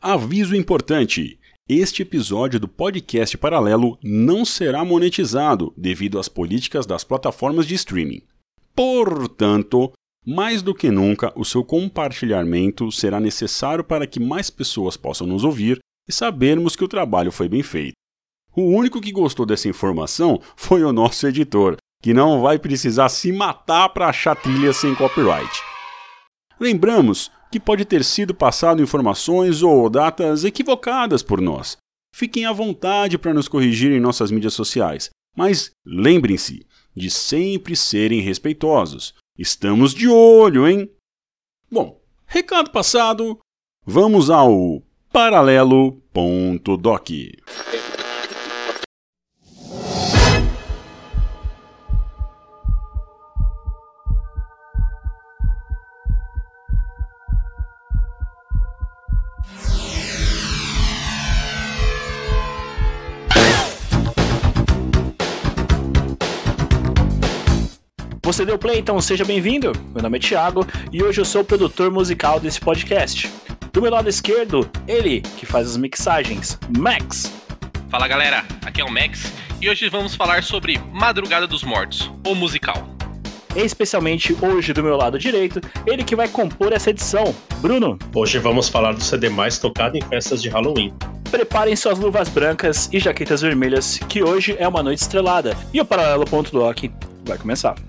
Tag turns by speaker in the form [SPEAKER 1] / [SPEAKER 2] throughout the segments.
[SPEAKER 1] Aviso importante: este episódio do podcast paralelo não será monetizado devido às políticas das plataformas de streaming. Portanto, mais do que nunca, o seu compartilhamento será necessário para que mais pessoas possam nos ouvir e sabermos que o trabalho foi bem feito. O único que gostou dessa informação foi o nosso editor, que não vai precisar se matar para achar trilha sem copyright. Lembramos que pode ter sido passado informações ou datas equivocadas por nós. Fiquem à vontade para nos corrigir em nossas mídias sociais, mas lembrem-se de sempre serem respeitosos. Estamos de olho, hein? Bom, recado passado, vamos ao paralelo.doc.
[SPEAKER 2] Você deu play, então seja bem-vindo. Meu nome é Thiago e hoje eu sou o produtor musical desse podcast. Do meu lado esquerdo, ele que faz as mixagens, Max.
[SPEAKER 3] Fala galera, aqui é o Max e hoje vamos falar sobre Madrugada dos Mortos, o musical.
[SPEAKER 2] E especialmente hoje do meu lado direito, ele que vai compor essa edição, Bruno.
[SPEAKER 4] Hoje vamos falar do CD mais tocado em festas de Halloween.
[SPEAKER 2] Preparem suas luvas brancas e jaquetas vermelhas, que hoje é uma noite estrelada. E o Paralelo.doc vai começar.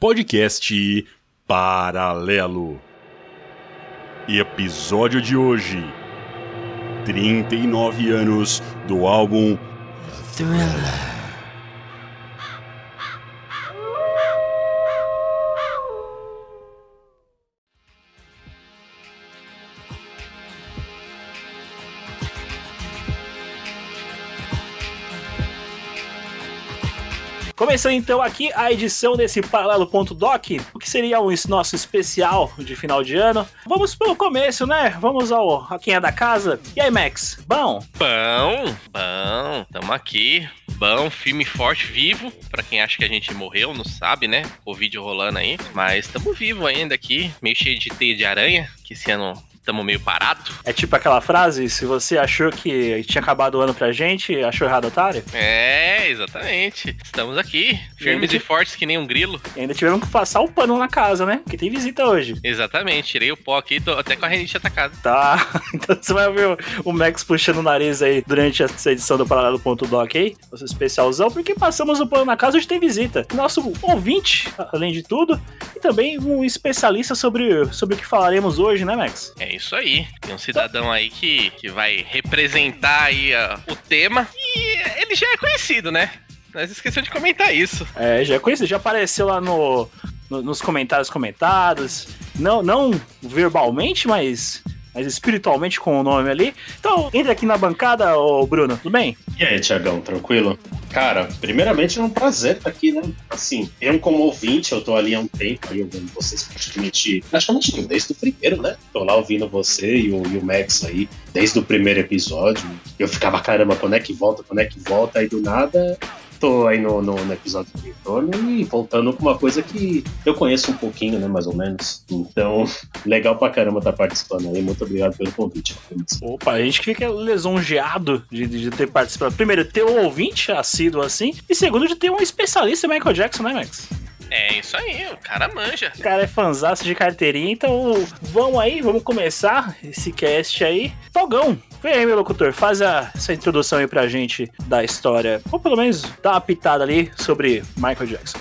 [SPEAKER 1] Podcast Paralelo. Episódio de hoje: 39 anos do álbum
[SPEAKER 5] Thriller.
[SPEAKER 2] Começando então aqui a edição desse Paralelo.doc, o que seria o nosso especial de final de ano. Vamos pelo começo, né? Vamos ao a quem é da casa. E aí, Max? Bom?
[SPEAKER 3] Bom, bom, tamo aqui. Bom, filme forte, vivo. Pra quem acha que a gente morreu, não sabe, né? O vídeo rolando aí. Mas tamo vivo ainda aqui, meio cheio de teia de aranha, que esse ano estamos meio parado.
[SPEAKER 2] É tipo aquela frase, se você achou que tinha acabado o ano pra gente, achou errado, otário?
[SPEAKER 3] É, exatamente. Estamos aqui, firmes e, e fortes que nem um grilo.
[SPEAKER 2] E ainda tivemos que passar o pano na casa, né? Porque tem visita hoje.
[SPEAKER 3] Exatamente, tirei o pó aqui, tô até com a renite atacada.
[SPEAKER 2] Tá, então você vai ver o Max puxando o nariz aí durante essa edição do Paralelo.doc aí, nosso especialzão, porque passamos o pano na casa, hoje tem visita. Nosso ouvinte, além de tudo, e também um especialista sobre, sobre o que falaremos hoje, né, Max?
[SPEAKER 3] É isso aí. Tem um cidadão aí que, que vai representar aí uh, o tema e ele já é conhecido, né? Nós esquecemos de comentar isso.
[SPEAKER 2] É, já é conhecido, já apareceu lá no, no, nos comentários comentados. Não, não verbalmente, mas mas espiritualmente com o nome ali. Então, entra aqui na bancada, ô Bruno, tudo bem?
[SPEAKER 4] E aí, Tiagão, tranquilo? Cara, primeiramente é um prazer estar aqui, né? Assim, eu como ouvinte, eu tô ali há um tempo aí ouvindo vocês praticamente, praticamente desde o primeiro, né? Tô lá ouvindo você e o, e o Max aí, desde o primeiro episódio. Eu ficava, caramba, quando é que volta, quando é que volta? Aí do nada, tô aí no, no, no, episódio do retorno e voltando com uma coisa que eu conheço um pouquinho, né, mais ou menos. Então, legal pra caramba estar tá participando aí. Muito obrigado pelo convite.
[SPEAKER 2] Opa, a gente fica lisonjeado de, de ter participado. Primeiro, ter um ouvinte assíduo assim, e segundo, de ter um especialista em Michael Jackson, né, Max?
[SPEAKER 3] É isso aí, o cara manja.
[SPEAKER 2] O cara é fanzaço de carteirinha, então vamos aí, vamos começar esse cast aí. Togão, Vem aí, meu locutor, faz a, essa introdução aí pra gente da história, ou pelo menos dá uma pitada ali sobre Michael Jackson.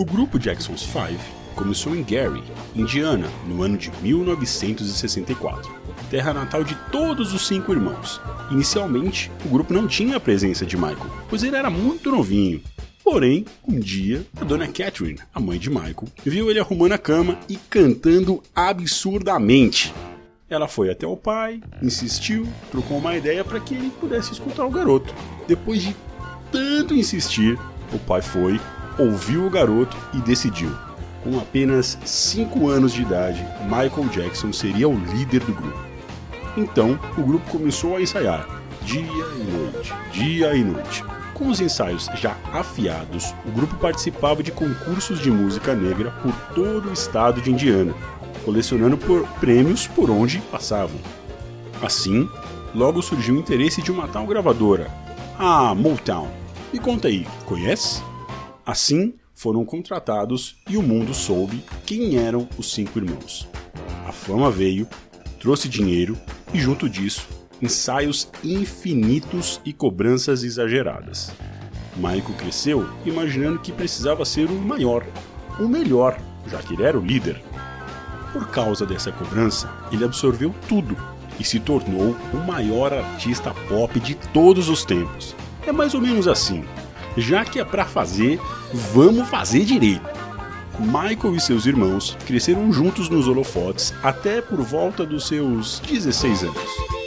[SPEAKER 1] O grupo Jackson's Five começou em Gary, Indiana, no ano de 1964, terra natal de todos os cinco irmãos. Inicialmente, o grupo não tinha a presença de Michael, pois ele era muito novinho. Porém, um dia, a dona Catherine, a mãe de Michael, viu ele arrumando a cama e cantando absurdamente. Ela foi até o pai, insistiu, trocou uma ideia para que ele pudesse escutar o garoto. Depois de tanto insistir, o pai foi, ouviu o garoto e decidiu. Com apenas 5 anos de idade, Michael Jackson seria o líder do grupo. Então, o grupo começou a ensaiar, dia e noite, dia e noite. Com os ensaios já afiados, o grupo participava de concursos de música negra por todo o estado de Indiana, colecionando por prêmios por onde passavam. Assim, logo surgiu o interesse de uma tal gravadora, a Motown. Me conta aí, conhece? Assim, foram contratados e o mundo soube quem eram os cinco irmãos. A fama veio, trouxe dinheiro e, junto disso, ensaios infinitos e cobranças exageradas. Michael cresceu imaginando que precisava ser o maior, o melhor, já que ele era o líder. Por causa dessa cobrança, ele absorveu tudo e se tornou o maior artista pop de todos os tempos. É mais ou menos assim. Já que é pra fazer, vamos fazer direito. Michael e seus irmãos cresceram juntos nos holofotes até por volta dos seus 16 anos.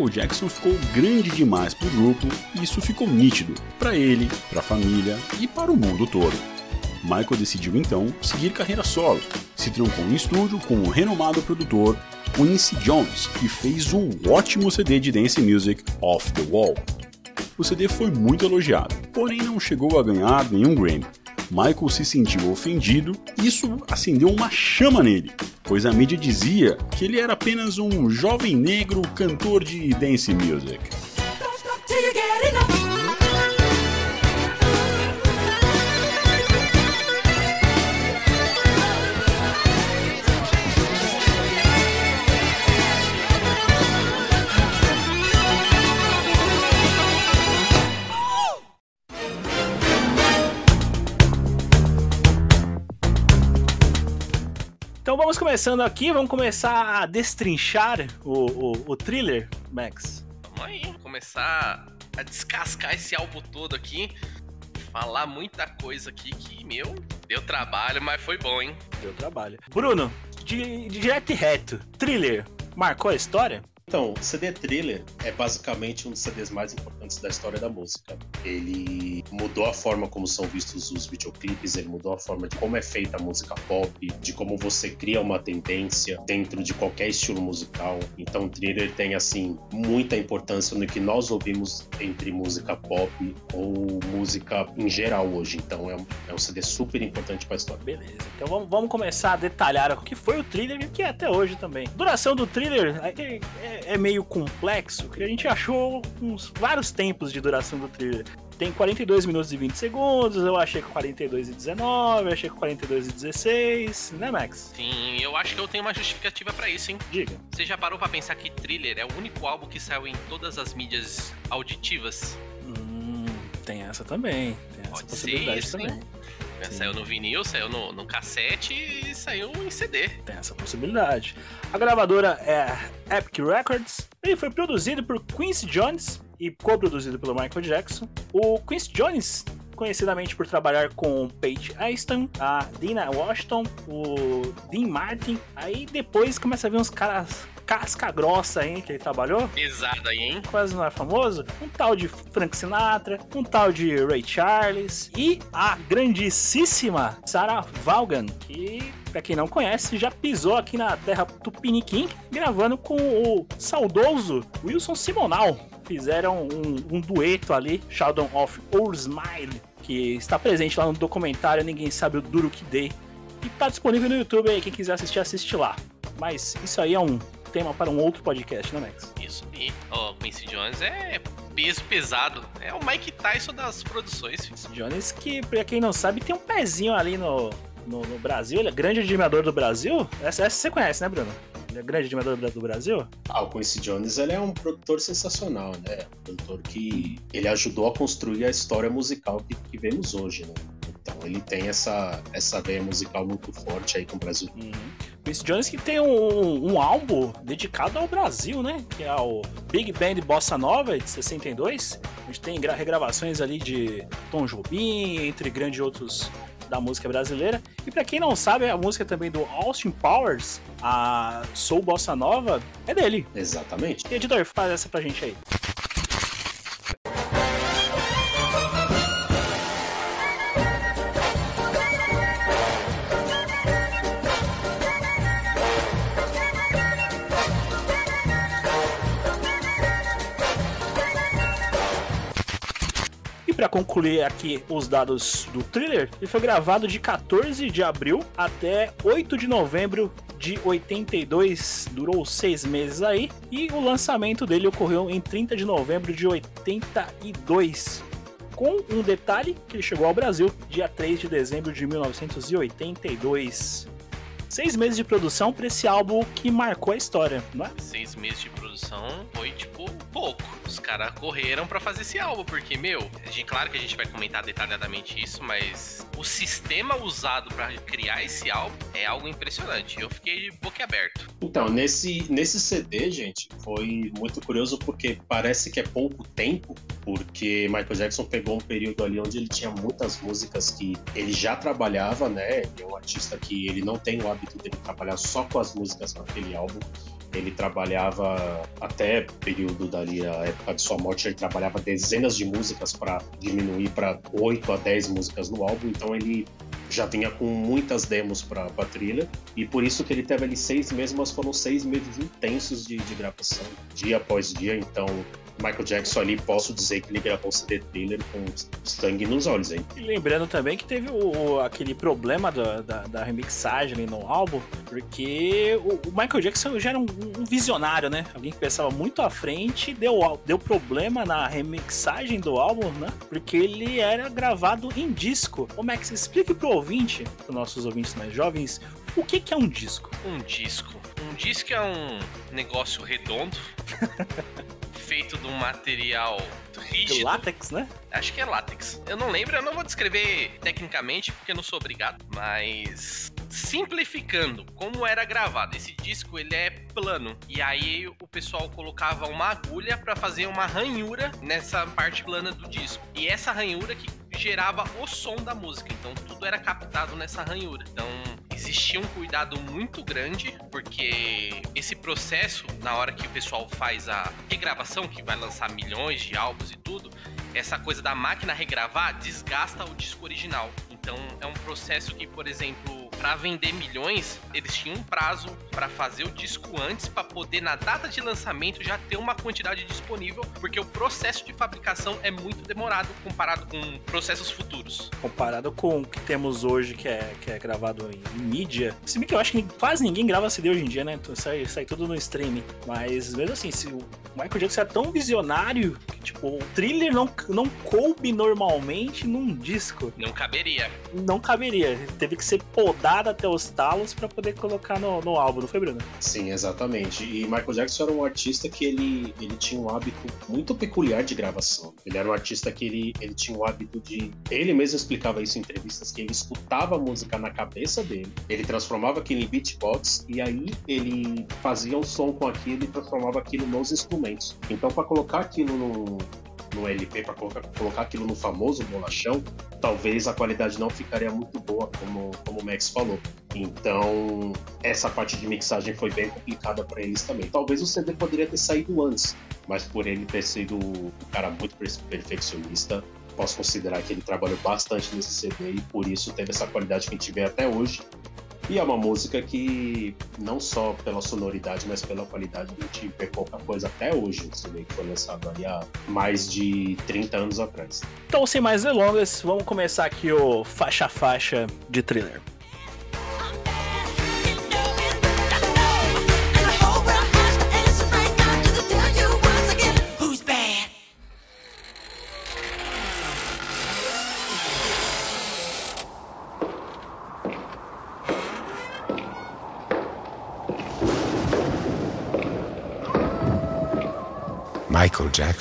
[SPEAKER 1] Michael Jackson ficou grande demais para o grupo e isso ficou nítido para ele, para a família e para o mundo todo. Michael decidiu então seguir carreira solo, se trancou em estúdio com o renomado produtor Quincy Jones e fez o ótimo CD de dance music Off the Wall. O CD foi muito elogiado, porém não chegou a ganhar nenhum Grammy. Michael se sentiu ofendido e isso acendeu uma chama nele, pois a mídia dizia que ele era apenas um jovem negro cantor de dance music.
[SPEAKER 2] Vamos começando aqui, vamos começar a destrinchar o, o, o thriller, Max.
[SPEAKER 3] Vamos aí, começar a descascar esse álbum todo aqui. Falar muita coisa aqui que, meu, deu trabalho, mas foi bom, hein?
[SPEAKER 2] Deu trabalho. Bruno, de, de direto e reto, thriller, marcou a história?
[SPEAKER 4] Então, o CD Thriller é basicamente um dos CDs mais importantes da história da música. Ele mudou a forma como são vistos os videoclipes, ele mudou a forma de como é feita a música pop, de como você cria uma tendência dentro de qualquer estilo musical. Então, o Thriller tem, assim, muita importância no que nós ouvimos entre música pop ou música em geral hoje. Então, é um, é um CD super importante para a história.
[SPEAKER 2] Beleza, então vamos, vamos começar a detalhar o que foi o thriller e o que é até hoje também. Duração do thriller é, é- é meio complexo, porque a gente achou uns vários tempos de duração do thriller. Tem 42 minutos e 20 segundos, eu achei com 42 e 19, eu achei com 42 e 16, né, Max?
[SPEAKER 3] Sim, eu acho que eu tenho uma justificativa pra isso, hein?
[SPEAKER 2] Diga.
[SPEAKER 3] Você já parou pra pensar que Thriller é o único álbum que saiu em todas as mídias auditivas?
[SPEAKER 2] Hum, tem essa também, tem essa
[SPEAKER 3] Pode
[SPEAKER 2] possibilidade
[SPEAKER 3] isso,
[SPEAKER 2] também.
[SPEAKER 3] hein?
[SPEAKER 2] Sim.
[SPEAKER 3] Saiu no vinil, saiu no, no cassete e saiu em CD.
[SPEAKER 2] Tem essa possibilidade. A gravadora é Epic Records. Ele foi produzido por Quincy Jones e co-produzido pelo Michael Jackson. O Quincy Jones, conhecidamente por trabalhar com Paige Aston, a Dina Washington, o Dean Martin. Aí depois começa a ver uns caras casca grossa aí que ele trabalhou.
[SPEAKER 3] Pesado aí, hein?
[SPEAKER 2] Quase não é famoso. Um tal de Frank Sinatra, um tal de Ray Charles e a grandíssima Sarah Vaughan, que Pra quem não conhece, já pisou aqui na terra Tupiniquim, gravando com o saudoso Wilson Simonal. Fizeram um, um dueto ali, Shadow of Our Smile, que está presente lá no documentário Ninguém Sabe o Duro Que Dei. E tá disponível no YouTube aí, quem quiser assistir, assiste lá. Mas isso aí é um tema para um outro podcast, né, Max?
[SPEAKER 3] Isso aí. Ó, Quincy Jones é peso pesado. É o Mike Tyson das produções. filho.
[SPEAKER 2] Jones, que pra quem não sabe, tem um pezinho ali no, no, no Brasil. Ele é grande admirador do Brasil. Essa, essa você conhece, né, Bruno? Ele é grande animador do Brasil?
[SPEAKER 4] Ah, o Quincy Jones ele é um produtor sensacional, né? Um produtor que ele ajudou a construir a história musical que, que vemos hoje, né? Então ele tem essa, essa veia musical muito forte aí com o Brasil.
[SPEAKER 2] Uhum. Quincy Jones que tem um, um, álbum dedicado ao Brasil, né? Que é o Big Band Bossa Nova de 62. A gente tem regravações ali de Tom Jobim, entre grandes outros da música brasileira. E para quem não sabe, a música também do Austin Powers, a Soul Bossa Nova, é dele.
[SPEAKER 4] Exatamente.
[SPEAKER 2] E editor, faz essa pra gente aí. Concluir aqui os dados do thriller, ele foi gravado de 14 de abril até 8 de novembro de 82, durou seis meses aí, e o lançamento dele ocorreu em 30 de novembro de 82 com um detalhe que ele chegou ao Brasil dia 3 de dezembro de 1982. Seis meses de produção para esse álbum que marcou a história, não é?
[SPEAKER 3] Seis meses de produção foi, tipo, pouco. Os caras correram para fazer esse álbum, porque, meu, a gente, claro que a gente vai comentar detalhadamente isso, mas o sistema usado para criar esse álbum é algo impressionante. Eu fiquei boquiaberto.
[SPEAKER 4] Então, nesse, nesse CD, gente, foi muito curioso porque parece que é pouco tempo, porque Michael Jackson pegou um período ali onde ele tinha muitas músicas que ele já trabalhava, né? Ele é um artista que ele não tem o hábito de trabalhar só com as músicas naquele álbum. Ele trabalhava até período dali, a época de sua morte, ele trabalhava dezenas de músicas para diminuir para 8 a 10 músicas no álbum. Então ele já vinha com muitas demos para a trilha e por isso que ele teve ali seis meses, mas foram seis meses intensos de, de gravação, dia após dia. Então Michael Jackson ali, posso dizer que ele gravou o CD thriller com sangue nos olhos, hein?
[SPEAKER 2] E lembrando também que teve o, o aquele problema da, da, da, remixagem no álbum, porque o, o Michael Jackson já era um, um, visionário, né? Alguém que pensava muito à frente, deu, deu problema na remixagem do álbum, né? Porque ele era gravado em disco. Ô Max, explique pro ouvinte, para nossos ouvintes mais jovens, o que, que é um disco?
[SPEAKER 3] Um disco. Um disco é um negócio redondo feito de um material rígido.
[SPEAKER 2] De látex, né?
[SPEAKER 3] Acho que é látex. Eu não lembro, eu não vou descrever tecnicamente porque eu não sou obrigado, mas simplificando como era gravado. Esse disco ele é plano e aí o pessoal colocava uma agulha para fazer uma ranhura nessa parte plana do disco. E essa ranhura que gerava o som da música. Então tudo era captado nessa ranhura. Então existia um cuidado muito grande, porque esse processo, na hora que o pessoal faz a regravação, que vai lançar milhões de álbuns e tudo, essa coisa da máquina regravar desgasta o disco original. Então é um processo que, por exemplo, para vender milhões, eles tinham um prazo para fazer o disco antes para poder na data de lançamento já ter uma quantidade disponível, porque o processo de fabricação é muito demorado comparado com processos futuros.
[SPEAKER 2] Comparado com o que temos hoje, que é, que é gravado em, em mídia. Se bem que eu acho que quase ninguém grava CD hoje em dia, né? Então sai, sai tudo no streaming. Mas mesmo assim, se o Michael Jackson é tão visionário que, tipo, o thriller não, não coube normalmente num disco.
[SPEAKER 3] Não caberia.
[SPEAKER 2] Não caberia. Teve que ser podado até os talos para poder colocar no, no álbum, não foi, Bruno?
[SPEAKER 4] Sim, exatamente. E Michael Jackson era um artista que ele, ele tinha um hábito muito peculiar de gravação. Ele era um artista que ele, ele tinha o hábito de. Ele mesmo explicava isso em entrevistas, que ele escutava a música na cabeça dele, ele transformava aquilo em beatbox e aí ele fazia um som com aquilo e transformava aquilo nos instrumentos. Então, para colocar aquilo no, no LP, para colocar, colocar aquilo no famoso bolachão, talvez a qualidade não ficaria muito boa, como, como o Max falou. Então, essa parte de mixagem foi bem complicada para eles também. Talvez o CD poderia ter saído antes, mas por ele ter sido um cara muito perfeccionista, posso considerar que ele trabalhou bastante nesse CD e por isso teve essa qualidade que a gente vê até hoje. E é uma música que, não só pela sonoridade, mas pela qualidade, a gente vê pouca coisa até hoje. Um CD que foi lançado ali há mais de 30 anos atrás.
[SPEAKER 2] Então, sem mais delongas, vamos começar aqui o faixa a faixa de thriller.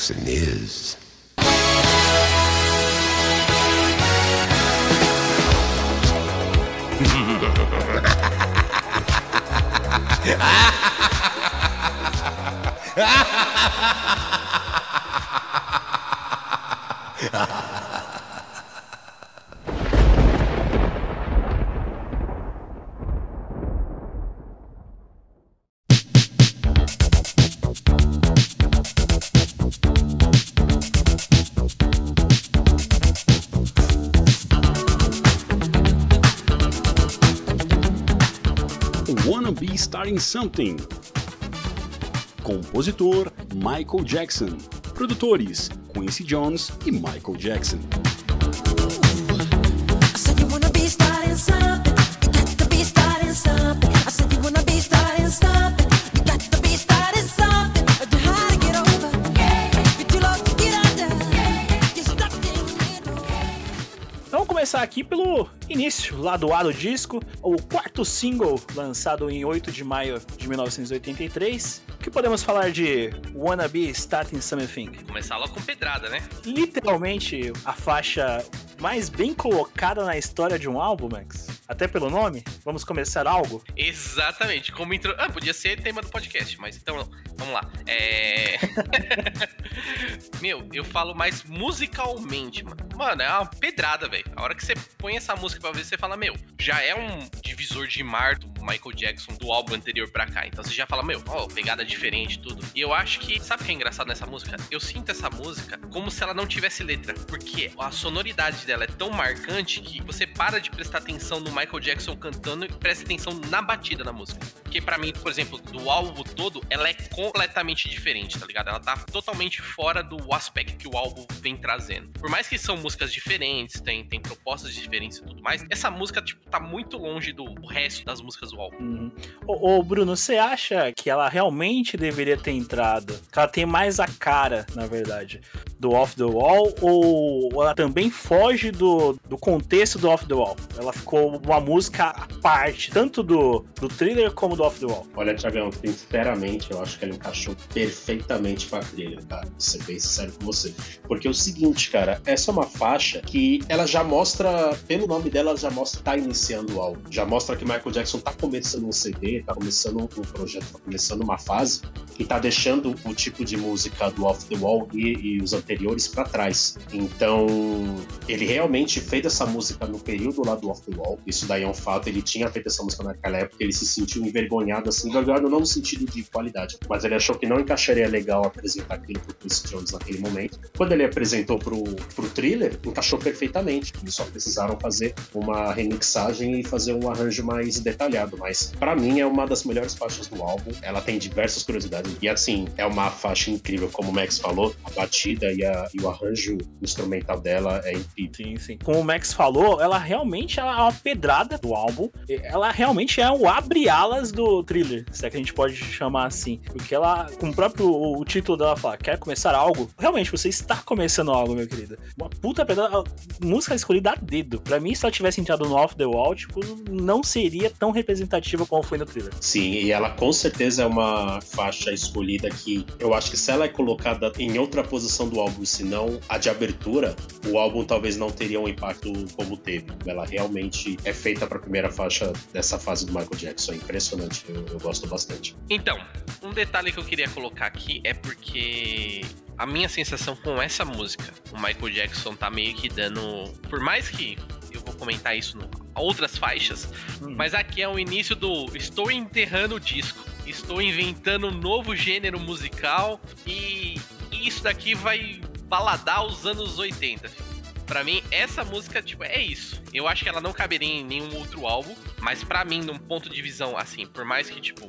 [SPEAKER 5] Michael Jackson is.
[SPEAKER 6] Too low to get under. You're stuck in the middle.
[SPEAKER 2] Vamos começar aqui pelo início, lado A do disco, o quarto single lançado em 8 de maio de 1983. O que podemos falar de Wanna Be Starting Something?
[SPEAKER 3] Começar logo com pedrada, né?
[SPEAKER 2] Literalmente a faixa mais bem colocada na história de um álbum, Max. Até pelo nome, vamos começar algo?
[SPEAKER 3] Exatamente, como intro... Ah, podia ser tema do podcast, mas então, vamos lá. É... Meu, eu falo mais musicalmente, mano. Mano, é uma pedrada, velho. A hora que você põe essa música pra ver, você fala, meu, já é um divisor de mar do Michael Jackson do álbum anterior pra cá. Então você já fala, meu, ó, pegada diferente, tudo. E eu acho que, sabe o que é engraçado nessa música? Eu sinto essa música como se ela não tivesse letra. Porque a sonoridade dela é tão marcante que você para de prestar atenção no Michael Jackson cantando e presta atenção na batida da música. Porque pra mim, por exemplo, do álbum todo, ela é completamente diferente, tá ligado? Ela tá totalmente fora do aspecto que o álbum vem trazendo. Por mais que são músicas diferentes, tem, tem propostas diferentes e tudo mais, essa música, tipo, tá muito longe do resto das músicas do álbum.
[SPEAKER 2] Uhum. Ô, ô, Bruno, você acha que ela realmente deveria ter entrado? Que ela tem mais a cara, na verdade, do Off the Wall? Ou ela também foge do, do contexto do Off the Wall? Ela ficou uma música à parte, tanto do, do thriller como do Off the Wall.
[SPEAKER 4] Olha, Tiagão, sinceramente, eu acho que ela encaixou perfeitamente pra trilha, cara. Vou ser bem sincero com você. Porque é o seguinte, cara, essa é uma faixa que ela já mostra, pelo nome dela, ela já mostra que tá iniciando o álbum. Já mostra que Michael Jackson tá começando um CD, tá começando um projeto, tá começando uma fase e tá deixando o tipo de música do Off the Wall e, e os anteriores pra trás. Então, ele realmente fez essa música no período lá do Off the Wall. Isso daí é um fato. Ele tinha feito essa música naquela época, ele se sentiu envergonhado, assim, envergonhado não no sentido de qualidade, mas ele achou que não encaixaria legal apresentar aquilo pro Quincy Jones naquele momento. Quando ele apresentou pro, pro thriller, encaixou perfeitamente. Eles só precisaram fazer uma remixagem e fazer um arranjo mais detalhado. Mas para mim é uma das melhores faixas do álbum. Ela tem diversas curiosidades. E assim, é uma faixa incrível, como o Max falou, a batida e, a- e o arranjo instrumental dela é incrível.
[SPEAKER 2] Sim, sim. Como o Max falou, ela realmente ela é uma pedrada do álbum. Ela realmente é o abre-alas do thriller, se é que a gente pode chamar assim. Porque ela, com o próprio o título dela fala, quer começar algo? Realmente, você está começando algo, meu querido. Uma puta pedrada, música escolhida a dedo. Pra mim, se ela tivesse entrado no Off the Wall, tipo, não seria tão representativa como foi no thriller.
[SPEAKER 4] Sim, e ela com certeza é uma faixa escolhida que eu acho que se ela é colocada em outra posição do álbum, se não a de abertura, o álbum talvez não teria um impacto como teve. Ela realmente é feita para a primeira faixa dessa fase do Michael Jackson. É impressionante, eu, eu gosto bastante.
[SPEAKER 3] Então, um detalhe que eu queria colocar aqui é porque a minha sensação com essa música, o Michael Jackson tá meio que dando. Por mais que eu vou comentar isso em outras faixas,
[SPEAKER 2] Hum.
[SPEAKER 3] mas aqui é o início do Estou enterrando o disco. Estou inventando um novo gênero musical e isso daqui vai baladar os anos 80. filho. Pra mim, essa música, tipo, é isso. Eu acho que ela não caberia em nenhum outro álbum, mas pra mim, num ponto de visão, assim, por mais que, tipo,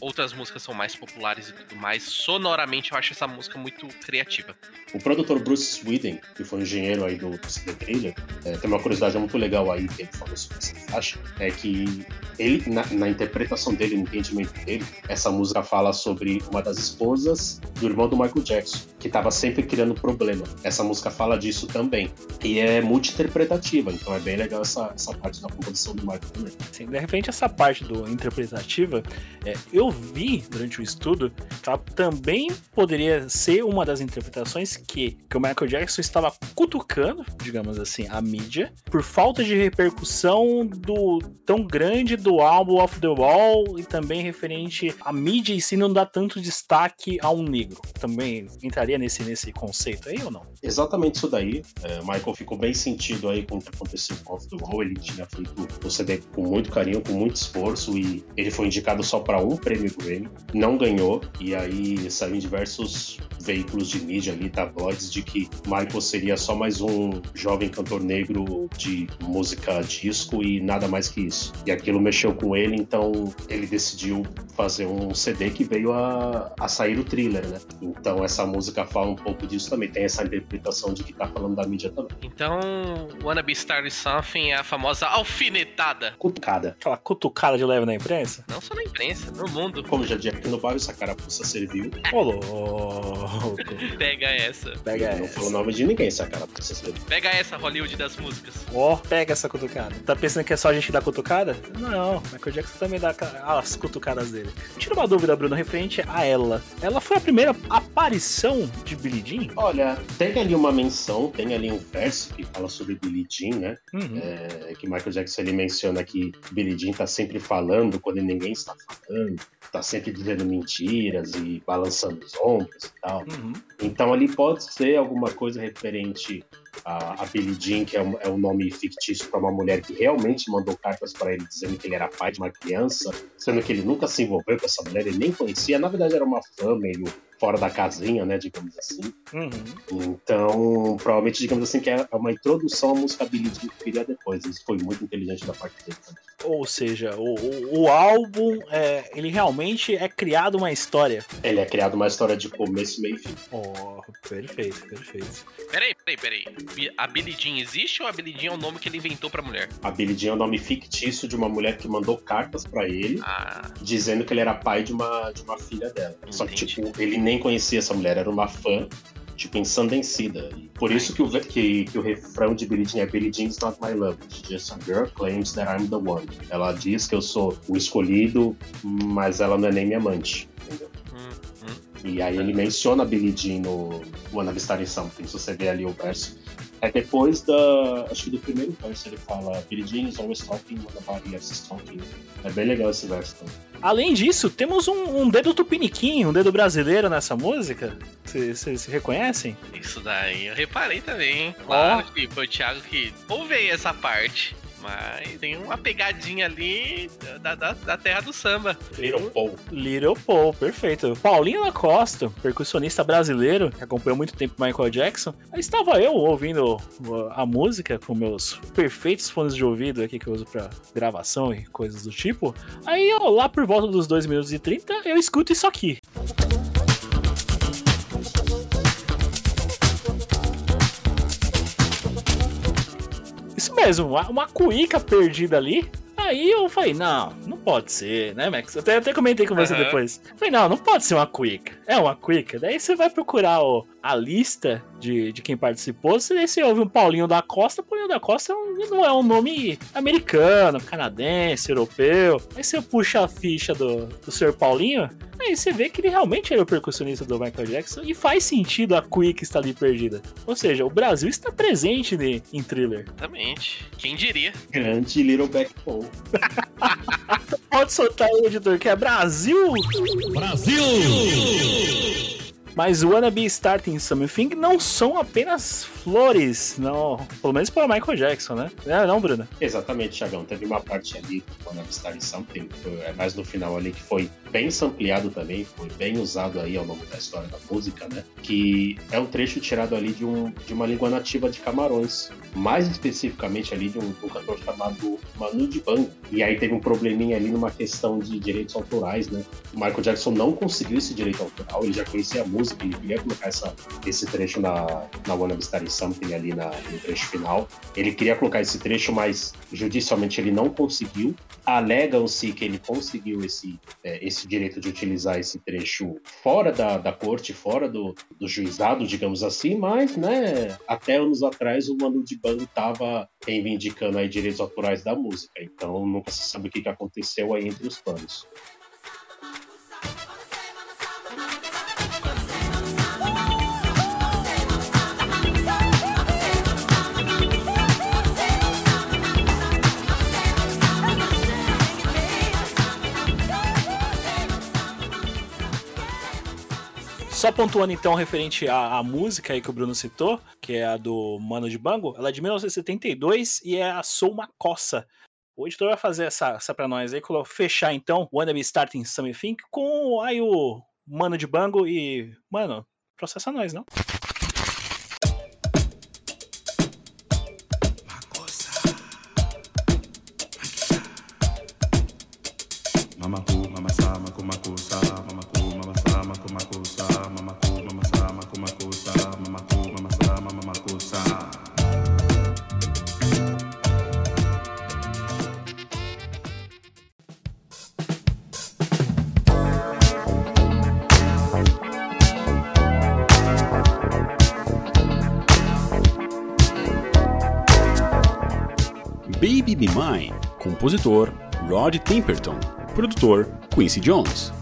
[SPEAKER 3] outras músicas são mais populares e tudo mais, sonoramente eu acho essa música muito criativa.
[SPEAKER 4] O produtor Bruce Sweden, que foi um engenheiro aí do CD Trailer, é, tem uma curiosidade muito legal aí que ele falou sobre essa faixa, é que ele, na, na interpretação dele, no entendimento dele, essa música fala sobre uma das esposas do irmão do Michael Jackson, que estava sempre criando problema. Essa música fala disso também. E é multi-interpretativa, então é bem legal essa, essa parte da composição do Michael também.
[SPEAKER 2] Assim, de repente, essa parte do interpretativa, é, eu vi durante o estudo que ela também poderia ser uma das interpretações que, que o Michael Jackson estava cutucando, digamos assim, a mídia, por falta de repercussão do tão grande do álbum Off the Wall e também referente à mídia em si não dá tanto destaque a um negro. Também entraria nesse, nesse conceito aí ou não?
[SPEAKER 4] Exatamente isso daí. É, Michael ficou bem sentido aí com o que aconteceu com Off the Wall. Ele tinha feito o CD com muito carinho, com muito esforço e ele foi indicado só para um prêmio Grammy, não ganhou e aí saiu em diversos veículos de mídia ali, tabloides, de que Michael seria só mais um jovem cantor negro de música disco e nada mais que isso. E aquilo mexeu com ele, então ele decidiu fazer um CD que veio a, a sair o thriller, né? Então essa música fala um pouco disso também, tem essa interpretação de que tá falando da mídia também.
[SPEAKER 3] Então, Wanna Be Starting Something é a famosa alfinetada.
[SPEAKER 4] Cutucada.
[SPEAKER 2] Aquela cutucada de leve na imprensa?
[SPEAKER 3] Não só na imprensa, no mundo.
[SPEAKER 4] Como já disse aqui no bar, essa carapuça serviu.
[SPEAKER 2] Ô, louco.
[SPEAKER 3] Pega essa.
[SPEAKER 2] Pega
[SPEAKER 4] não
[SPEAKER 2] essa.
[SPEAKER 4] falou o nome de ninguém, essa carapuça serviu.
[SPEAKER 3] Pega essa, Hollywood das músicas.
[SPEAKER 2] Ó, pega essa cutucada. Tá pensando que é só a gente dar cutucada? Não, Michael Jackson também dá ca- as cutucadas dele. Tira uma dúvida, Bruno, referente a ela. Ela foi a primeira aparição de Billie Jean?
[SPEAKER 4] Olha, tem ali uma menção, tem ali um verso que fala sobre Billie Jean, né?
[SPEAKER 2] Uhum.
[SPEAKER 4] É, que Michael Jackson ele menciona que Billie Jean tá sempre falando quando ninguém está falando, tá sempre dizendo mentiras e balançando os ombros e tal.
[SPEAKER 2] Uhum.
[SPEAKER 4] Então ali pode ser alguma coisa referente a, a Billie Jean, que é um, é um nome fictício para uma mulher que realmente mandou cartas para ele dizendo que ele era pai de uma criança, sendo que ele nunca se envolveu com essa mulher, ele nem conhecia, na verdade era uma fã meio fora da casinha, né, digamos assim.
[SPEAKER 2] Uhum.
[SPEAKER 4] Então, provavelmente, digamos assim, que é uma introdução à música Billie Jean que viria depois. Isso foi muito inteligente da parte dele. também.
[SPEAKER 2] Ou seja, o, o, o álbum, é, ele realmente é criado uma história.
[SPEAKER 4] Ele é criado uma história de começo, meio e fim.
[SPEAKER 2] Oh, perfeito, perfeito.
[SPEAKER 3] Peraí, peraí, peraí. A Billie Jean existe ou a Billie Jean é o nome que ele inventou pra mulher?
[SPEAKER 4] A Billie Jean é o nome fictício de uma mulher que mandou cartas pra ele,
[SPEAKER 3] Ah,
[SPEAKER 4] dizendo que ele era pai de uma, de uma filha dela. Só que,
[SPEAKER 3] Entendi.
[SPEAKER 4] tipo, ele nem conhecia essa mulher, era uma fã, tipo, ensandecida. E por isso que o, que, que o refrão de Billie Jean é Billie Jean's not my love, it's just a girl claims that I'm the one. Ela diz que eu sou o escolhido, mas ela não é nem minha amante. Entendeu?
[SPEAKER 3] hum, hum.
[SPEAKER 4] E aí ele menciona a Billie Jean no Wanna Be Starting Something, se você vê ali o verso. É depois da. Acho que do primeiro verso ele fala Jean is always talking when nobody else is talking. É bem legal esse verso também.
[SPEAKER 2] Além disso, temos um, um dedo tupiniquim, um dedo brasileiro nessa música. Vocês se reconhecem?
[SPEAKER 3] Isso daí eu reparei também, hein? Claro que foi o Thiago que ouve aí essa parte. Mas tem uma pegadinha ali da, da, da terra do samba.
[SPEAKER 4] Little Paul.
[SPEAKER 2] Little Paul, perfeito. Paulinho da Costa, percussionista brasileiro, que acompanhou muito tempo Michael Jackson. Aí estava eu ouvindo a música com meus perfeitos fones de ouvido aqui que eu uso pra gravação e coisas do tipo. Aí eu, lá por volta dos 2 minutos e 30, eu escuto isso aqui. Isso mesmo, uma, cuíca perdida ali. Aí eu falei, não, não pode ser, né, Max? Até, até comentei com você
[SPEAKER 3] Aham.
[SPEAKER 2] depois. Falei, não, não pode ser uma cuíca. É uma cuíca. Daí você vai procurar o, a lista de, de quem participou. Você, daí você ouve um Paulinho da Costa. Paulinho da Costa é um- não é um nome americano, canadense, europeu. Aí você puxa a ficha do, do Sr. Paulinho. Aí você vê que ele realmente era o percussionista do Michael Jackson. E faz sentido a cuíca estar ali perdida. Ou seja, o Brasil está presente em thriller.
[SPEAKER 3] Exatamente. Quem diria?
[SPEAKER 4] Grande Little Back
[SPEAKER 2] Pode soltar aí, editor, que é Brasil!
[SPEAKER 7] Brasil!
[SPEAKER 2] Mas o Wanna Be Starting Something não são apenas flores, não. Pelo menos para Michael Jackson, né? É, não, Bruno?
[SPEAKER 4] Exatamente, Thiagão. Teve uma parte ali, Wanna Be Starting Something, é mais no final ali, que foi bem sampleado também, foi bem usado aí ao longo da história da música, né? Que é um trecho tirado ali de, um, de uma língua nativa de Camarões. Mais especificamente ali de um, de um cantor chamado Manu Dibango. E aí teve um probleminha ali numa questão de direitos autorais, né? O Michael Jackson não conseguiu esse direito autoral, ele já conhecia a música, ele queria colocar essa, esse trecho na, na Wanna Be Something ali na, no trecho final. Ele queria colocar esse trecho, mas judicialmente ele não conseguiu. Alegam-se que ele conseguiu esse, é, esse direito de utilizar esse trecho fora da, da corte, fora do, do juizado, digamos assim, mas, né, até anos atrás o Manu Dibango estava reivindicando aí direitos autorais da música, então nunca se sabe o que, que aconteceu aí entre os planos.
[SPEAKER 2] Só pontuando então referente à, à música aí que o Bruno citou, que é a do Mano de Bango, ela é de 1972 e é a Sou uma Coça. O editor vai fazer essa, essa pra nós aí, fechar então Wanna Be Starting Something com aí o Mano de Bango e. Mano, processa nós, não?
[SPEAKER 1] Compositor Rod Temperton, produtor Quincy Jones.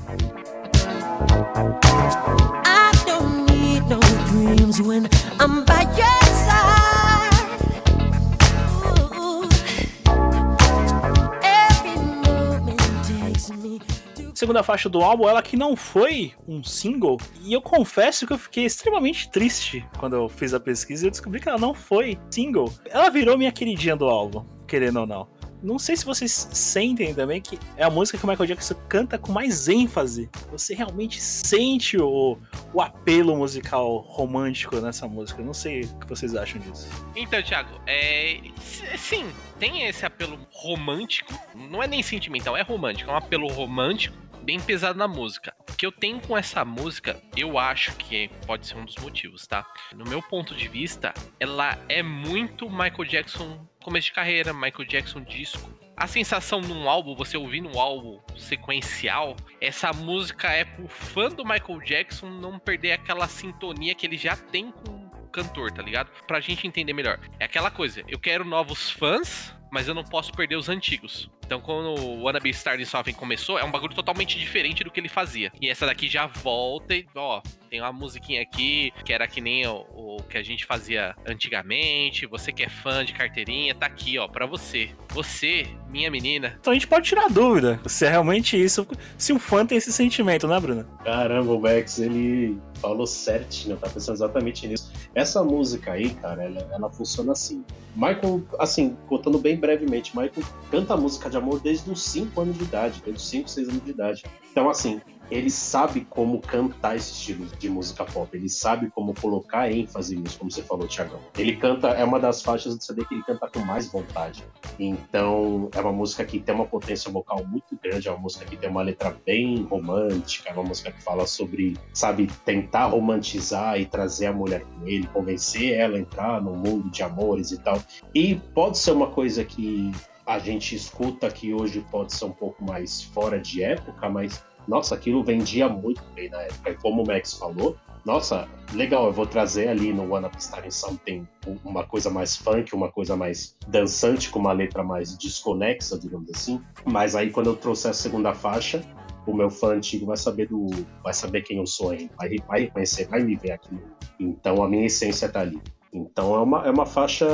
[SPEAKER 2] Segunda faixa do álbum, ela que não foi um single, e eu confesso que eu fiquei extremamente triste quando eu fiz a pesquisa e eu descobri que ela não foi single. Ela virou minha queridinha do álbum, querendo ou não. Não sei se vocês sentem também que é a música que o Michael Jackson canta com mais ênfase. Você realmente sente o, o apelo musical romântico nessa música. Não sei o que vocês acham disso.
[SPEAKER 3] Então, Thiago, é. s- Sim, tem esse apelo romântico. Não é nem sentimental, é romântico. É um apelo romântico, bem pesado na música. O que eu tenho com essa música, eu acho que pode ser um dos motivos, tá? No meu ponto de vista, ela é muito Michael Jackson começo de carreira, Michael Jackson disco. A sensação num álbum, você ouvir num álbum sequencial, essa música é pro fã do Michael Jackson não perder aquela sintonia que ele já tem com o cantor, tá ligado? Pra gente entender melhor. É aquela coisa, eu quero novos fãs, mas eu não posso perder os antigos. Então, quando o Wanna Be Starting Something começou, é um bagulho totalmente diferente do que ele fazia. E essa daqui já volta e, ó, tem uma musiquinha aqui que era que nem o, o que a gente fazia antigamente. Você que é fã de carteirinha, tá aqui, ó, pra você. Você, minha menina.
[SPEAKER 2] Então a gente pode tirar dúvida se é realmente isso, se o fã tem esse sentimento, né, Bruna?
[SPEAKER 4] Caramba, o Max, ele falou certinho, tá pensando exatamente nisso. Essa música aí, cara, ela, ela funciona assim. Michael, assim, contando bem brevemente, Michael canta música de amor desde os 5 anos de idade, desde os 5, 6 anos de idade. Então, assim, ele sabe como cantar esse estilo de música pop, ele sabe como colocar ênfase nisso, como você falou, Thiagão. Ele canta, é uma das faixas do CD que ele canta com mais vontade. Então, é uma música que tem uma potência vocal muito grande, é uma música que tem uma letra bem romântica, é uma música que fala sobre, sabe, tentar romantizar e trazer a mulher com ele, convencer ela a entrar no mundo de amores e tal. E pode ser uma coisa que a gente escuta que hoje pode ser um pouco mais fora de época, mas nossa, aquilo vendia muito bem na época. E como o Max falou, nossa, legal, eu vou trazer ali no Wanna Be Starting Something uma coisa mais funk, uma coisa mais dançante, com uma letra mais desconexa, digamos assim. Mas aí quando eu trouxer a segunda faixa, o meu fã antigo vai saber do. vai saber quem eu sou ainda, vai, vai reconhecer, vai me ver aqui. Então a minha essência tá ali. Então é uma, é uma faixa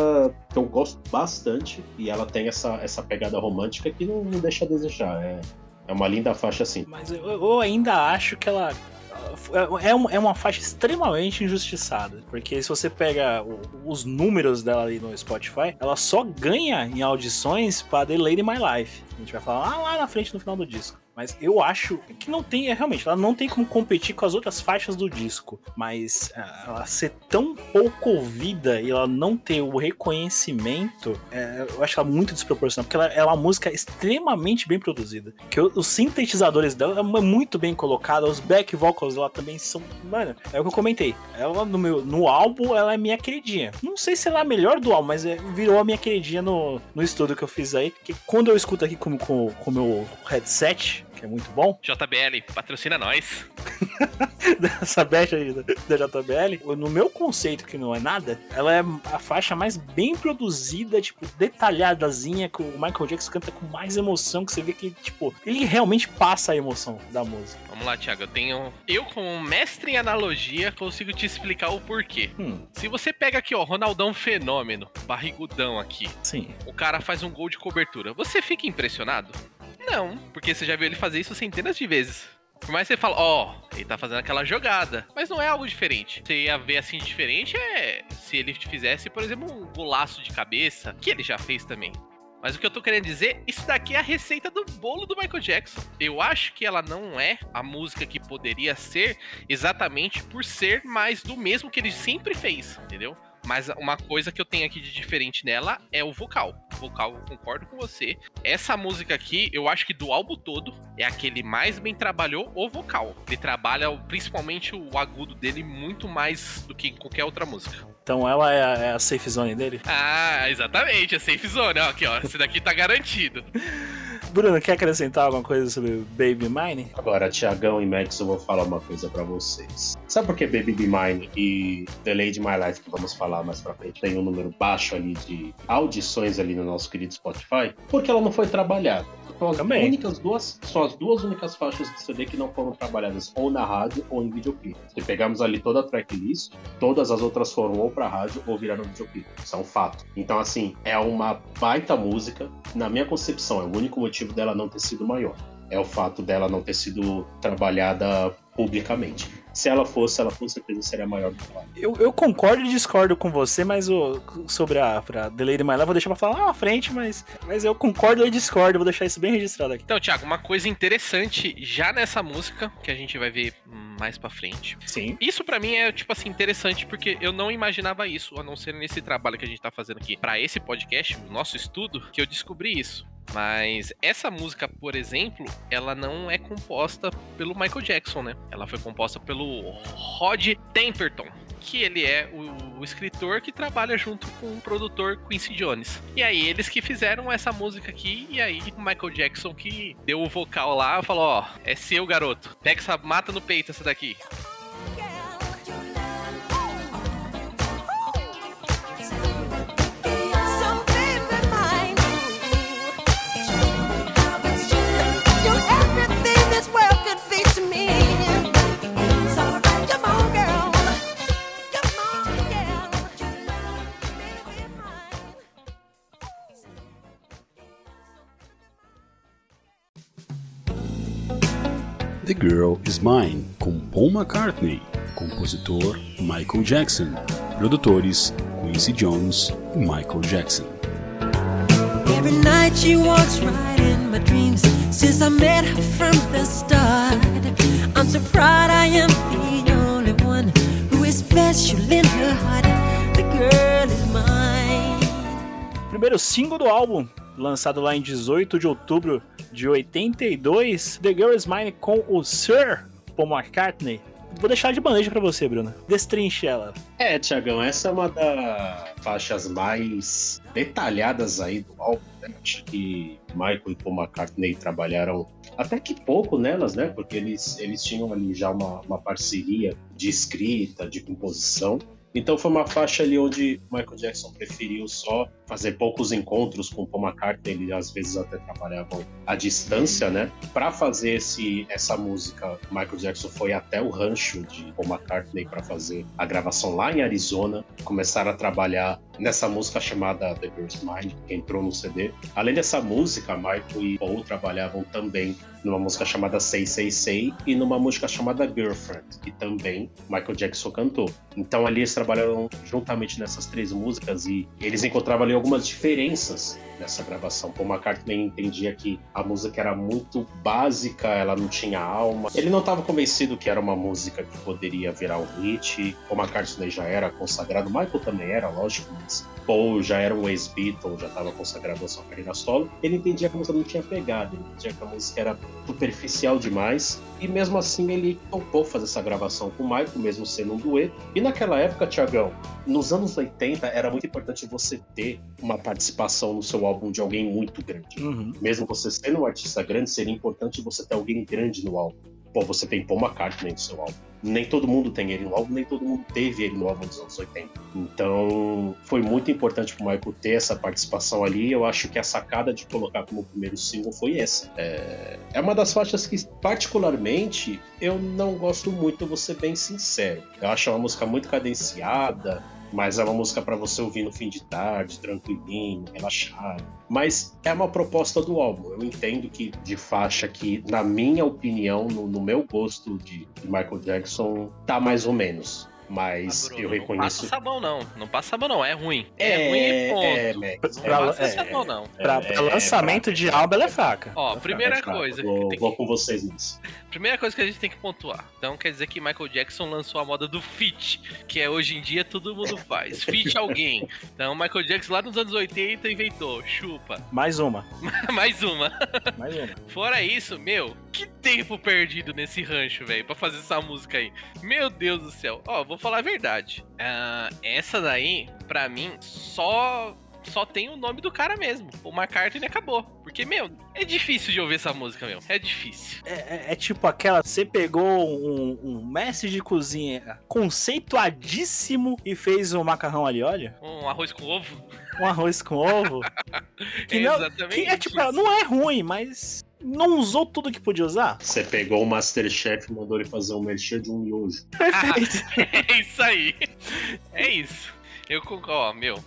[SPEAKER 4] que eu gosto bastante e ela tem essa, essa pegada romântica que não, não deixa a desejar. É, é uma linda faixa assim.
[SPEAKER 2] Mas eu, ainda acho que ela. É, um- é uma faixa extremamente injustiçada. Porque se você pega os números dela ali no Spotify, ela só ganha em audições para The Lady My Life. A gente vai falar lá, lá na frente no final do disco. Mas eu acho que não tem, é, realmente, ela não tem como competir com as outras faixas do disco. Mas ah, ela ser tão pouco ouvida e ela não ter o reconhecimento, é, eu acho ela muito desproporcional. Porque ela, ela é uma música extremamente bem produzida. Que os sintetizadores dela é muito bem colocada, os back vocals dela também são. Mano, é o que eu comentei. Ela no, meu, no álbum, ela é minha queridinha. Não sei se ela é a melhor do álbum, mas é- virou a minha queridinha no, no estudo que eu fiz aí. Que quando eu escuto aqui com o com, com meu headset, é muito bom,
[SPEAKER 3] JBL, patrocina nós.
[SPEAKER 2] dessa baixa aí da, da JBL, no meu conceito, que não é nada, ela é a faixa mais bem produzida, tipo, detalhadazinha, que o Michael Jackson canta com mais emoção, que você vê que, tipo, ele realmente passa a emoção da música.
[SPEAKER 3] Vamos lá, Thiago. Eu tenho. Eu, como mestre em analogia, consigo te explicar o porquê.
[SPEAKER 2] Hum,
[SPEAKER 3] Se você pega aqui, ó, Ronaldão Fenômeno, barrigudão aqui,
[SPEAKER 2] sim.
[SPEAKER 3] o cara faz um gol de cobertura, você fica impressionado? Não, porque você já viu ele fazer isso centenas de vezes. Por mais que você fale, ó, ele tá fazendo aquela jogada, mas não é algo diferente. Você ia ver assim diferente é se ele fizesse, por exemplo, um golaço de cabeça, que ele já fez também. Mas o que eu tô querendo dizer, isso daqui é a receita do bolo do Michael Jackson. Eu acho que ela não é a música que poderia ser exatamente por ser mais do mesmo que ele sempre fez, entendeu? Mas uma coisa que eu tenho aqui de diferente nela é o vocal. O vocal, eu concordo com você. Essa música aqui, eu acho que do álbum todo, é a que ele mais bem trabalhou o vocal. Ele trabalha principalmente o agudo dele muito mais do que em qualquer outra música.
[SPEAKER 2] Então ela é a, é a safe zone dele.
[SPEAKER 3] Ah, exatamente, é safe zone. Ó, aqui, ó. Esse daqui tá garantido.
[SPEAKER 2] Bruno, quer acrescentar alguma coisa sobre Baby Mine?
[SPEAKER 4] Agora, Tiagão e Max, eu vou falar uma coisa pra vocês. Sabe por que Baby Be Mine e The Lady My Life, que vamos falar mais pra frente, tem um número baixo ali de audições ali no nosso querido Spotify? Porque ela não foi trabalhada. São as,
[SPEAKER 2] Também.
[SPEAKER 4] únicas duas, são as duas únicas faixas do CD que não foram trabalhadas ou na rádio ou em videoclipe. Se pegamos ali toda a tracklist, todas as outras foram ou pra rádio ou viraram videoclipe. Isso é um fato. Então, assim, é uma baita música. Na minha concepção, é o único motivo dela não ter sido maior é o fato dela não ter sido trabalhada publicamente. Se ela fosse, ela com certeza seria maior do que ela.
[SPEAKER 2] Eu, eu concordo e discordo com você, mas o, sobre a pra The Lady My Love, vou deixar pra falar lá na frente, mas, mas eu concordo e discordo, vou deixar isso bem registrado aqui.
[SPEAKER 3] Então, Thiago, uma coisa interessante já nessa música, que a gente vai ver mais pra frente.
[SPEAKER 2] Sim.
[SPEAKER 3] Isso pra mim é, tipo assim, interessante, porque eu não imaginava isso, a não ser nesse trabalho que a gente tá fazendo aqui pra esse podcast, o nosso estudo, que eu descobri isso. Mas essa música, por exemplo, ela não é composta pelo Michael Jackson, né? Ela foi composta pelo Rod Temperton, que ele é o, o escritor que trabalha junto com o produtor Quincy Jones. E aí eles que fizeram essa música aqui, e aí o Michael Jackson que deu o vocal lá, falou, ó, é seu garoto, pega essa mata no peito essa daqui.
[SPEAKER 6] So
[SPEAKER 1] The Girl Is Mine, com Paul McCartney, compositor Michael Jackson, produtores Quincy Jones e Michael Jackson.
[SPEAKER 6] Every night she walks right in my dreams since I met her from the start. I'm so proud I am the only one who is special in her heart. The girl is mine.
[SPEAKER 2] Primeiro single do álbum, lançado lá em 18 de outubro de 82, The Girl Is Mine com o Sir Paul McCartney. Vou deixar de bandeja pra você, Bruno. Destrinche ela.
[SPEAKER 4] É, Tiagão, essa é uma das faixas mais detalhadas aí do álbum. Né? Acho que Michael e Paul McCartney trabalharam até que pouco nelas, né? Porque eles, eles tinham ali já uma, uma parceria de escrita, de composição. Então foi uma faixa ali onde Michael Jackson preferiu só fazer poucos encontros com Paul McCartney, ele às vezes até trabalhavam à distância, né? Para fazer esse, essa música, Michael Jackson foi até o rancho de Paul McCartney para fazer a gravação lá em Arizona. Começaram a trabalhar nessa música chamada The Girl's Mind, que entrou no CD. Além dessa música, Michael e Paul trabalhavam também numa música chamada Say Say Say e numa música chamada Girlfriend, que também Michael Jackson cantou. Então ali eles trabalharam juntamente nessas três músicas e eles encontravam ali algumas diferenças nessa gravação. Paul McCartney entendia que a música era muito básica, ela não tinha alma. Ele não estava convencido que era uma música que poderia virar um hit. Paul McCartney já era consagrado, Michael também era, lógico, mas Paul já era um ex-Beatle, já estava consagrado a sua carreira solo. Ele entendia que a música não tinha pegada, ele entendia que a música era superficial demais. E mesmo assim ele topou fazer essa gravação com o Michael, mesmo sendo um dueto. E naquela época, Tiagão, nos anos 80 era muito importante você ter uma participação no seu álbum de alguém muito grande.
[SPEAKER 2] Uhum.
[SPEAKER 4] Mesmo você sendo um artista grande, seria importante você ter alguém grande no álbum. Pô, você tem Paul McCartney no seu álbum. Nem todo mundo tem ele no álbum, nem todo mundo teve ele no álbum dos anos 80. Então, foi muito importante pro Michael ter essa participação ali. Eu acho que a sacada de colocar como primeiro single foi essa. É, é uma das faixas que, particularmente, eu não gosto muito, vou ser bem sincero. Eu acho uma música muito cadenciada, Mas é uma música pra você ouvir no fim de tarde, tranquilinho, relaxado. Mas é uma proposta do álbum. Eu entendo que de faixa que, na minha opinião, no, no meu gosto de, de Michael Jackson, tá mais ou menos. Mas
[SPEAKER 3] Ah, Bruno,
[SPEAKER 4] eu
[SPEAKER 3] Não
[SPEAKER 4] reconheço.
[SPEAKER 3] passa sabão, não. Não passa sabão, não. É ruim.
[SPEAKER 4] É,
[SPEAKER 3] É, ruim e ponto.
[SPEAKER 4] é, Max.
[SPEAKER 2] Pra-
[SPEAKER 3] não passa
[SPEAKER 2] é,
[SPEAKER 3] sabão, não.
[SPEAKER 2] Pra,
[SPEAKER 4] É,
[SPEAKER 2] pra
[SPEAKER 4] é,
[SPEAKER 2] lançamento
[SPEAKER 4] fraca,
[SPEAKER 2] de
[SPEAKER 4] é fraca.
[SPEAKER 2] álbum, ela é fraca.
[SPEAKER 3] Ó,
[SPEAKER 2] é
[SPEAKER 3] primeira
[SPEAKER 4] É fraco.
[SPEAKER 3] coisa que
[SPEAKER 4] Vou,
[SPEAKER 3] tem
[SPEAKER 4] vou
[SPEAKER 3] que-
[SPEAKER 4] com vocês nisso.
[SPEAKER 3] Primeira coisa que a gente tem que pontuar. Então quer dizer que Michael Jackson lançou a moda do feat, que é hoje em dia todo mundo faz. Feat alguém. Então Michael Jackson lá nos anos 80 inventou. Chupa.
[SPEAKER 2] Mais uma.
[SPEAKER 3] Mais uma.
[SPEAKER 2] Mais uma.
[SPEAKER 3] Fora isso, meu, que tempo perdido nesse rancho, velho, pra fazer essa música aí. Meu Deus do céu. Ó, vou falar a verdade. Ah, essa daí, pra mim, só. Só tem o nome do cara mesmo. O McCartney acabou. Porque, meu, é difícil de ouvir essa música, meu. É difícil.
[SPEAKER 2] É, é- é tipo aquela. Você pegou um, um mestre de cozinha conceituadíssimo e fez um macarrão ali, olha.
[SPEAKER 3] Um arroz com ovo.
[SPEAKER 2] Um arroz com ovo. Que
[SPEAKER 3] é
[SPEAKER 2] não,
[SPEAKER 3] exatamente
[SPEAKER 2] que é tipo,
[SPEAKER 3] isso.
[SPEAKER 2] não é ruim, mas não usou tudo que podia usar.
[SPEAKER 4] Você pegou o Masterchef e mandou ele fazer um merchan de um miojo.
[SPEAKER 2] Perfeito.
[SPEAKER 3] É isso aí. É isso. Eu concordo, ó, meu,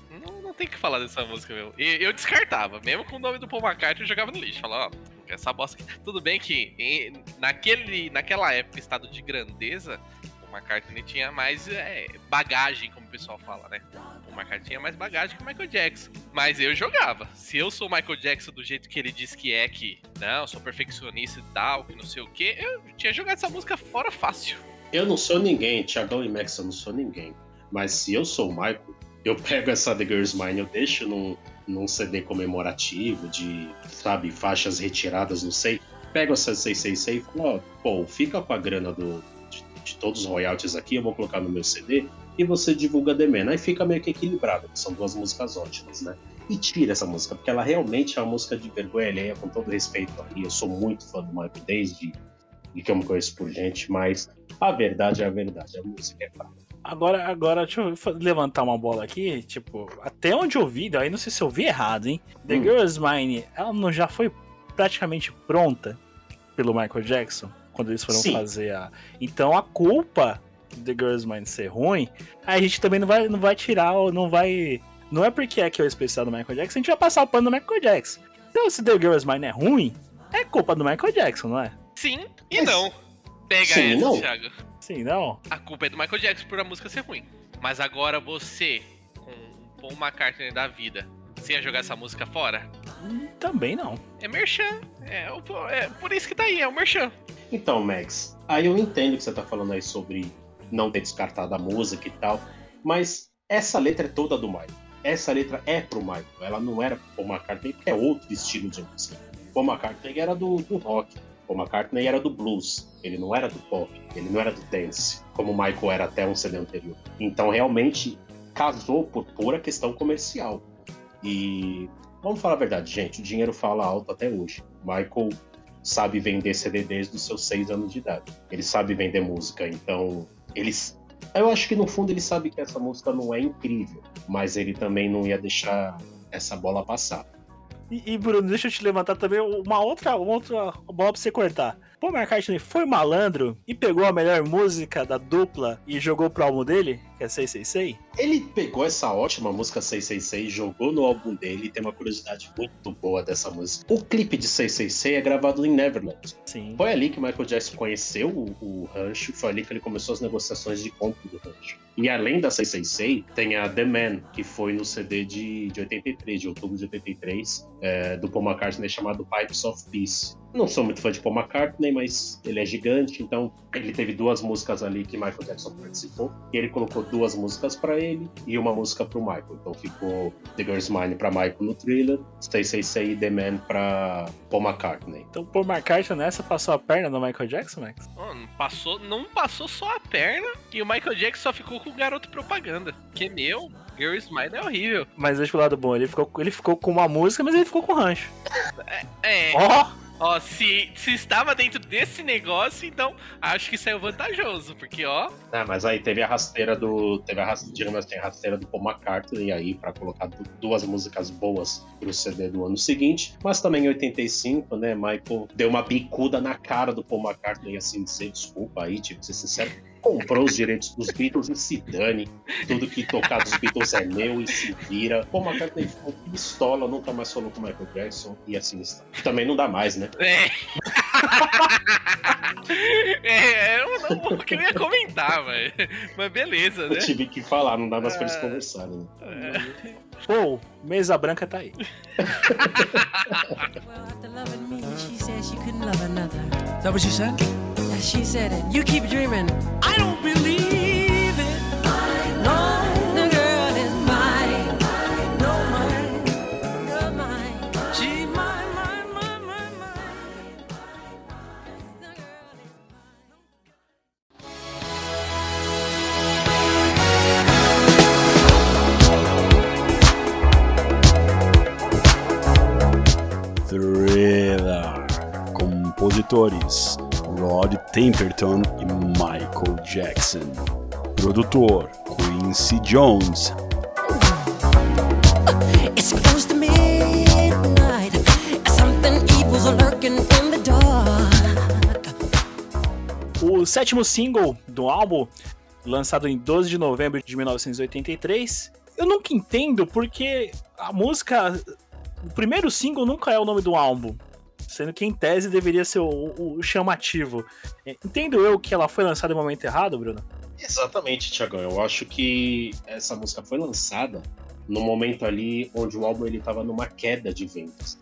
[SPEAKER 3] tem que falar dessa música, meu. E eu descartava, mesmo com o nome do Paul McCartney, eu jogava no lixo. Falava, ó, essa bosta aqui. Tudo bem que em- naquele, naquela época, estado de grandeza, o McCartney tinha mais é, bagagem, como o pessoal fala, né? O McCartney tinha mais bagagem que o Michael Jackson. Mas eu jogava. Se eu sou o Michael Jackson do jeito que ele diz que é, que não, sou perfeccionista e tal, que não sei o que, eu tinha jogado essa música fora fácil.
[SPEAKER 4] Eu não sou ninguém, Thiagão e Max, eu não sou ninguém. Mas se eu sou o Michael, eu pego essa The Girl's Mine, eu deixo num, num CD comemorativo de, sabe, faixas retiradas, não sei. Pego essa 666 e falo, pô, fica com a grana do, de, de todos os royalties aqui, eu vou colocar no meu CD e você divulga The Man. Aí fica meio que equilibrado, são duas músicas ótimas, né? E tira essa música, porque ela realmente é uma música de vergonha alheia, com todo respeito aqui. Eu sou muito fã do Michael desde de que eu me conheço por gente, mas a verdade é a verdade, a música é fraca.
[SPEAKER 2] Agora, agora, deixa eu levantar uma bola aqui. Tipo, até onde eu vi, aí não sei se eu vi errado, hein? The
[SPEAKER 4] Hum.
[SPEAKER 2] Girl's Mine, ela não já foi praticamente pronta pelo Michael Jackson? Quando eles foram
[SPEAKER 4] Sim.
[SPEAKER 2] fazer a. Então a culpa de The Girl's Mine ser ruim, a gente também não vai, não vai tirar, não vai. Não é porque é que é o especial do Michael Jackson, a gente vai passar o pano do Michael Jackson. Então, se The Girl's Mine é ruim, é culpa do Michael Jackson, não é?
[SPEAKER 3] Sim e não. Pega
[SPEAKER 4] Sim
[SPEAKER 3] essa,
[SPEAKER 4] não.
[SPEAKER 3] Thiago.
[SPEAKER 2] Sim, não?
[SPEAKER 3] A culpa é do Michael Jackson por a música ser ruim. Mas agora você, com o Paul McCartney da vida, você ia jogar essa música fora?
[SPEAKER 2] Também não.
[SPEAKER 3] É merchan. É, o- é por isso que tá aí, é o merchan.
[SPEAKER 4] Então, Max, aí eu entendo que você tá falando aí sobre não ter descartado a música e tal, mas essa letra é toda do Michael. Essa letra é pro Michael, ela não era pro Paul McCartney, que é outro estilo de música. Paul McCartney era do, do rock, Paul McCartney era do blues, ele não era do pop, ele não era do dance, como o Michael era até um CD anterior. Então, realmente, casou por pura questão comercial. E vamos falar a verdade, gente, o dinheiro fala alto até hoje. Michael sabe vender CD desde os seus seis anos de idade. Ele sabe vender música, então eles. Eu acho que no fundo ele sabe que essa música não é incrível, mas ele também não ia deixar essa bola passar.
[SPEAKER 2] E, e, Bruno, deixa eu te levantar também uma outra, uma outra bola pra você cortar. Paul McCartney foi malandro e pegou a melhor música da dupla e jogou pro álbum dele, que é 666?
[SPEAKER 4] Ele pegou essa ótima música 666, jogou no álbum dele e tem uma curiosidade muito boa dessa música. O clipe de 666 é gravado em Neverland.
[SPEAKER 2] Sim.
[SPEAKER 4] Foi ali que Michael Jackson conheceu o, o rancho, foi ali que ele começou as negociações de compra do rancho. E além da 666, tem a The Man, que foi no CD de, de 83, de outubro de 83, é, do Paul McCartney chamado Pipes of Peace. Não sou muito fã de Paul McCartney, mas ele é gigante, então ele teve duas músicas ali que Michael Jackson participou. E ele colocou duas músicas pra ele e uma música pro Michael. Então ficou The Girl's Mine pra Michael no Thriller, 666 e The Man pra Paul McCartney.
[SPEAKER 2] Então Paul McCartney nessa passou a perna no Michael Jackson, Max?
[SPEAKER 3] Ó, não passou, não passou só a perna e o Michael Jackson só ficou com o garoto propaganda. Que meu, Girl Smile é horrível.
[SPEAKER 2] Mas deixa pro lado bom, ele ficou, ele ficou com uma música, mas ele ficou com o rancho.
[SPEAKER 3] É,
[SPEAKER 2] Ó!
[SPEAKER 3] Ó, se, se estava dentro desse negócio, então acho que saiu vantajoso, porque ó,
[SPEAKER 4] Ah, mas aí teve a rasteira do. Teve a rasteira, digamos assim, a rasteira do Paul McCartney aí pra colocar du- duas músicas boas pro CD do ano seguinte. Mas também em 85, né, Michael deu uma bicuda na cara do Paul McCartney, assim, dizer desculpa aí, tipo, ser sincero. Comprou os direitos dos Beatles e se dane. Tudo que tocar dos Beatles é meu e se vira. Paul McCartney ficou pistola, nunca mais falou com o Michael Jackson e assim está. Também não dá mais, né?
[SPEAKER 3] É. é, eu não queria comentar, mas, mas beleza,
[SPEAKER 4] Eu
[SPEAKER 3] né?
[SPEAKER 4] tive que falar, não dá mais pra eles conversarem. né?
[SPEAKER 2] Pô, mesa branca tá aí.
[SPEAKER 6] Well, after loving me, she said she couldn't love another.
[SPEAKER 5] Is that what you said?
[SPEAKER 6] Yeah, she said it. You keep dreaming.
[SPEAKER 5] I don't believe it.
[SPEAKER 6] No, the girl is mine. No, mine. You're mine.
[SPEAKER 5] She mine, mine, mine, mine, mine.
[SPEAKER 6] The girl is
[SPEAKER 1] Thriller. Compositores Rod Temperton e Michael Jackson. Produtor Quincy Jones.
[SPEAKER 2] O sétimo single do álbum, lançado em 12 de novembro de 1983, eu nunca entendo porque a música. O primeiro single nunca é o nome do álbum. Sendo que em tese deveria ser o, o chamativo. É, Entendo eu que ela foi lançada no momento errado, Bruno?
[SPEAKER 4] Exatamente, Tiagão. Eu acho que essa música foi lançada no momento ali onde o álbum ele tava numa queda de vendas.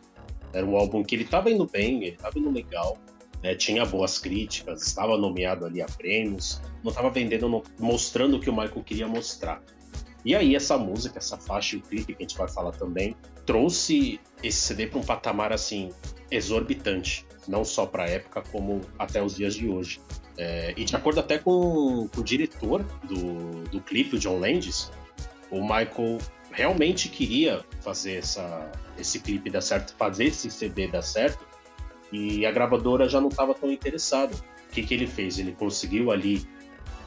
[SPEAKER 4] Era um álbum que ele tava indo bem, ele tava indo legal, né, tinha boas críticas, estava nomeado ali a prêmios, não tava vendendo, mostrando o que o Michael queria mostrar. E aí essa música, essa faixa e o clipe que a gente vai falar também, trouxe esse CD para um patamar assim exorbitante, não só para a época como até os dias de hoje. É, e de acordo até com, com o diretor do, do clipe, o John Landis, o Michael realmente queria fazer essa, esse clipe dar certo, fazer esse CD dar certo, e a gravadora já não estava tão interessada. O que, que ele fez? Ele conseguiu ali,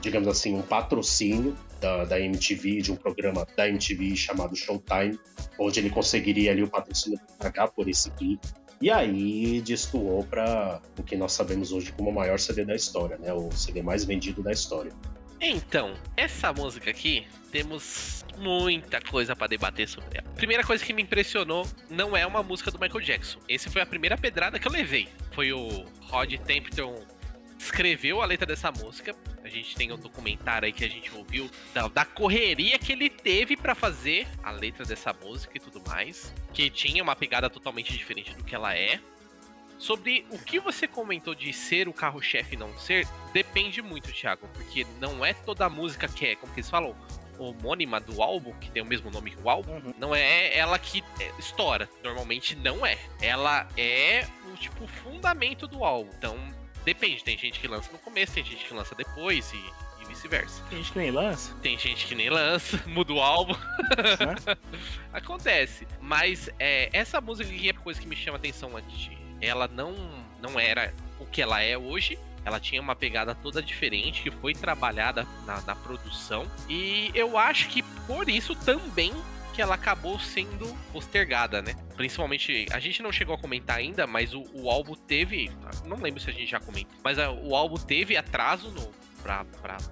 [SPEAKER 4] digamos assim, um patrocínio da, da MTV, de um programa da MTV chamado Showtime, onde ele conseguiria ali o patrocínio para pagar por esse clipe. E aí destoou para o que nós sabemos hoje como o maior CD da história, né? O CD mais vendido da história.
[SPEAKER 3] Então, essa música aqui, temos muita coisa pra debater sobre ela. Primeira coisa que me impressionou, não é uma música do Michael Jackson. Essa foi a primeira pedrada que eu levei. Foi o Rod Temperton escreveu a letra dessa música. A gente tem um documentário aí que a gente ouviu da, da correria que ele teve pra fazer a letra dessa música e tudo mais, que tinha uma pegada totalmente diferente do que ela é. Sobre o que você comentou de ser o carro-chefe e não ser, depende muito, Thiago, porque não é toda música que é, como que eles falam, homônima do álbum, que tem o mesmo nome que o álbum,
[SPEAKER 2] Uhum.
[SPEAKER 3] não é ela que é, estoura. Normalmente não é. Ela é o tipo fundamento do álbum. Então, depende. Tem gente que lança no começo, tem gente que lança depois e, e vice-versa.
[SPEAKER 2] Tem gente que nem lança.
[SPEAKER 3] Tem gente que nem lança, muda o álbum. Acontece. Mas é, essa música aqui é a coisa que me chama atenção antes. de- Ela não, não era o que ela é hoje. Ela tinha uma pegada toda diferente que foi trabalhada na, na produção. E eu acho que por isso também que ela acabou sendo postergada, né? Principalmente, a gente não chegou a comentar ainda, mas o, o álbum teve. Não lembro se a gente já comentou, mas a- o álbum teve atraso no, para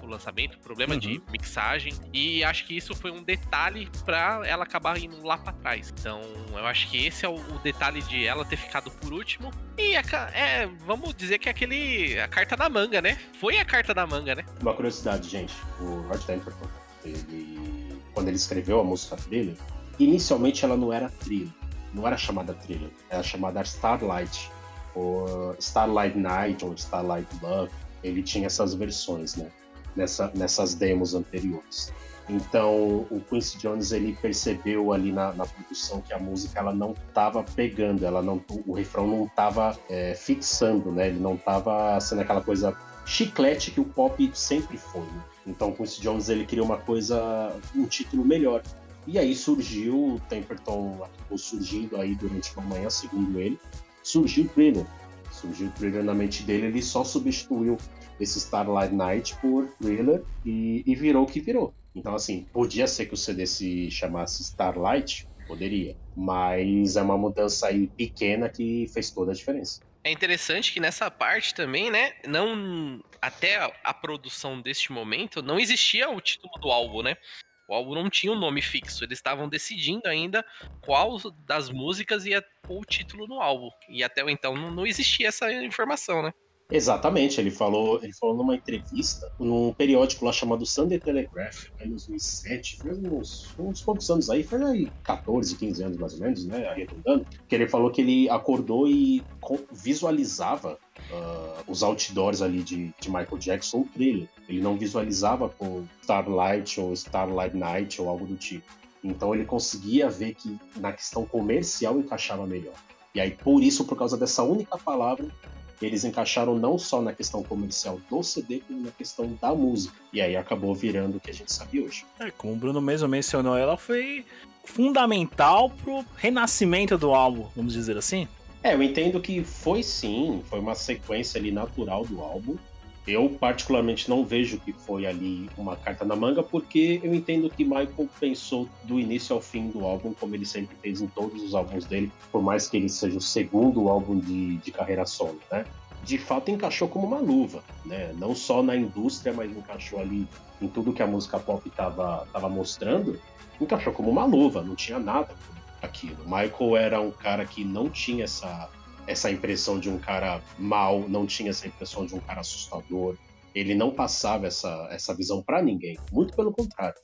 [SPEAKER 3] o lançamento, problema de mixagem, e acho que isso foi um detalhe pra ela acabar indo lá pra trás. Então, eu acho que esse é o, o detalhe de ela ter ficado por último. E a é, vamos dizer que é aquele a carta da manga, né? Foi a carta da manga, né?
[SPEAKER 4] Uma curiosidade, gente, o Rod Temperton, ele, quando ele escreveu a música Thriller, inicialmente ela não era thriller, não era chamada Thriller, era chamada Starlight, ou Starlight Night, ou Starlight Love, ele tinha essas versões, né, nessa, nessas demos anteriores. Então, o Quincy Jones ele percebeu ali na, na produção que a música ela não estava pegando, ela não, o refrão não estava fixando, né? Ele não estava sendo aquela coisa chiclete que o pop sempre foi. Né? Então, o Quincy Jones ele queria uma coisa, um título melhor. E aí surgiu, o Temperton acabou surgindo aí durante uma manhã, segundo ele, surgiu o Thriller. Surgiu o Thriller na mente dele, ele só substituiu esse Starlight Night por Thriller e, e virou o que virou. Então, assim, podia ser que o CD se chamasse Starlight, poderia, mas é uma mudança aí pequena que fez toda a diferença.
[SPEAKER 3] É interessante que nessa parte também, né? Não. Até a, produção deste momento, não existia o título do álbum, né? O álbum não tinha um nome fixo. Eles estavam decidindo ainda qual das músicas ia pôr o título no álbum. E até então não existia essa informação, né?
[SPEAKER 4] Exatamente, ele falou, ele falou numa entrevista, num periódico lá chamado Sunday Telegraph, em 2007, faz uns, uns poucos anos aí, foi aí 14, 15 anos mais ou menos, né, arredondando, que ele falou que ele acordou e visualizava ah, os outdoors ali de, de Michael Jackson, o thriller. Ele não visualizava com Starlight ou Starlight Night ou algo do tipo. Então ele conseguia ver que na questão comercial encaixava melhor. E aí, por isso, por causa dessa única palavra, eles encaixaram não só na questão comercial do CD, como na questão da música. E aí acabou virando o que a gente sabe hoje.
[SPEAKER 2] É, como o Bruno mesmo mencionou, ela foi fundamental pro renascimento do álbum, vamos dizer assim.
[SPEAKER 4] É, eu entendo que foi sim, foi uma sequência ali natural do álbum. Eu particularmente não vejo que foi ali uma carta na manga, porque eu entendo que Michael pensou do início ao fim do álbum, como ele sempre fez em todos os álbuns dele, por mais que ele seja o segundo álbum de, de carreira solo, né? De fato encaixou como uma luva, né? Não só na indústria, mas encaixou ali em tudo que a música pop estava tava mostrando, encaixou como uma luva, não tinha nada aquilo. Michael era um cara que não tinha essa essa impressão de um cara mal, não tinha essa impressão de um cara assustador. Ele não passava essa, essa visão para ninguém, muito pelo contrário.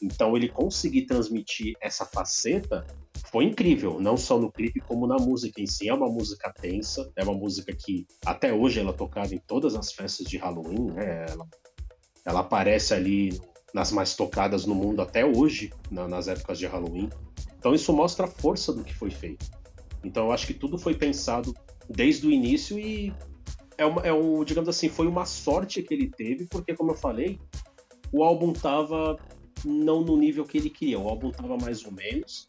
[SPEAKER 4] Então ele conseguir transmitir essa faceta foi incrível, não só no clipe como na música em si. É uma música tensa, é uma música que até hoje ela é tocada em todas as festas de Halloween, né? Ela, ela aparece ali nas mais tocadas no mundo até hoje, na- nas épocas de Halloween. Então isso mostra a força do que foi feito. Então eu acho que tudo foi pensado desde o início e é, uma, é um, digamos assim, foi uma sorte que ele teve, porque como eu falei, o álbum tava não no nível que ele queria. O álbum tava mais ou menos,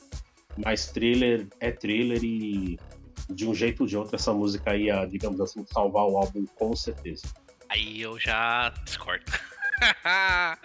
[SPEAKER 4] mas thriller é thriller e de um jeito ou de outro essa música ia, digamos assim, salvar o álbum com certeza.
[SPEAKER 3] Aí eu já discordo.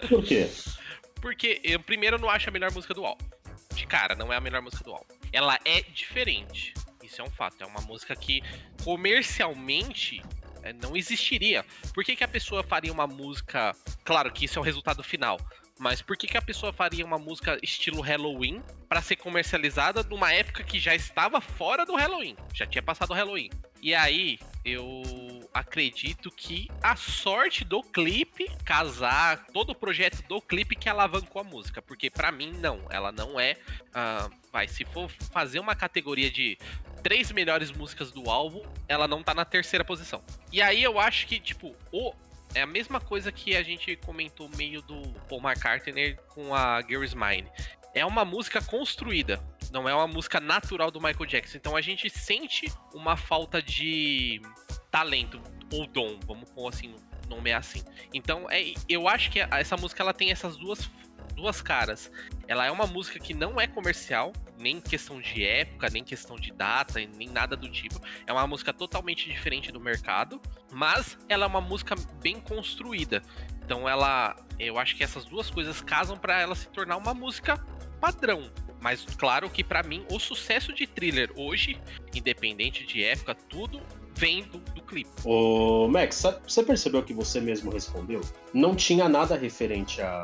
[SPEAKER 4] Por quê?
[SPEAKER 3] Porque eu primeiro não acho a melhor música do álbum. De cara, não é a melhor música do álbum. Ela é diferente. Isso é um fato. É uma música que comercialmente é, não existiria. Por que, que a pessoa faria uma música. Claro que isso é o resultado final. Mas por que, que a pessoa faria uma música estilo Halloween pra ser comercializada numa época que já estava fora do Halloween? Já tinha passado o Halloween. E aí, eu acredito que a sorte do clipe casar, todo o projeto do clipe que alavancou a música. Porque pra mim, não. Ela não é. ah, vai, se for fazer uma categoria de três melhores músicas do álbum, ela não tá na terceira posição. E aí eu acho que, tipo, o. É a mesma coisa que a gente comentou meio do Paul McCartney com a Girl's Mine. É uma música construída, não é uma música natural do Michael Jackson. Então a gente sente uma falta de talento ou dom, vamos pôr assim, nomear assim. Então é, eu acho que essa música ela tem essas duas duas caras. Ela é uma música que não é comercial, nem questão de época, nem questão de data, nem nada do tipo. É uma música totalmente diferente do mercado, mas ela é uma música bem construída. Então ela, eu acho que essas duas coisas casam para ela se tornar uma música padrão. Mas claro que para mim o sucesso de Thriller hoje, independente de época, tudo vem do, do clipe.
[SPEAKER 4] Ô, Max, você percebeu que você mesmo respondeu? Não tinha nada referente a,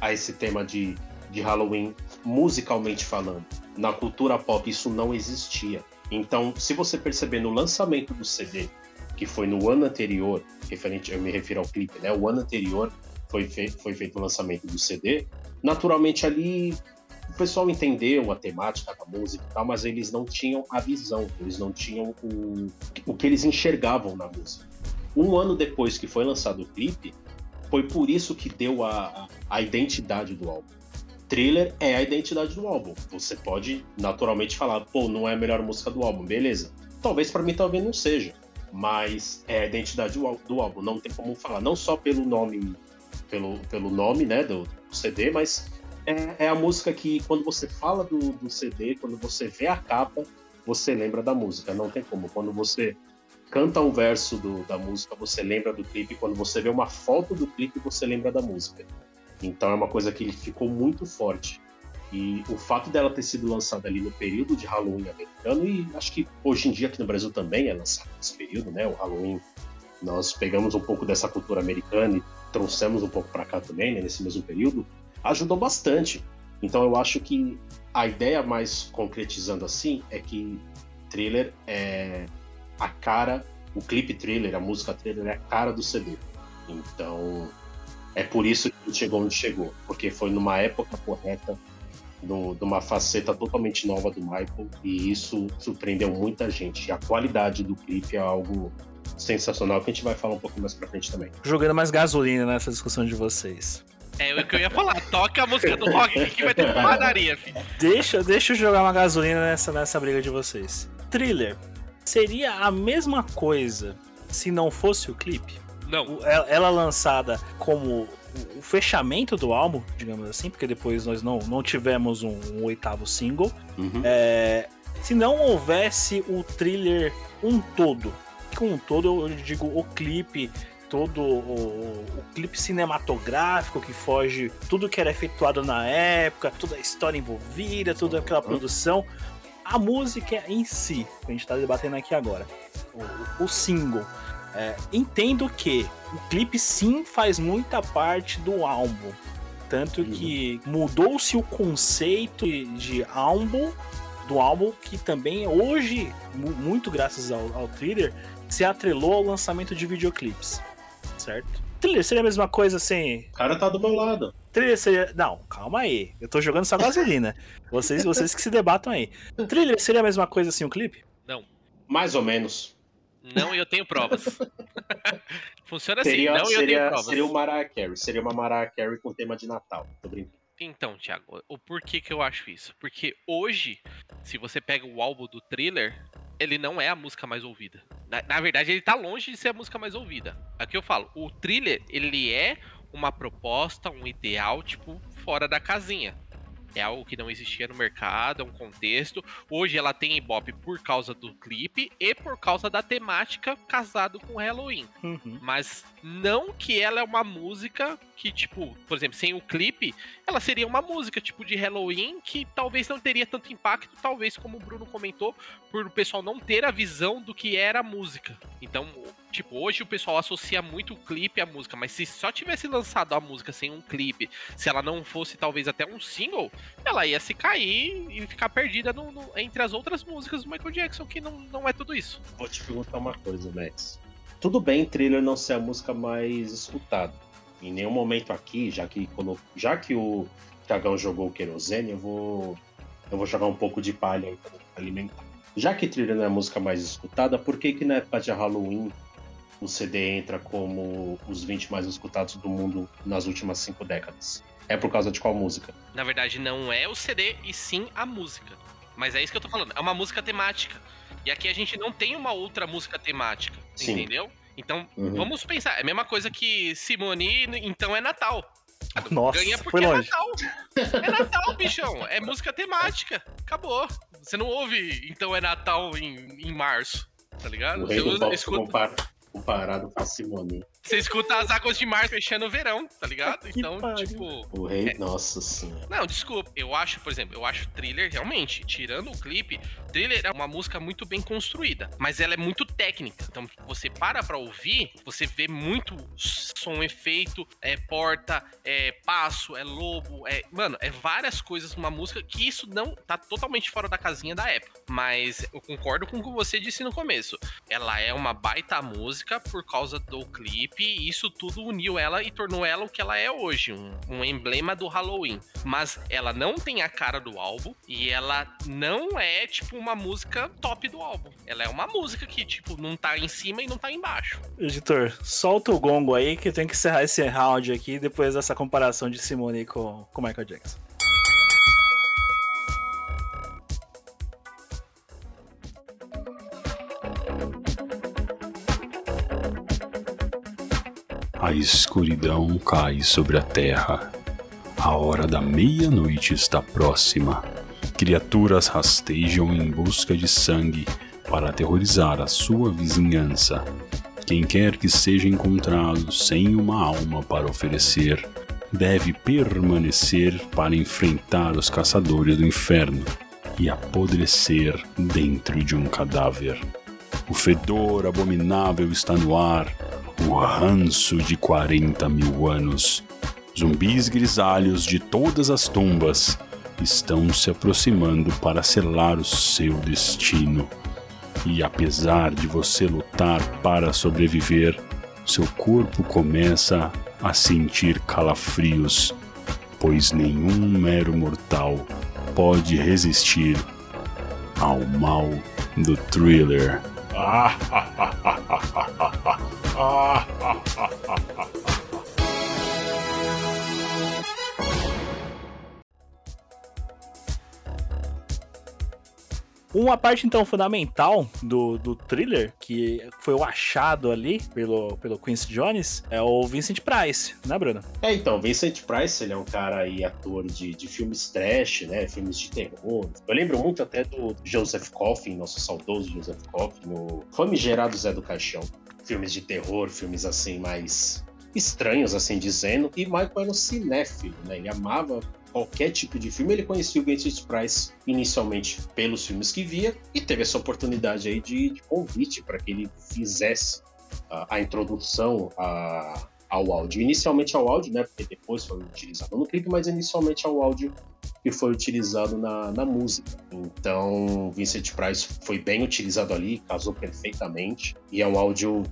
[SPEAKER 4] a esse tema de, de Halloween, musicalmente falando. Na cultura pop isso não existia. Então, se você perceber no lançamento do CD, que foi no ano anterior, referente, eu me refiro ao clipe, né? O ano anterior foi, foi feito o lançamento do CD. Naturalmente ali o pessoal entendeu a temática da música e tal, mas eles não tinham a visão, eles não tinham o, o que eles enxergavam na música. Um ano depois que foi lançado o clipe, foi por isso que deu a, a, identidade do álbum. Thriller é a identidade do álbum. Você pode naturalmente falar, pô, não é a melhor música do álbum, beleza. Talvez para mim talvez não seja, mas é a identidade do álbum, não tem como falar, não só pelo nome, pelo, pelo nome, né, do, do CD, mas é, é a música que quando você fala do, do CD, quando você vê a capa, você lembra da música, não tem como. Quando você canta um verso do- da música, você lembra do clipe, quando você vê uma foto do clipe, você lembra da música. Então é uma coisa que ficou muito forte. E o fato dela ter sido lançada ali no período de Halloween americano, e acho que hoje em dia aqui no Brasil também é lançado nesse período, né? O Halloween, nós pegamos um pouco dessa cultura americana e trouxemos um pouco para cá também, né? Nesse mesmo período, ajudou bastante. Então eu acho que a ideia mais concretizando assim é que thriller é a cara, o clipe thriller, a música thriller é a cara do CD. Então é por isso que chegou onde chegou, porque foi numa época correta, do- de uma faceta totalmente nova do Michael, e isso surpreendeu muita gente. A qualidade do clipe é algo sensacional que a gente vai falar um pouco mais pra frente também.
[SPEAKER 2] Jogando mais gasolina nessa discussão de vocês.
[SPEAKER 3] É o que eu ia falar. Toca a música do rock que vai ter porradaria, filho.
[SPEAKER 2] Deixa, deixa eu jogar uma gasolina nessa, nessa briga de vocês. Thriller seria a mesma coisa se não fosse o clipe?
[SPEAKER 3] Não.
[SPEAKER 2] Ela, ela lançada como o- fechamento do álbum, digamos assim, porque depois nós não, não tivemos um, um oitavo single. É, se não houvesse o thriller um todo, com um todo eu digo o clipe, todo o, o clipe cinematográfico que foge tudo que era efetuado na época, toda a história envolvida, toda aquela produção, a música em si, que a gente tá debatendo aqui agora, o, o single. É, entendo que o clipe sim faz muita parte do álbum. Tanto que mudou-se o conceito de- álbum do álbum, que também hoje, mu- muito graças ao, ao thriller, se atrelou ao lançamento de videoclipes. Certo? Thriller seria a mesma coisa assim.
[SPEAKER 4] O cara tá do meu lado.
[SPEAKER 2] Thriller seria. Não, calma aí. Eu tô jogando só gasolina. Vocês, vocês que se debatam aí. Thriller seria a mesma coisa assim o clipe?
[SPEAKER 4] Mais ou menos.
[SPEAKER 3] Não, e eu tenho provas. Funciona assim,
[SPEAKER 4] Seria,
[SPEAKER 3] não, e eu tenho
[SPEAKER 4] seria,
[SPEAKER 3] provas.
[SPEAKER 4] seria o Mariah Carey. Seria uma Mariah Carey com tema de Natal. Tô brincando.
[SPEAKER 3] Então, Thiago, o porquê que eu acho isso? Porque hoje, se você pega o álbum do thriller, ele não é a música mais ouvida. Na, na verdade, ele tá longe de ser a música mais ouvida. Aqui eu falo, o thriller, ele é uma proposta, um ideal, tipo, fora da casinha. É algo que não existia no mercado, é um contexto. Hoje ela tem Ibope por causa do clipe e por causa da temática casado com Halloween.
[SPEAKER 2] Uhum.
[SPEAKER 3] Mas não que ela é uma música que, tipo, por exemplo, sem o clipe, ela seria uma música, tipo, de Halloween que talvez não teria tanto impacto, talvez, como o Bruno comentou, por o pessoal não ter a visão do que era a música. Então, tipo, hoje o pessoal associa muito o clipe à música, mas se só tivesse lançado a música sem um clipe, se ela não fosse talvez até um single, ela ia se cair e ficar perdida no- no- entre as outras músicas do Michael Jackson, que não, não é tudo isso.
[SPEAKER 4] Vou te perguntar uma coisa, Max. Tudo bem thriller não ser a música mais escutada. Em nenhum momento aqui, já que, já que o Thiagão jogou o querosene, eu vou, eu vou jogar um pouco de palha aí pra alimentar. Já que thriller não é a música mais escutada, por que que na época de Halloween o CD entra como os 20 mais escutados do mundo nas últimas cinco décadas? É por causa de qual música?
[SPEAKER 3] Na verdade, não é o CD e sim a música. Mas é isso que eu tô falando. É uma música temática. E aqui a gente não tem uma outra música temática.
[SPEAKER 4] Sim.
[SPEAKER 3] Entendeu? Então,
[SPEAKER 4] Uhum.
[SPEAKER 3] vamos pensar. É a mesma coisa que Simone, então é Natal.
[SPEAKER 2] Nossa,
[SPEAKER 3] Ganha porque
[SPEAKER 2] foi
[SPEAKER 3] é
[SPEAKER 2] longe.
[SPEAKER 3] Natal. É Natal, bichão. É música temática. Acabou. Você não ouve, então é Natal em, em março. Tá ligado?
[SPEAKER 4] O
[SPEAKER 3] Você,
[SPEAKER 4] rei do
[SPEAKER 3] usa- escuta,
[SPEAKER 4] compara- comparado com a Simone.
[SPEAKER 3] Você escuta as águas de março fechando o verão, tá ligado?
[SPEAKER 2] Que
[SPEAKER 3] Então,
[SPEAKER 2] pariu.
[SPEAKER 3] tipo.
[SPEAKER 4] O rei, nossa senhora.
[SPEAKER 3] Não, desculpa. Eu acho, por exemplo, eu acho thriller realmente, tirando o clipe, thriller é uma música muito bem construída, mas ela é muito técnica. Então, você para pra ouvir, você vê muito som, efeito, é porta, é passo, é lobo, é, mano, é várias coisas numa música que isso não tá totalmente fora da casinha da época. Mas eu concordo com o que você disse no começo. Ela é uma baita música por causa do clipe, e isso tudo uniu ela e tornou ela o que ela é hoje, um, um emblema do Halloween. Mas ela não tem a cara do álbum e ela não é tipo uma música top do álbum. Ela é uma música que tipo não tá em cima e não tá embaixo.
[SPEAKER 2] Editor, solta o gongo aí que eu tenho que encerrar esse round aqui depois dessa comparação de Simone com, com Michael Jackson.
[SPEAKER 1] A escuridão cai sobre a terra. A hora da meia-noite está próxima. Criaturas rastejam em busca de sangue para aterrorizar a sua vizinhança. Quem quer que seja encontrado sem uma alma para oferecer, deve permanecer para enfrentar os caçadores do inferno e apodrecer dentro de um cadáver. O fedor abominável está no ar, o ranço de 40 mil anos. Zumbis grisalhos de todas as tumbas estão se aproximando para selar o seu destino. E apesar de você lutar para sobreviver, seu corpo começa a sentir calafrios, pois nenhum mero mortal pode resistir ao mal do thriller. Ah, ha, ha, ha, ha, ha, ha, ha, ha, ha, ha, ha.
[SPEAKER 2] Uma parte, então, fundamental do, do thriller, que foi o achado ali pelo, pelo Quincy Jones, é o Vincent Price, né, Bruno?
[SPEAKER 4] É, então, Vincent Price, ele é um cara aí, ator de, de filmes trash, né? Filmes de terror. Eu lembro muito até do Joseph Coffin, nosso saudoso Joseph Coffin, no Famigerado Zé do Caixão. Filmes de terror, filmes assim, mais estranhos, assim dizendo. E Michael era um cinéfilo, né? Ele amava qualquer tipo de filme. Ele conhecia o Vincent Price inicialmente pelos filmes que via e teve essa oportunidade aí de, de convite para que ele fizesse a, a introdução a, ao áudio. Inicialmente ao áudio, né? Porque depois foi utilizado no clipe, mas inicialmente ao áudio que foi utilizado na, na música. Então, Vincent Price foi bem utilizado ali, casou perfeitamente e é um áudio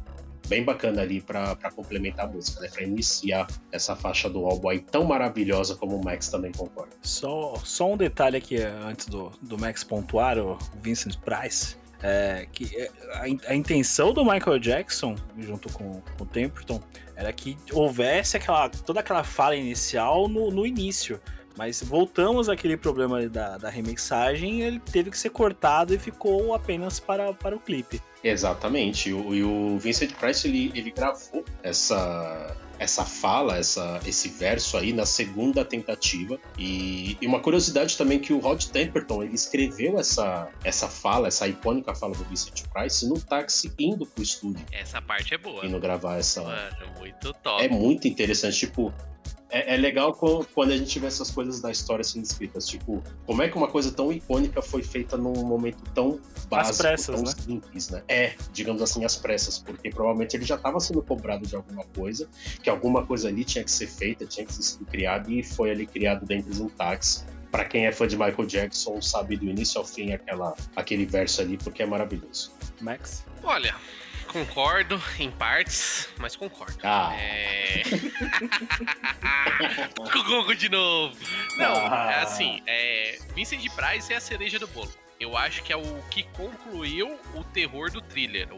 [SPEAKER 4] bem bacana ali para complementar a música, né? Para iniciar essa faixa do álbum aí tão maravilhosa como o Max também concorda.
[SPEAKER 2] Só, só um detalhe aqui eh, antes do, do Max pontuar, o Vincent Price. É, que é, a, a intenção do Michael Jackson, junto com, com o Templeton, era que houvesse aquela, toda aquela fala inicial no, no início. Mas voltamos àquele problema da, da remixagem, ele teve que ser cortado e ficou apenas para, para o clipe.
[SPEAKER 4] Exatamente. E o, e o Vincent Price ele, ele gravou essa essa fala, essa, esse verso aí na segunda tentativa. E, e uma curiosidade também que o Rod Temperton ele escreveu essa, essa fala, essa icônica fala do Vincent Price no táxi indo pro estúdio,
[SPEAKER 3] Essa parte é boa.
[SPEAKER 4] indo gravar essa.
[SPEAKER 3] Mano, muito top.
[SPEAKER 4] É muito interessante, tipo. É, é legal quando a gente vê essas coisas da história sendo escritas, tipo, como é que uma coisa tão icônica foi feita num momento tão básico,
[SPEAKER 2] pressas,
[SPEAKER 4] tão
[SPEAKER 2] né?
[SPEAKER 4] simples, né? É, digamos assim, às pressas, porque provavelmente ele já estava sendo cobrado de alguma coisa, que alguma coisa ali tinha que ser feita, tinha que ser criada, e foi ali criado dentro de um táxi. Pra quem é fã de Michael Jackson, sabe do início ao fim aquela, aquele verso ali, porque é maravilhoso.
[SPEAKER 2] Max?
[SPEAKER 3] Olha, concordo em partes, mas concordo.
[SPEAKER 4] Ah.
[SPEAKER 3] É. Com o Google de novo. Não,
[SPEAKER 4] Ah.
[SPEAKER 3] é assim, é. Vincent Price é a cereja do bolo. Eu acho que é o que concluiu o terror do thriller,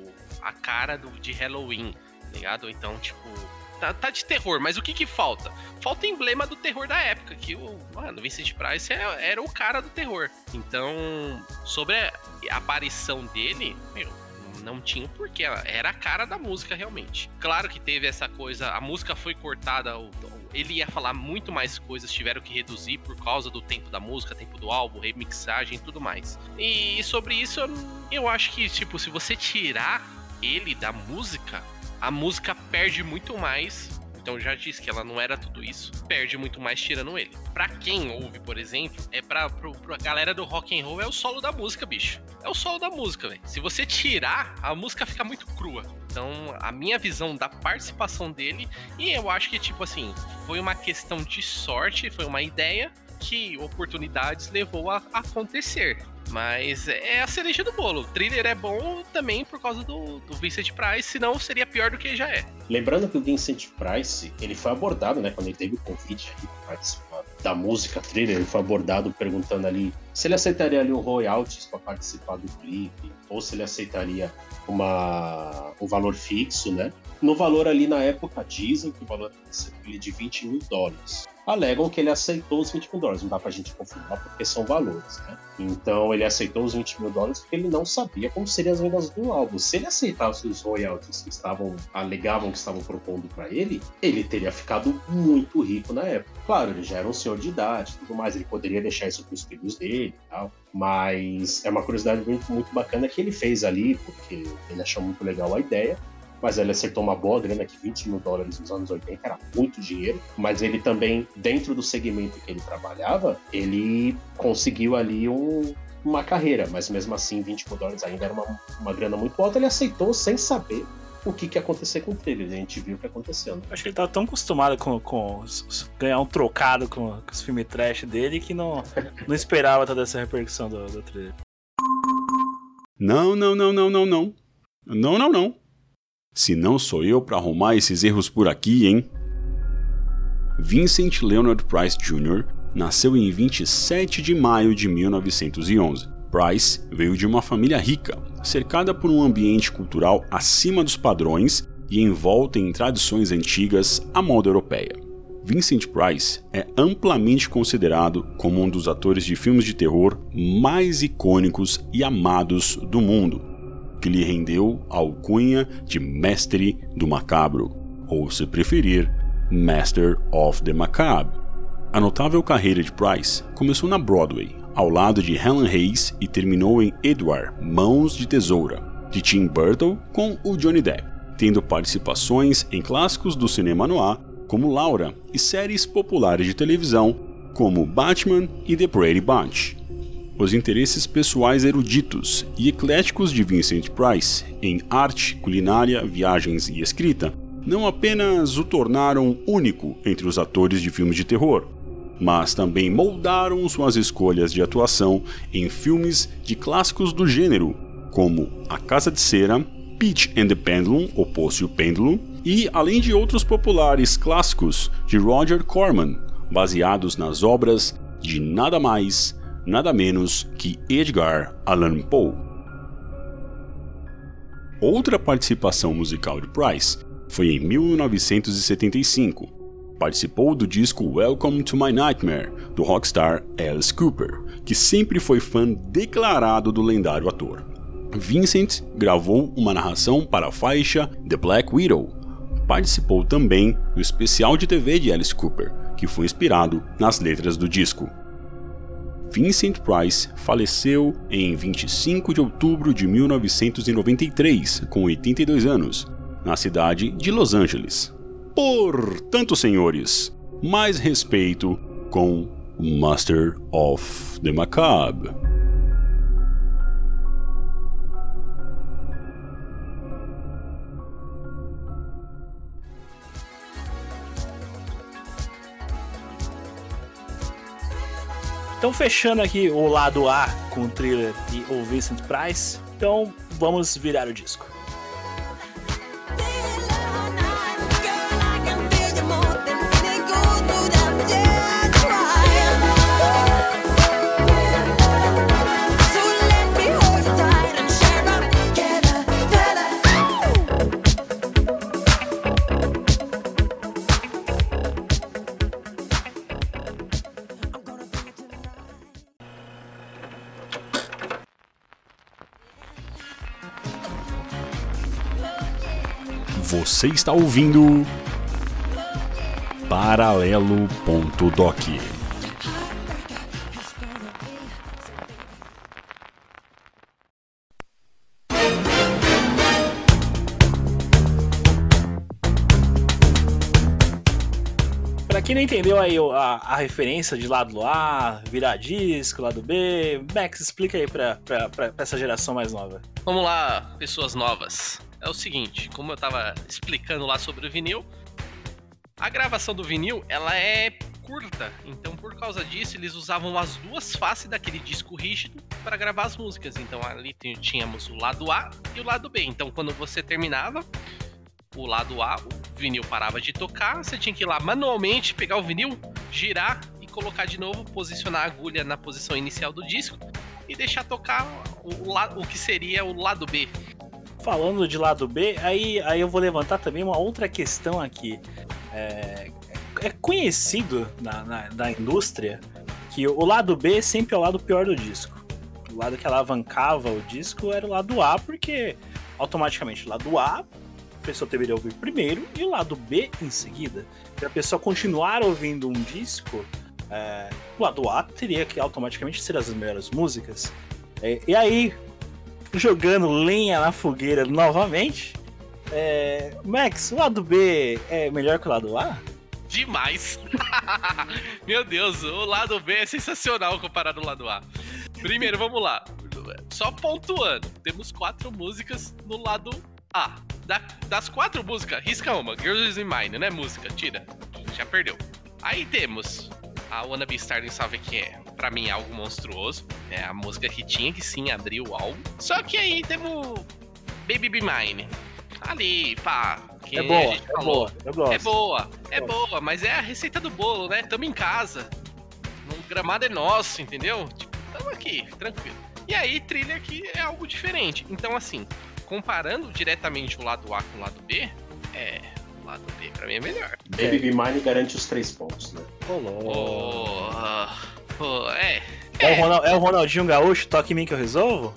[SPEAKER 3] a cara do, de Halloween, tá ligado? Então, tipo, tá, tá de terror, mas o que que falta? Falta emblema do terror da época, que o, mano, Vincent Price é- era o cara do terror. Então, sobre a a aparição dele, meu, não tinha porquê. Era a cara da música, realmente. Claro que teve essa coisa, a música foi cortada, ele ia falar muito mais coisas, tiveram que reduzir por causa do tempo da música, tempo do álbum, remixagem e tudo mais. E sobre isso, eu acho que, tipo, se você tirar ele da música, a música perde muito mais. Então já disse que ela não era tudo isso. Perde muito mais tirando ele. Pra quem ouve, por exemplo, é pra, pro, pra galera do rock and roll é o solo da música, bicho. É o solo da música, velho. Se você tirar, a música fica muito crua. Então, a minha visão da participação dele, e eu acho que, tipo assim, foi uma questão de sorte, foi uma ideia que oportunidades levou a acontecer. Mas é a cereja do bolo. O thriller é bom também por causa do, do Vincent Price, senão seria pior do que já é.
[SPEAKER 4] Lembrando que o Vincent Price, ele foi abordado, né, quando ele teve o convite para participar da música thriller, ele foi abordado perguntando ali se ele aceitaria ali um royalties para participar do clipe, ou se ele aceitaria uma, um valor fixo, né? No valor ali na época dizem que o valor seria de 20 mil dólares. Alegam que ele aceitou os 20 mil dólares, não dá pra gente confirmar porque são valores, né? Então ele aceitou os 20 mil dólares porque ele não sabia como seriam as vendas do álbum. Se ele aceitasse os royalties que estavam, alegavam que estavam propondo para ele, ele teria ficado muito rico na época. Claro, ele já era um senhor de idade e tudo mais, ele poderia deixar isso para os filhos dele e tal. Mas é uma curiosidade muito, muito bacana que ele fez ali, porque ele achou muito legal a ideia. Mas ele acertou uma boa grana, que 20 mil dólares nos anos 80 era muito dinheiro, mas ele também, dentro do segmento que ele trabalhava, ele conseguiu ali um- uma carreira, mas mesmo assim 20 mil dólares ainda era uma, uma grana muito alta, ele aceitou sem saber o que, que ia acontecer com o trailer, a gente viu o que aconteceu. né?
[SPEAKER 2] Acho que ele tava tão acostumado com, com os- os- ganhar um trocado com, com os filmes trash dele que não, não esperava toda essa repercussão do, do trailer.
[SPEAKER 1] Não, não, não, não, não, não. Não, não, não. Se não sou eu pra arrumar esses erros por aqui, hein? Vincent Leonard Price Jr. nasceu em 27 de maio de 1911. Price veio de uma família rica, cercada por um ambiente cultural acima dos padrões e envolta em tradições antigas à moda europeia. Vincent Price é amplamente considerado como um dos atores de filmes de terror mais icônicos e amados do mundo, que lhe rendeu a alcunha de Mestre do Macabro, ou se preferir, Master of the Macabre. A notável carreira de Price começou na Broadway, ao lado de Helen Hayes e terminou em Edward, Mãos de Tesoura, de Tim Burton com o Johnny Depp, tendo participações em clássicos do cinema noir como Laura e séries populares de televisão como Batman e The Brady Bunch. Os interesses pessoais eruditos e ecléticos de Vincent Price em arte, culinária, viagens e escrita não apenas o tornaram único entre os atores de filmes de terror, mas também moldaram suas escolhas de atuação em filmes de clássicos do gênero, como A Casa de Cera, Peach and the Pendulum, O Poço e o Pêndulo, e além de outros populares clássicos de Roger Corman, baseados nas obras de nada mais, nada menos que Edgar Allan Poe. Outra participação musical de Price foi em 1975. Participou do disco Welcome to My Nightmare, do rockstar Alice Cooper, que sempre foi fã declarado do lendário ator. Vincent gravou uma narração para a faixa The Black Widow. Participou também do especial de TV de Alice Cooper, que foi inspirado nas letras do disco. Vincent Price faleceu em 25 de outubro de 1993, com 82 anos, na cidade de Los Angeles. Portanto, senhores, mais respeito com Master of the Macabre.
[SPEAKER 2] Então, fechando aqui o lado A com o thriller e o Vincent Price, então vamos virar o disco.
[SPEAKER 1] Você está ouvindo Paralelo.doc.
[SPEAKER 2] Pra quem não entendeu aí a, a referência de lado A, virar disco, lado B, Max, explica aí pra, pra, pra, pra essa geração mais nova.
[SPEAKER 3] Vamos lá, pessoas novas. É o seguinte, como eu tava explicando lá sobre o vinil, a gravação do vinil, ela é curta, então por causa disso eles usavam as duas faces daquele disco rígido para gravar as músicas. Então ali tínhamos o lado A e o lado B. Então quando você terminava o lado A, o vinil parava de tocar, você tinha que ir lá manualmente pegar o vinil, girar e colocar de novo, posicionar a agulha na posição inicial do disco e deixar tocar o, o, o que seria o lado B.
[SPEAKER 2] Falando de lado B, aí, aí eu vou levantar também uma outra questão aqui. É, é conhecido na, na, na indústria que o lado B sempre é o lado pior do disco. O lado que alavancava o disco era o lado A, porque automaticamente o lado A a pessoa deveria ouvir primeiro e o lado B em seguida. Para a pessoa continuar ouvindo um disco, é, o lado A teria que automaticamente ser as melhores músicas. É, e aí, jogando lenha na fogueira novamente, É, Max, o lado B é melhor que o lado A?
[SPEAKER 3] Demais. Meu Deus, o lado B é sensacional comparado ao lado A. Primeiro, vamos lá. Só pontuando, temos quatro músicas no lado A. Da- das quatro músicas, risca uma. Girls in Mine, né? Música, tira. Já perdeu. Aí temos a Wanna Be Starting Salve, que é, pra mim, algo monstruoso. É a música que tinha que sim abrir o álbum. Só que aí temos Baby Be Mine. Ali, pá. Que
[SPEAKER 2] É
[SPEAKER 3] a
[SPEAKER 2] boa,
[SPEAKER 3] gente
[SPEAKER 2] é
[SPEAKER 3] falou.
[SPEAKER 2] boa, eu gosto.
[SPEAKER 3] É boa, é boa, mas é a receita do bolo, né? Tamo em casa. O gramado é nosso, entendeu? Tipo, tamo aqui, tranquilo. E aí, trilha aqui é algo diferente. Então, assim, comparando diretamente o lado A com o lado B, é. Lado B pra mim é melhor.
[SPEAKER 4] Baby Be Mine garante os três pontos, né?
[SPEAKER 3] Ah, pô, é.
[SPEAKER 2] É, o Ronald- é o Ronaldinho Gaúcho, toque em mim que eu resolvo?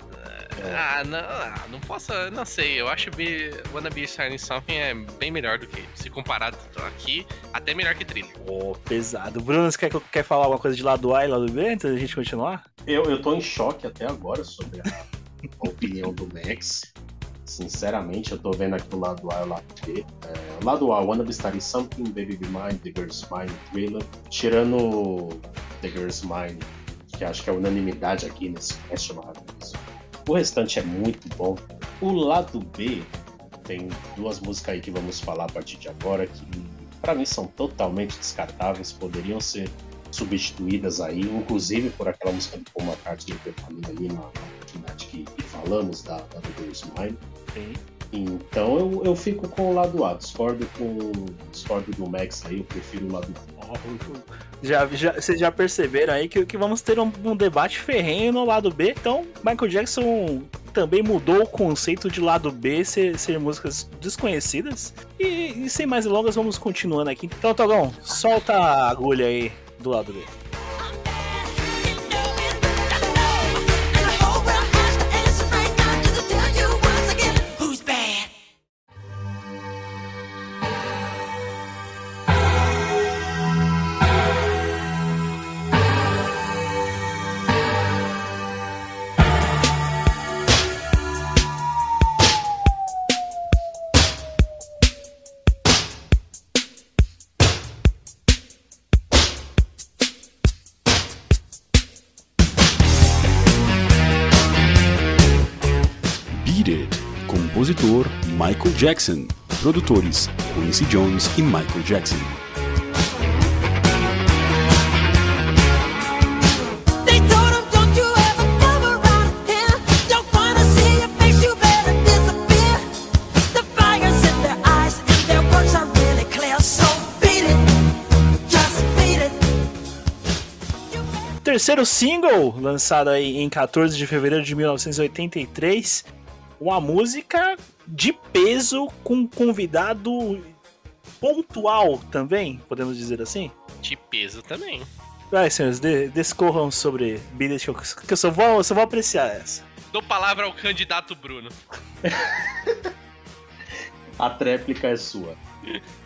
[SPEAKER 3] Ah, não, ah, não posso, não sei. Eu acho que Wanna Be Starting Something é bem melhor do que, se comparado aqui, até melhor que trilha.
[SPEAKER 2] Pô, pesado. Bruno, você quer, quer falar alguma coisa de lado A e lado B antes da gente continuar?
[SPEAKER 4] Eu, eu tô em choque até agora sobre a opinião do Max. Sinceramente, eu tô vendo aqui o lado A e o lado B. É, lado A, Wanna Be Starting Something, Baby Be Mine, The Girl's Mine, Thriller. Tirando The Girl's Mine, que acho que é unanimidade aqui nesse cast. O restante é muito bom. O lado B tem duas músicas aí que vamos falar a partir de agora que pra mim são totalmente descartáveis, poderiam ser substituídas aí, inclusive por aquela música do Paul McCartney eu falei ali na oportunidade que, que falamos da, da The Girl's Mine.
[SPEAKER 2] Sim.
[SPEAKER 4] Então eu, eu fico com o lado A, discordo com discordo do Max aí, eu prefiro o lado A.
[SPEAKER 2] Já, já, vocês já perceberam aí que, que vamos ter um, um debate ferrenho no lado B. Então, Michael Jackson também mudou o conceito de lado B ser, ser músicas desconhecidas. E, e sem mais delongas, vamos continuando aqui. Então, Togão, solta a agulha aí do lado B.
[SPEAKER 6] clear. So beat it, just beat it.
[SPEAKER 2] Terceiro single, lançado aí em 14 de fevereiro de 1983. Uma música de peso com um convidado pontual também, podemos dizer assim?
[SPEAKER 3] De peso também.
[SPEAKER 2] Vai, senhores, de, discorram sobre It, que eu, só, vou, eu só vou apreciar essa.
[SPEAKER 3] Dou palavra ao candidato Bruno.
[SPEAKER 4] A tréplica é sua.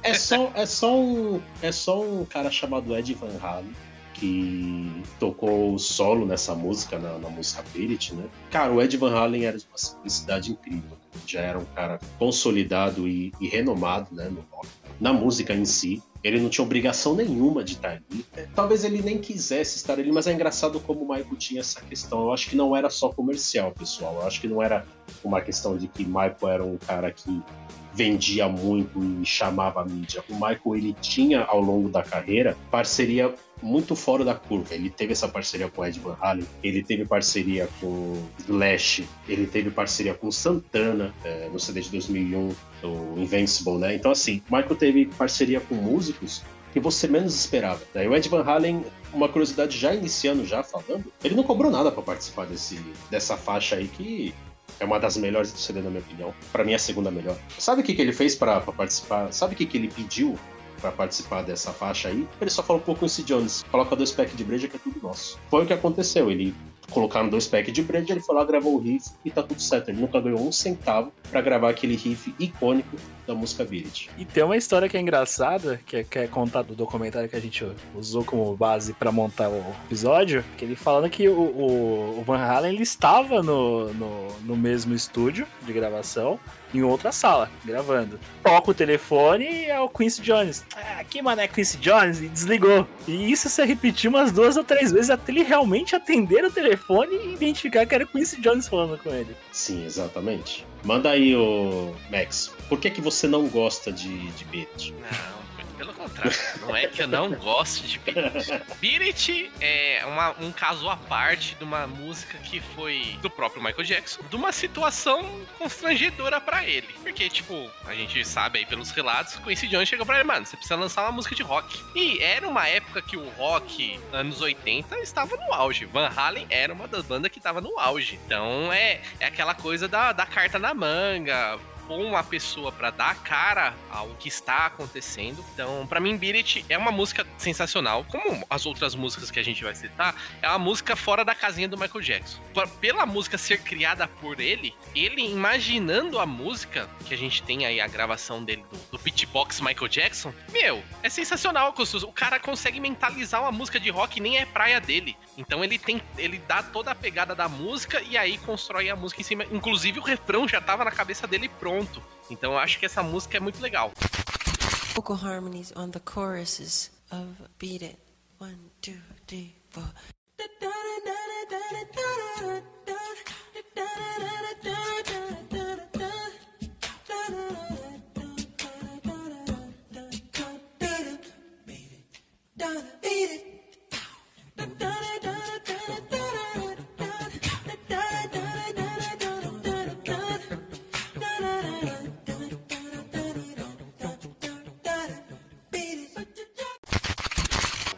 [SPEAKER 4] É só, é só um, é só um cara chamado Ed Van Halen que tocou solo nessa música, na, na música Beat It, né? Cara, o Ed Van Halen era de uma simplicidade incrível. Já era um cara consolidado e, e renomado, né, no rock. Na música em si, ele não tinha obrigação nenhuma de estar ali. Talvez ele nem quisesse estar ali, mas é engraçado como o Michael tinha essa questão. Eu acho que não era só comercial, pessoal. Eu acho que não era uma questão de que Michael era um cara que vendia muito e chamava a mídia. O Michael ele tinha ao longo da carreira parceria muito fora da curva. Ele teve essa parceria com Ed Van Halen, ele teve parceria com Slash, ele teve parceria com Santana eh, no CD de 2001, o Invincible, né? Então assim, Michael teve parceria com músicos que você menos esperava. Né? O Ed Van Halen, uma curiosidade já iniciando, já falando, ele não cobrou nada para participar desse, dessa faixa aí que é uma das melhores do CD, na minha opinião. Pra mim é a segunda melhor. Sabe o que, que ele fez pra participar? Sabe o que, que ele pediu pra participar dessa faixa aí? Ele só falou pro Quincy Jones: coloca dois packs de breja que é tudo nosso. Foi o que aconteceu. Ele colocaram dois packs de breja, ele foi lá, gravou o riff e tá tudo certo. Ele nunca ganhou um centavo pra gravar aquele riff icônico da música It.
[SPEAKER 2] E tem uma história que é engraçada, que é, que é contada do documentário que a gente usou como base pra montar o episódio, que ele falando que o, o- o Van Halen ele estava no, no, no mesmo estúdio de gravação, em outra sala, gravando. Toca o telefone e é o Quincy Jones. Ah, aqui, mano, é Quincy Jones, e desligou. E isso se repetiu umas duas ou três vezes até ele realmente atender o telefone e identificar que era o Quincy Jones falando com ele.
[SPEAKER 4] Sim, exatamente. Manda aí, o Max. Por que, que você não gosta de, de Beat?
[SPEAKER 3] Não, pelo contrário. Não é que eu não gosto de Beat It. Beat It é uma- um caso à parte de uma música que foi do próprio Michael Jackson, de uma situação constrangedora pra ele. Porque, tipo, a gente sabe aí pelos relatos, Quincy Jones chegou pra ele, mano, você precisa lançar uma música de rock. E era uma época que o rock, anos 80, estava no auge. Van Halen era uma das bandas que estava no auge. Então é, é aquela coisa da, da carta na manga, pôr uma pessoa pra dar cara ao que está acontecendo. Então, pra mim, Beat It é uma música sensacional. Como as outras músicas que a gente vai citar, é uma música fora da casinha do Michael Jackson. Pela música ser criada por ele, ele imaginando a música, que a gente tem aí a gravação dele do, do beatbox Michael Jackson, meu, é sensacional. O cara consegue mentalizar uma música de rock, nem é praia dele. Então ele tem, ele dá toda a pegada da música e aí constrói a música em cima. Inclusive o refrão já tava na cabeça dele pronto. Então eu acho que essa música é muito legal.
[SPEAKER 6] vocal harmonies on the choruses of Beat It. One, two, three, four.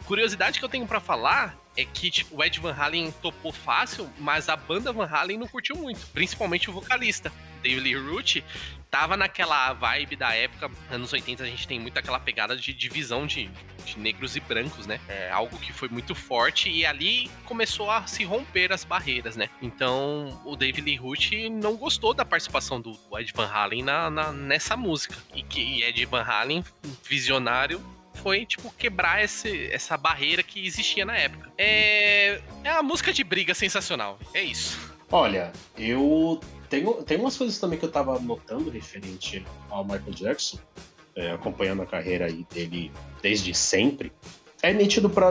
[SPEAKER 3] Curiosidade que eu tenho pra falar é que tipo, o Ed Van Halen topou fácil, mas a banda Van Halen não curtiu muito, principalmente o vocalista. David Lee Roth tava naquela vibe da época, anos 80, a gente tem muito aquela pegada de divisão de, de negros e brancos, né? É algo que foi muito forte e ali começou a se romper as barreiras, né? Então o David Lee Roth não gostou da participação do Ed Van Halen na, na- nessa música. E que e Ed Van Halen, visionário, foi, tipo, quebrar esse, essa barreira que existia na época. É, é uma música de briga sensacional. É isso.
[SPEAKER 4] Olha, eu tenho, tem umas coisas também que eu tava notando referente ao Michael Jackson, é, acompanhando a carreira dele desde sempre. É nítido para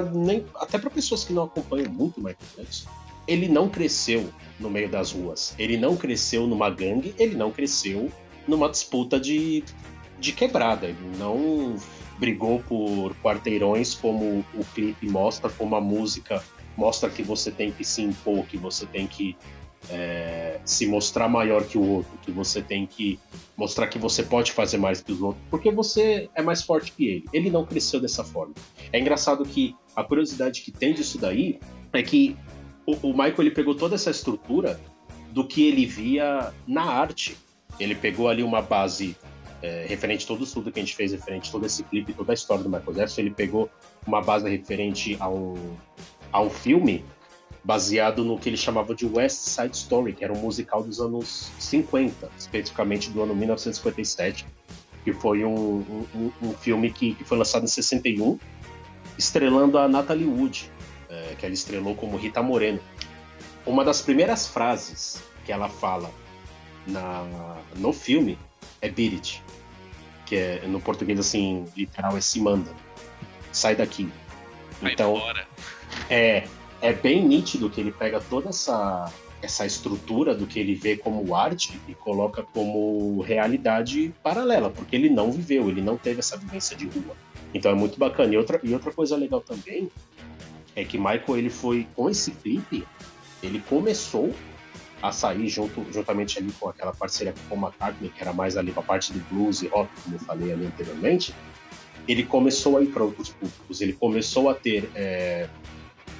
[SPEAKER 4] até para pessoas que não acompanham muito o Michael Jackson. Ele não cresceu no meio das ruas. Ele não cresceu numa gangue. Ele não cresceu numa disputa de, de quebrada. Ele não brigou por quarteirões como o clipe mostra, como a música mostra que você tem que se impor, que você tem que é, se mostrar maior que o outro, que você tem que mostrar que você pode fazer mais que os outros, porque você é mais forte que ele. Ele não cresceu dessa forma. É engraçado que a curiosidade que tem disso daí é que o, o Michael ele pegou toda essa estrutura do que ele via na arte. Ele pegou ali uma base é, referente a todo o estudo que a gente fez, referente a todo esse clipe, toda a história do Michael Jackson. Ele pegou uma base referente a um, a um filme baseado no que ele chamava de West Side Story, que era um musical dos anos 50, especificamente do ano 1957, que foi um, um- um- filme que, que foi lançado em 61, estrelando a Natalie Wood, é, que ela estrelou como Rita Moreno. Uma das primeiras frases que ela fala na, no filme é Beat It, que é, no português assim, literal é se manda, sai daqui.
[SPEAKER 3] Vai
[SPEAKER 4] Então, é, é bem nítido que ele pega toda essa, essa estrutura do que ele vê como arte e coloca como realidade paralela, porque ele não viveu, ele não teve essa vivência de rua. Então é muito bacana. E outra, e outra coisa legal também é que Michael, ele foi, com esse clipe, ele começou a sair junto, juntamente ali com aquela parceria com o McCartney, que era mais ali pra parte do blues e rock, como eu falei ali anteriormente, ele começou a ir para outros públicos, ele começou a ter é,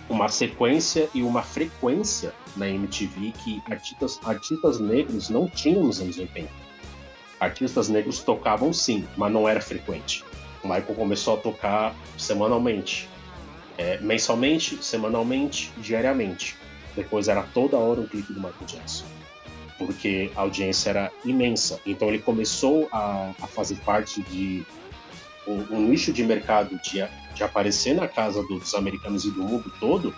[SPEAKER 4] uma sequência e uma frequência na MTV que artistas, artistas negros não tinham nos anos 80. Artistas negros tocavam sim, mas não era frequente. O Michael começou a tocar semanalmente, é, mensalmente, semanalmente, diariamente. Depois era toda hora um clipe do Michael Jackson. porque a audiência era imensa. Então ele começou a, a fazer parte de um, um nicho de mercado de, de aparecer na casa dos americanos e do mundo todo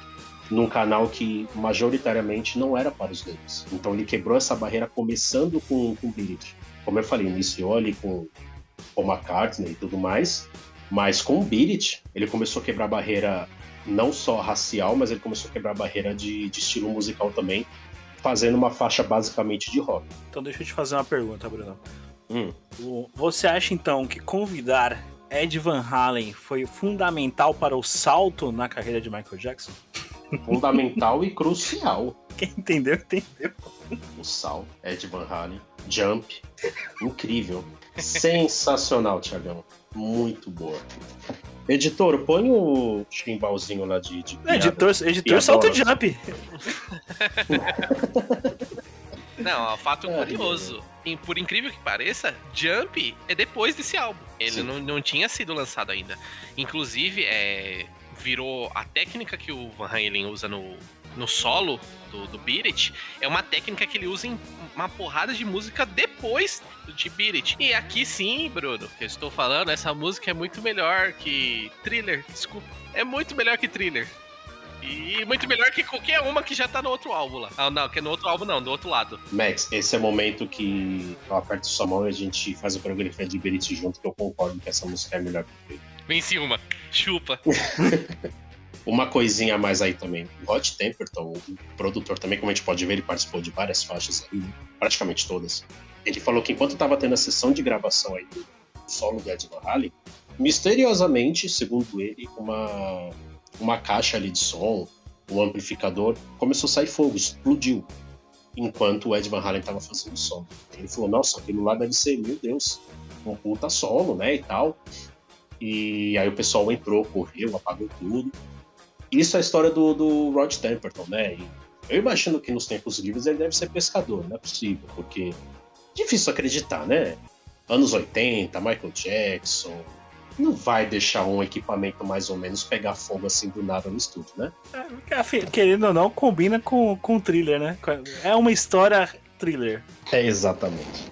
[SPEAKER 4] num canal que majoritariamente não era para os negros. Então ele quebrou essa barreira começando com, com Beat. Como eu falei, iniciou ali com o McCartney e tudo mais, mas com o Beat ele começou a quebrar a barreira não só racial, mas ele começou a quebrar a barreira de, de estilo musical também, fazendo uma faixa basicamente de rock.
[SPEAKER 2] Então deixa eu te fazer uma pergunta, Bruno.
[SPEAKER 4] Hum.
[SPEAKER 2] Você acha então que convidar Ed Van Halen foi fundamental para o salto na carreira de Michael Jackson?
[SPEAKER 4] Fundamental e crucial.
[SPEAKER 2] Quem entendeu, entendeu.
[SPEAKER 4] O Sal, Ed Van Halen, Jump, incrível. Sensacional, Thiagão. Muito boa. Editor, põe o chimbalzinho lá de, de piada.
[SPEAKER 2] Editor, editor salta o jump.
[SPEAKER 3] Não, ó, fato
[SPEAKER 4] É,
[SPEAKER 3] curioso. Em- Por incrível que pareça, Jump é depois desse álbum. Ele não, não tinha sido lançado ainda. Inclusive, é, virou a técnica que o Van Halen usa no, no solo do, do Beat It, é uma técnica que ele usa em uma porrada de música depois de Beat It. E aqui sim, Bruno, que eu estou falando, essa música é muito melhor que Thriller. Desculpa. É muito melhor que Thriller. E muito melhor que qualquer uma que já tá no outro álbum lá. Ah, não, que é no outro álbum não, do outro lado.
[SPEAKER 4] Max, esse é o momento que eu aperto sua mão e a gente faz o coreografia de Berit junto, que eu concordo que essa música é melhor que ele.
[SPEAKER 3] Venci uma. Chupa.
[SPEAKER 4] Uma coisinha a mais aí também. O Rod Temperton, o produtor também, como a gente pode ver, ele participou de várias faixas aí, praticamente todas. Ele falou que enquanto estava tendo a sessão de gravação aí do solo do Ed Halen, misteriosamente, segundo ele, uma, uma caixa ali de som, um amplificador, começou a sair fogo, explodiu. Enquanto o Ed Van Halen estava fazendo som. Ele falou, nossa, aquilo lá deve ser, meu Deus, um puta solo, né, e tal. E aí o pessoal entrou, correu, apagou tudo. Isso é a história do, do Rod Temperton, né? E eu imagino que nos tempos livres ele deve ser pescador, não é possível, porque difícil acreditar, né? Anos 80, Michael Jackson. Não vai deixar um equipamento mais ou menos pegar fogo assim do nada no estúdio, né?
[SPEAKER 2] É, Querendo ou não, combina com, com thriller, né? É uma história thriller.
[SPEAKER 4] É exatamente.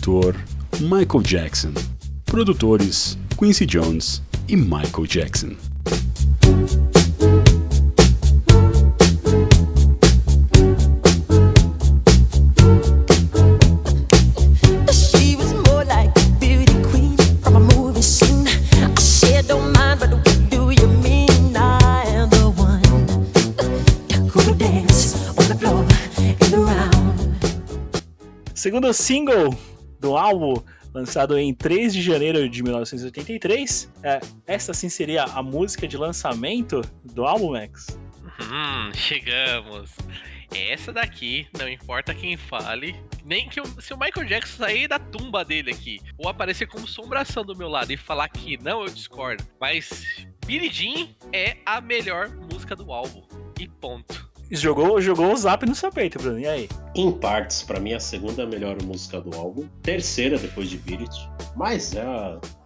[SPEAKER 1] Compositor Michael Jackson. Produtores Quincy Jones e Michael Jackson.
[SPEAKER 2] Segundo single do álbum, lançado em 3 de janeiro de 1983, é, essa sim seria a música de lançamento do álbum, Max?
[SPEAKER 3] Hum, chegamos. Essa daqui, não importa quem fale, nem que se o Michael Jackson sair da tumba dele aqui, ou aparecer como sombração do meu lado e falar que não, eu discordo. Mas Billie Jean é a melhor música do álbum. E ponto.
[SPEAKER 2] Jogou, jogou o zap no seu peito, Bruno. E aí?
[SPEAKER 4] Em partes, pra mim, a segunda melhor música do álbum. Terceira, depois de It. Mas é,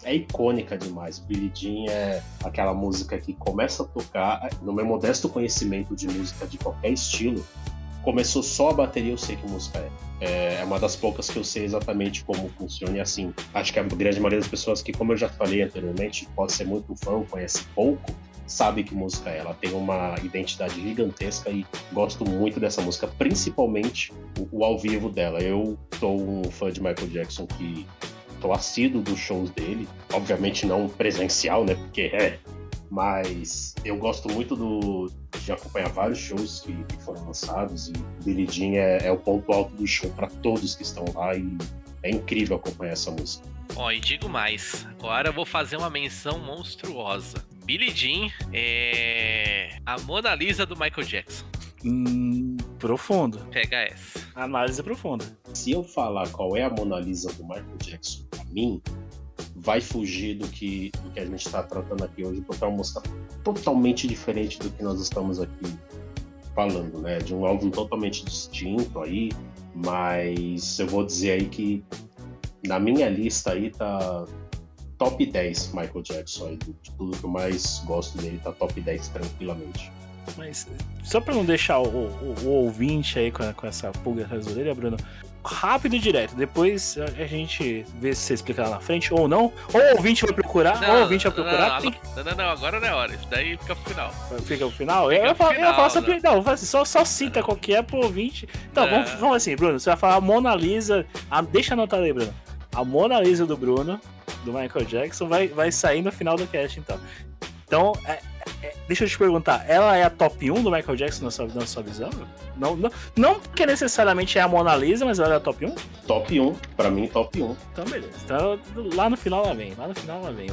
[SPEAKER 4] é icônica demais. Billie Jean é aquela música que começa a tocar, no meu modesto conhecimento de música de qualquer estilo, começou só a bateria, eu sei que música é. É, é uma das poucas que eu sei exatamente como funciona. E assim, acho que a grande maioria das pessoas que, como eu já falei anteriormente, pode ser muito fã, conhece pouco, sabe que música é. Ela tem uma identidade gigantesca e gosto muito dessa música, principalmente o, o ao vivo dela. Eu sou um fã de Michael Jackson que tô assíduo dos shows dele, obviamente não presencial, né? Porque é mas eu gosto muito do, de acompanhar vários shows que, que foram lançados e Billie Jean é, é o ponto alto do show para todos que estão lá e é incrível acompanhar essa música.
[SPEAKER 3] Ó, e digo mais, agora eu vou fazer uma menção monstruosa. Billie Jean é a Mona Lisa do Michael Jackson.
[SPEAKER 2] Hum, profundo.
[SPEAKER 3] Pega essa.
[SPEAKER 2] Análise profunda.
[SPEAKER 4] Se eu falar qual é a Mona Lisa do Michael Jackson pra mim, vai fugir do que, do que a gente está tratando aqui hoje, porque é uma música totalmente diferente do que nós estamos aqui falando, né? De um álbum totalmente distinto aí, mas eu vou dizer aí que na minha lista aí tá top 10 Michael Jackson aí, de tudo que eu mais gosto dele, tá top 10 tranquilamente.
[SPEAKER 2] Mas só pra não deixar o, o- o ouvinte aí com, com essa pulga atrás da orelha, Bruno, rápido e direto. Depois a, a gente vê se você explica lá na frente ou não. Ou o ouvinte vai procurar, ou o ouvinte vai procurar.
[SPEAKER 3] não,
[SPEAKER 2] tem
[SPEAKER 3] não, não, não, agora não é hora. Isso daí fica pro final.
[SPEAKER 2] Fica o final. Eu
[SPEAKER 3] Fica
[SPEAKER 2] eu ia
[SPEAKER 3] final,
[SPEAKER 2] falar só,
[SPEAKER 3] não.
[SPEAKER 2] não, assim, só, só cita qual que é pro ouvinte. Então,
[SPEAKER 3] Não.
[SPEAKER 2] vamos, vamos assim, Bruno. Você vai falar a Mona Lisa. a- deixa anotado aí, Bruno. A Mona Lisa do Bruno, do Michael Jackson, vai, vai sair no final do cast, então. Então, é- é- deixa eu te perguntar, ela é a top 1 do Michael Jackson na sua, na sua visão? Não, não, não porque necessariamente é a Mona Lisa, mas ela é a top 1?
[SPEAKER 4] Top 1, pra mim top 1.
[SPEAKER 2] Então, beleza. Então, lá no final ela vem. Lá no final ela vem.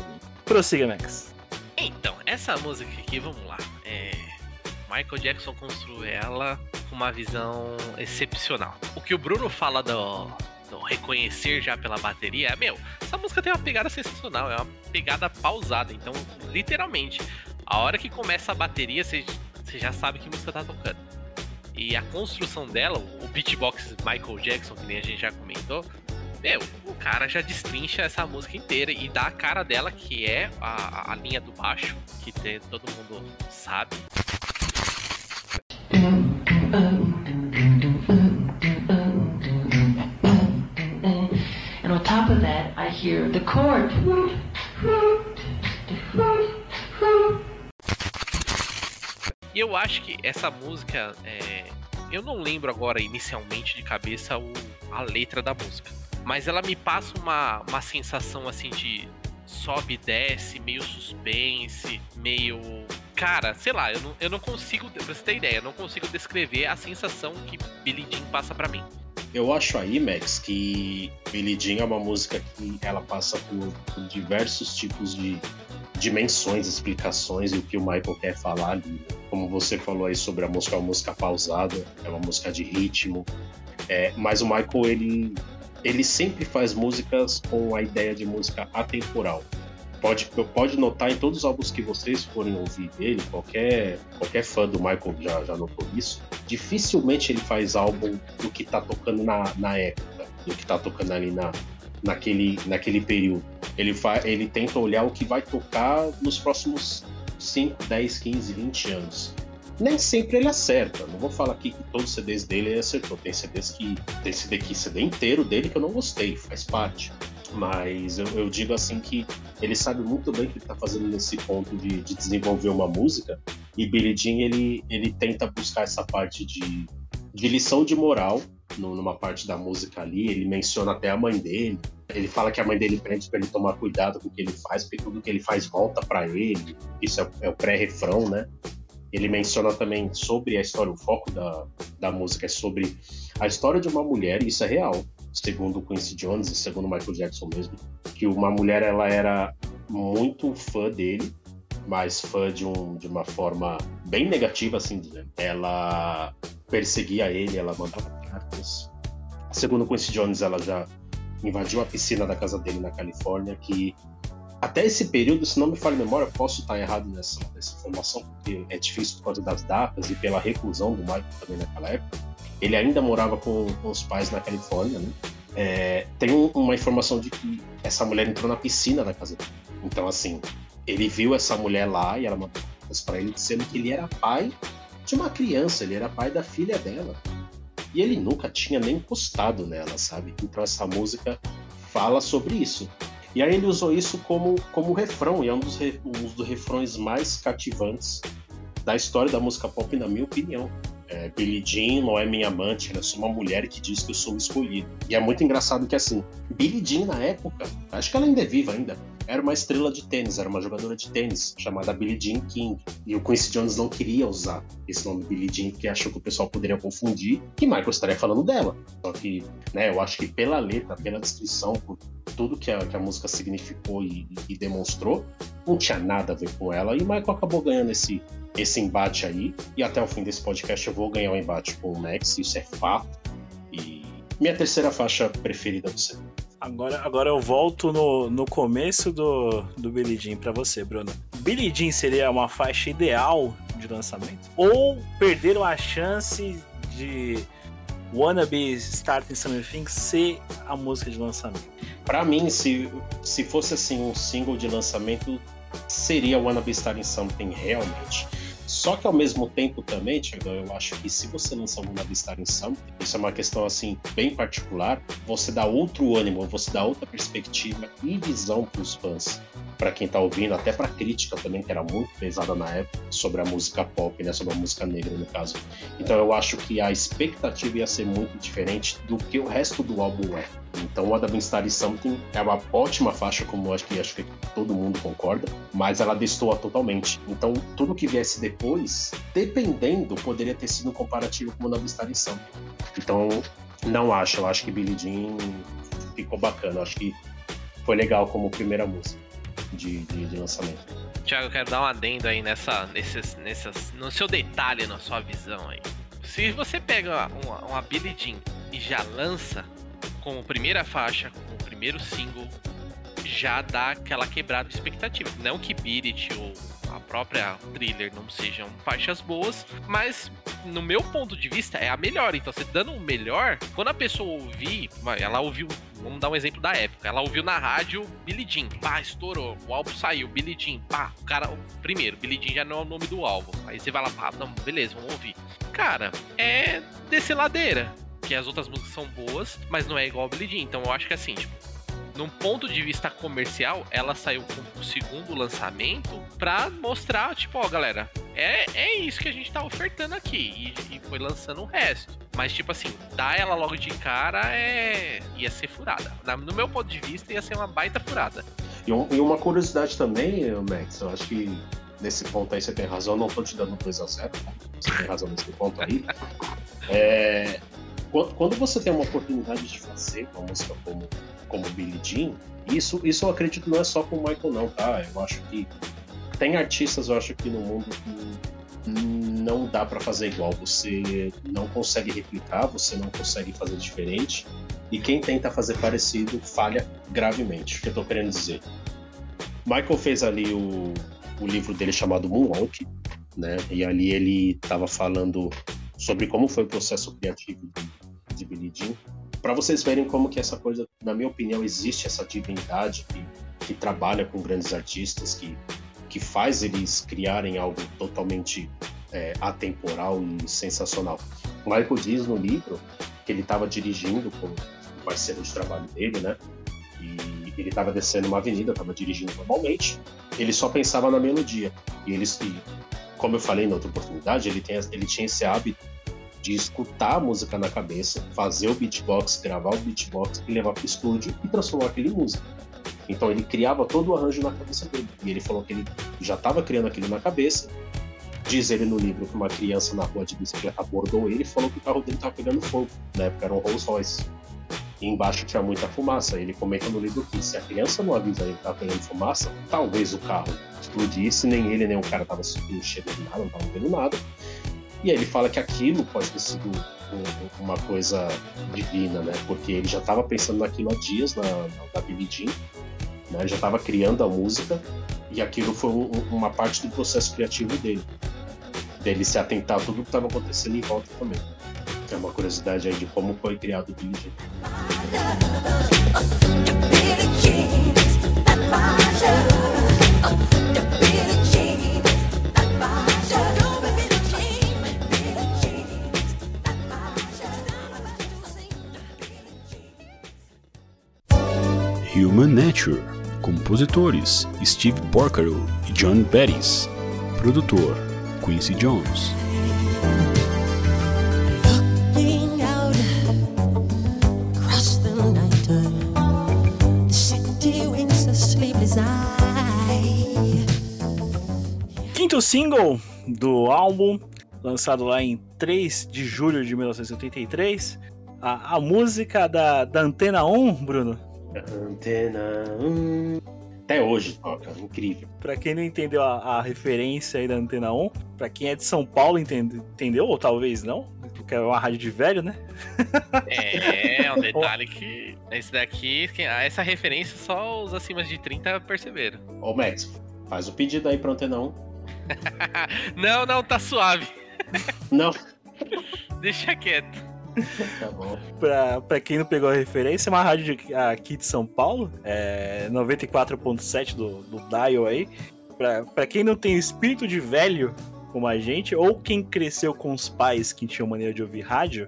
[SPEAKER 2] Prossiga, Max.
[SPEAKER 3] Então, essa música aqui, vamos lá. É, Michael Jackson construiu ela com uma visão excepcional. O que o Bruno fala do, reconhecer já pela bateria meu, essa música tem uma pegada sensacional, é uma pegada pausada. Então, literalmente, a hora que começa a bateria, você já sabe que música tá tocando. E a construção dela, o beatbox Michael Jackson, que nem a gente já comentou, meu, o cara já destrincha essa música inteira e dá a cara dela, que é a, a linha do baixo, que tem- todo mundo sabe.
[SPEAKER 8] Hear the chord.
[SPEAKER 3] E eu acho que essa música, é, eu não lembro agora inicialmente de cabeça o- a letra da música, mas ela me passa uma, uma sensação assim de sobe e desce, meio suspense, meio. Cara, sei lá, eu não, eu não consigo, pra você ter ideia, eu não consigo descrever a sensação que Billie Jean passa pra mim.
[SPEAKER 4] Eu acho aí, Max, que Billie é uma música que ela passa por, por diversos tipos de dimensões, explicações e o que o Michael quer falar ali. né? Como você falou aí sobre a música, é uma música pausada, é uma música de ritmo, é, mas o Michael, ele, ele sempre faz músicas com a ideia de música atemporal. Pode, pode notar em todos os álbuns que vocês forem ouvir dele, qualquer, qualquer fã do Michael já, já notou isso, dificilmente ele faz álbum do que tá tocando na, na época, do que tá tocando ali na, naquele, naquele período. Ele, fa, ele tenta olhar o que vai tocar nos próximos 5, 10, 15, 20 anos. Nem sempre ele acerta. Não vou falar aqui que todos os CDs dele ele acertou. Tem CDs que. Tem CD aqui, CD inteiro dele que eu não gostei, faz parte. Mas eu, eu digo assim que ele sabe muito bem o que ele tá fazendo nesse ponto de, de desenvolver uma música. E Billie Jean, ele, ele tenta buscar essa parte de, de lição de moral no- numa parte da música ali. Ele menciona até a mãe dele. Ele fala que a mãe dele pede para ele tomar cuidado com o que ele faz, porque tudo que ele faz volta para ele. Isso é, é o pré-refrão, né? Ele menciona também sobre a história, o foco da, da música é sobre a história de uma mulher, e isso é real, segundo Quincy Jones e segundo Michael Jackson mesmo, que uma mulher ela era muito fã dele, mas fã de, um, de uma forma bem negativa, assim dizendo. Ela perseguia ele, ela mandava cartas. Segundo Quincy Jones, ela já invadiu a piscina da casa dele na Califórnia, que até esse período, se não me falha a memória, posso estar errado nessa, nessa informação, porque é difícil por causa das datas e pela reclusão do Michael também naquela época. Ele ainda morava com, com os pais na Califórnia, né? É, tem um- uma informação de que essa mulher entrou na piscina da casa dele. Então, assim, ele viu essa mulher lá e ela mandou pra ele dizendo que ele era pai de uma criança, ele era pai da filha dela. E ele nunca tinha nem encostado nela, sabe? Então essa música fala sobre isso. E aí ele usou isso como, como refrão, e é um dos, um dos refrões mais cativantes da história da música pop, na minha opinião. É, Billie Jean não é minha amante, ela é só uma mulher que diz que eu sou escolhido. E é muito engraçado que, assim, Billie Jean na época, acho que ela ainda é viva ainda, era uma estrela de tênis, era uma jogadora de tênis chamada Billie Jean King. E o Quincy Jones não queria usar esse nome Billie Jean porque achou que o pessoal poderia confundir que Michael estaria falando dela. Só que, né, eu acho que pela letra, pela descrição, por tudo que a, que a música significou e, e demonstrou, não tinha nada a ver com ela. E o Michael acabou ganhando esse, esse embate aí. E até o fim desse podcast eu vou ganhar o embate com o Max, isso é fato. E minha terceira faixa preferida do CD.
[SPEAKER 2] Agora, agora eu volto no, no começo do, do Billie Jean pra você, Bruno. Billie Jean seria uma faixa ideal de lançamento? Ou perderam a chance de Wannabe Starting Something ser a música de lançamento?
[SPEAKER 4] Pra mim, se, se fosse assim um single de lançamento, seria Wanna Be Starting Something realmente. Só que ao mesmo tempo também, Thiago, eu acho que se você lançar Wanna Be Starting Something, isso é uma questão assim bem particular, você dá outro ânimo, você dá outra perspectiva e visão pros fãs. Pra quem tá ouvindo, até pra crítica também, que era muito pesada na época, sobre a música pop, né? Sobre a música negra, no caso. Então eu acho que a expectativa ia ser muito diferente do que o resto do álbum é. Então, I've Been Starting Something é uma ótima faixa, como acho que, acho que todo mundo concorda, mas ela destoa totalmente. Então, tudo que viesse depois, dependendo, poderia ter sido um comparativo com I've Been Starting Something. Então, não acho. Eu acho que Billie Jean ficou bacana. Acho que foi legal como primeira música de, de, de lançamento.
[SPEAKER 3] Tiago, eu quero dar um adendo aí nessa, nesses, nessas, no seu detalhe, na sua visão aí. Se você pega uma, uma Billie Jean e já lança como primeira faixa, como primeiro single, já dá aquela quebrada de expectativa. Não que Beat ou a própria thriller não sejam faixas boas, mas no meu ponto de vista é a melhor. Então, você dando o melhor, quando a pessoa ouvir, ela ouviu, vamos dar um exemplo da época, ela ouviu na rádio Billie Jean, pá, estourou, o álbum saiu, Billie Jean, pá, o cara, primeiro, Billie Jean já não é o nome do álbum. Aí você vai lá, pá, não, beleza, vamos ouvir. Cara, é descer ladeira. Que as outras músicas são boas, mas não é igual a Billie Jean. Então eu acho que assim, tipo, num ponto de vista comercial, ela saiu com o segundo lançamento pra mostrar, tipo, ó, galera, é, é isso que a gente tá ofertando aqui. E, e foi lançando o resto. Mas, tipo assim, dar ela logo de cara é. ia ser furada. Na- No meu ponto de vista, ia ser uma baita furada.
[SPEAKER 4] E, um- e uma curiosidade também, Max, eu acho que nesse ponto aí você tem razão, não tô te dando 2 a 0 você tem razão nesse ponto aí. É, quando, você tem uma oportunidade de fazer uma música como, como Billie Jean, isso, isso eu acredito não é só com o Michael não, tá? Eu acho que tem artistas, eu acho que no mundo que não dá pra fazer igual, você não consegue replicar, você não consegue fazer diferente, e quem tenta fazer parecido falha gravemente. O que eu tô querendo dizer? Michael fez ali o, o livro dele chamado Moonwalk, né? E ali ele estava falando sobre como foi o processo criativo de, Billie Jean. Para vocês verem como que essa coisa, na minha opinião, existe essa divindade que, que trabalha com grandes artistas, que, que faz eles criarem algo totalmente é, atemporal e sensacional. O Michael diz no livro que ele estava dirigindo com o parceiro de trabalho dele, né? E ele estava descendo uma avenida, estava dirigindo normalmente. Ele só pensava na melodia. E eles, e, como eu falei na outra oportunidade, ele, tem, ele tinha esse hábito de escutar a música na cabeça, fazer o beatbox, gravar o beatbox e levar para o estúdio e transformar aquilo em música. Então ele criava todo o arranjo na cabeça dele. E ele falou que ele já estava criando aquilo na cabeça. Diz ele no livro que uma criança na rua de bicicleta abordou ele e falou que o carro dele estava pegando fogo. Na época era um Rolls Royce. E embaixo tinha muita fumaça. Ele comenta no livro que se a criança não avisa ele que estava pegando fumaça, talvez o carro explodisse, nem ele nem o cara estava sentindo cheiro de nada, não estavam vendo nada. E aí ele fala que aquilo pode ter sido um- uma coisa divina, né? Porque ele já estava pensando naquilo há dias, na, na Billie Jean, né? Ele já estava criando a música e aquilo foi um- uma parte do processo criativo dele. Dele se atentar a tudo que estava acontecendo em volta também. É uma curiosidade aí de como foi criado o Billie Jean.
[SPEAKER 1] Human Nature, compositores Steve Porcaro e John Bettis, produtor Quincy Jones.
[SPEAKER 2] Quinto single do álbum, lançado lá em 3 de julho de 1983, a, a música da, da Antena 1, Bruno,
[SPEAKER 4] Antena 1. Até hoje toca, incrível.
[SPEAKER 2] Pra quem não entendeu a, a referência aí da Antena 1, pra quem é de São Paulo entende- entendeu, ou talvez não, porque é uma rádio de velho, né?
[SPEAKER 3] É, é um detalhe que. Esse daqui, ah, essa referência só os acima de 30 perceberam.
[SPEAKER 4] Ô, Max, faz o pedido aí pra Antena 1.
[SPEAKER 3] Não, não, tá suave.
[SPEAKER 4] Não.
[SPEAKER 3] Deixa quieto.
[SPEAKER 4] Tá.
[SPEAKER 2] Pra, pra quem não pegou a referência, é uma rádio de- aqui de São Paulo, é 94.7 do, do Dial aí. Pra, pra quem não tem espírito de velho como a gente, ou quem cresceu com os pais que tinham maneira de ouvir rádio,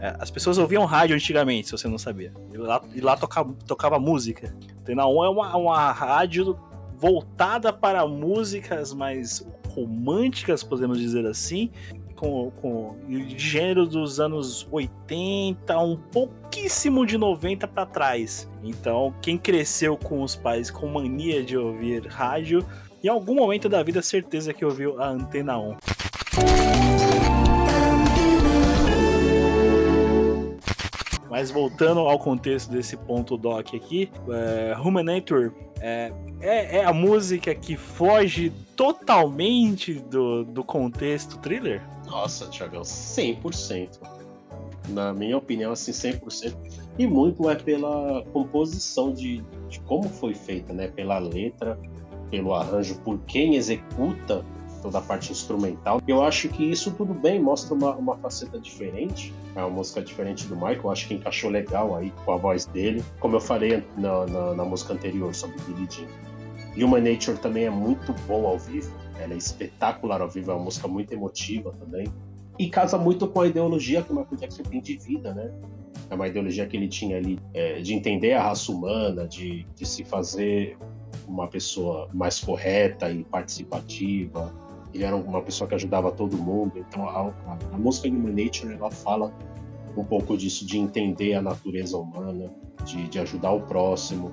[SPEAKER 2] é, as pessoas ouviam rádio antigamente, se você não sabia. E lá, e lá tocava, tocava música. Antena 1 é uma, uma rádio voltada para músicas mais românticas, podemos dizer assim, com, com de gênero dos anos 80, um pouquíssimo de 90 para trás. Então, quem cresceu com os pais com mania de ouvir rádio, em algum momento da vida, certeza que ouviu a Antena 1. Mas voltando ao contexto desse ponto doc aqui, é, Humanator é, é, é a música que foge totalmente do, do contexto thriller?
[SPEAKER 4] Nossa, Thiagão, 100%. Na minha opinião, assim, 100%. E muito é pela composição de, de como foi feita, né? Pela letra, pelo arranjo, por quem executa toda a parte instrumental. Eu acho que isso tudo bem, mostra uma, uma faceta diferente. É uma música diferente do Michael, acho que encaixou legal aí com a voz dele. Como eu falei na, na, na música anterior sobre Billie Jean. Human Nature também é muito bom ao vivo. Ela é espetacular ao vivo, é uma música muito emotiva também. E casa muito com a ideologia que o Michael Jackson tem de vida, né? É uma ideologia que ele tinha ali é, de entender a raça humana, de, de se fazer uma pessoa mais correta e participativa. Ele era uma pessoa que ajudava todo mundo. Então a, a, música Human Nature ela fala um pouco disso, de entender a natureza humana, de, de ajudar o próximo.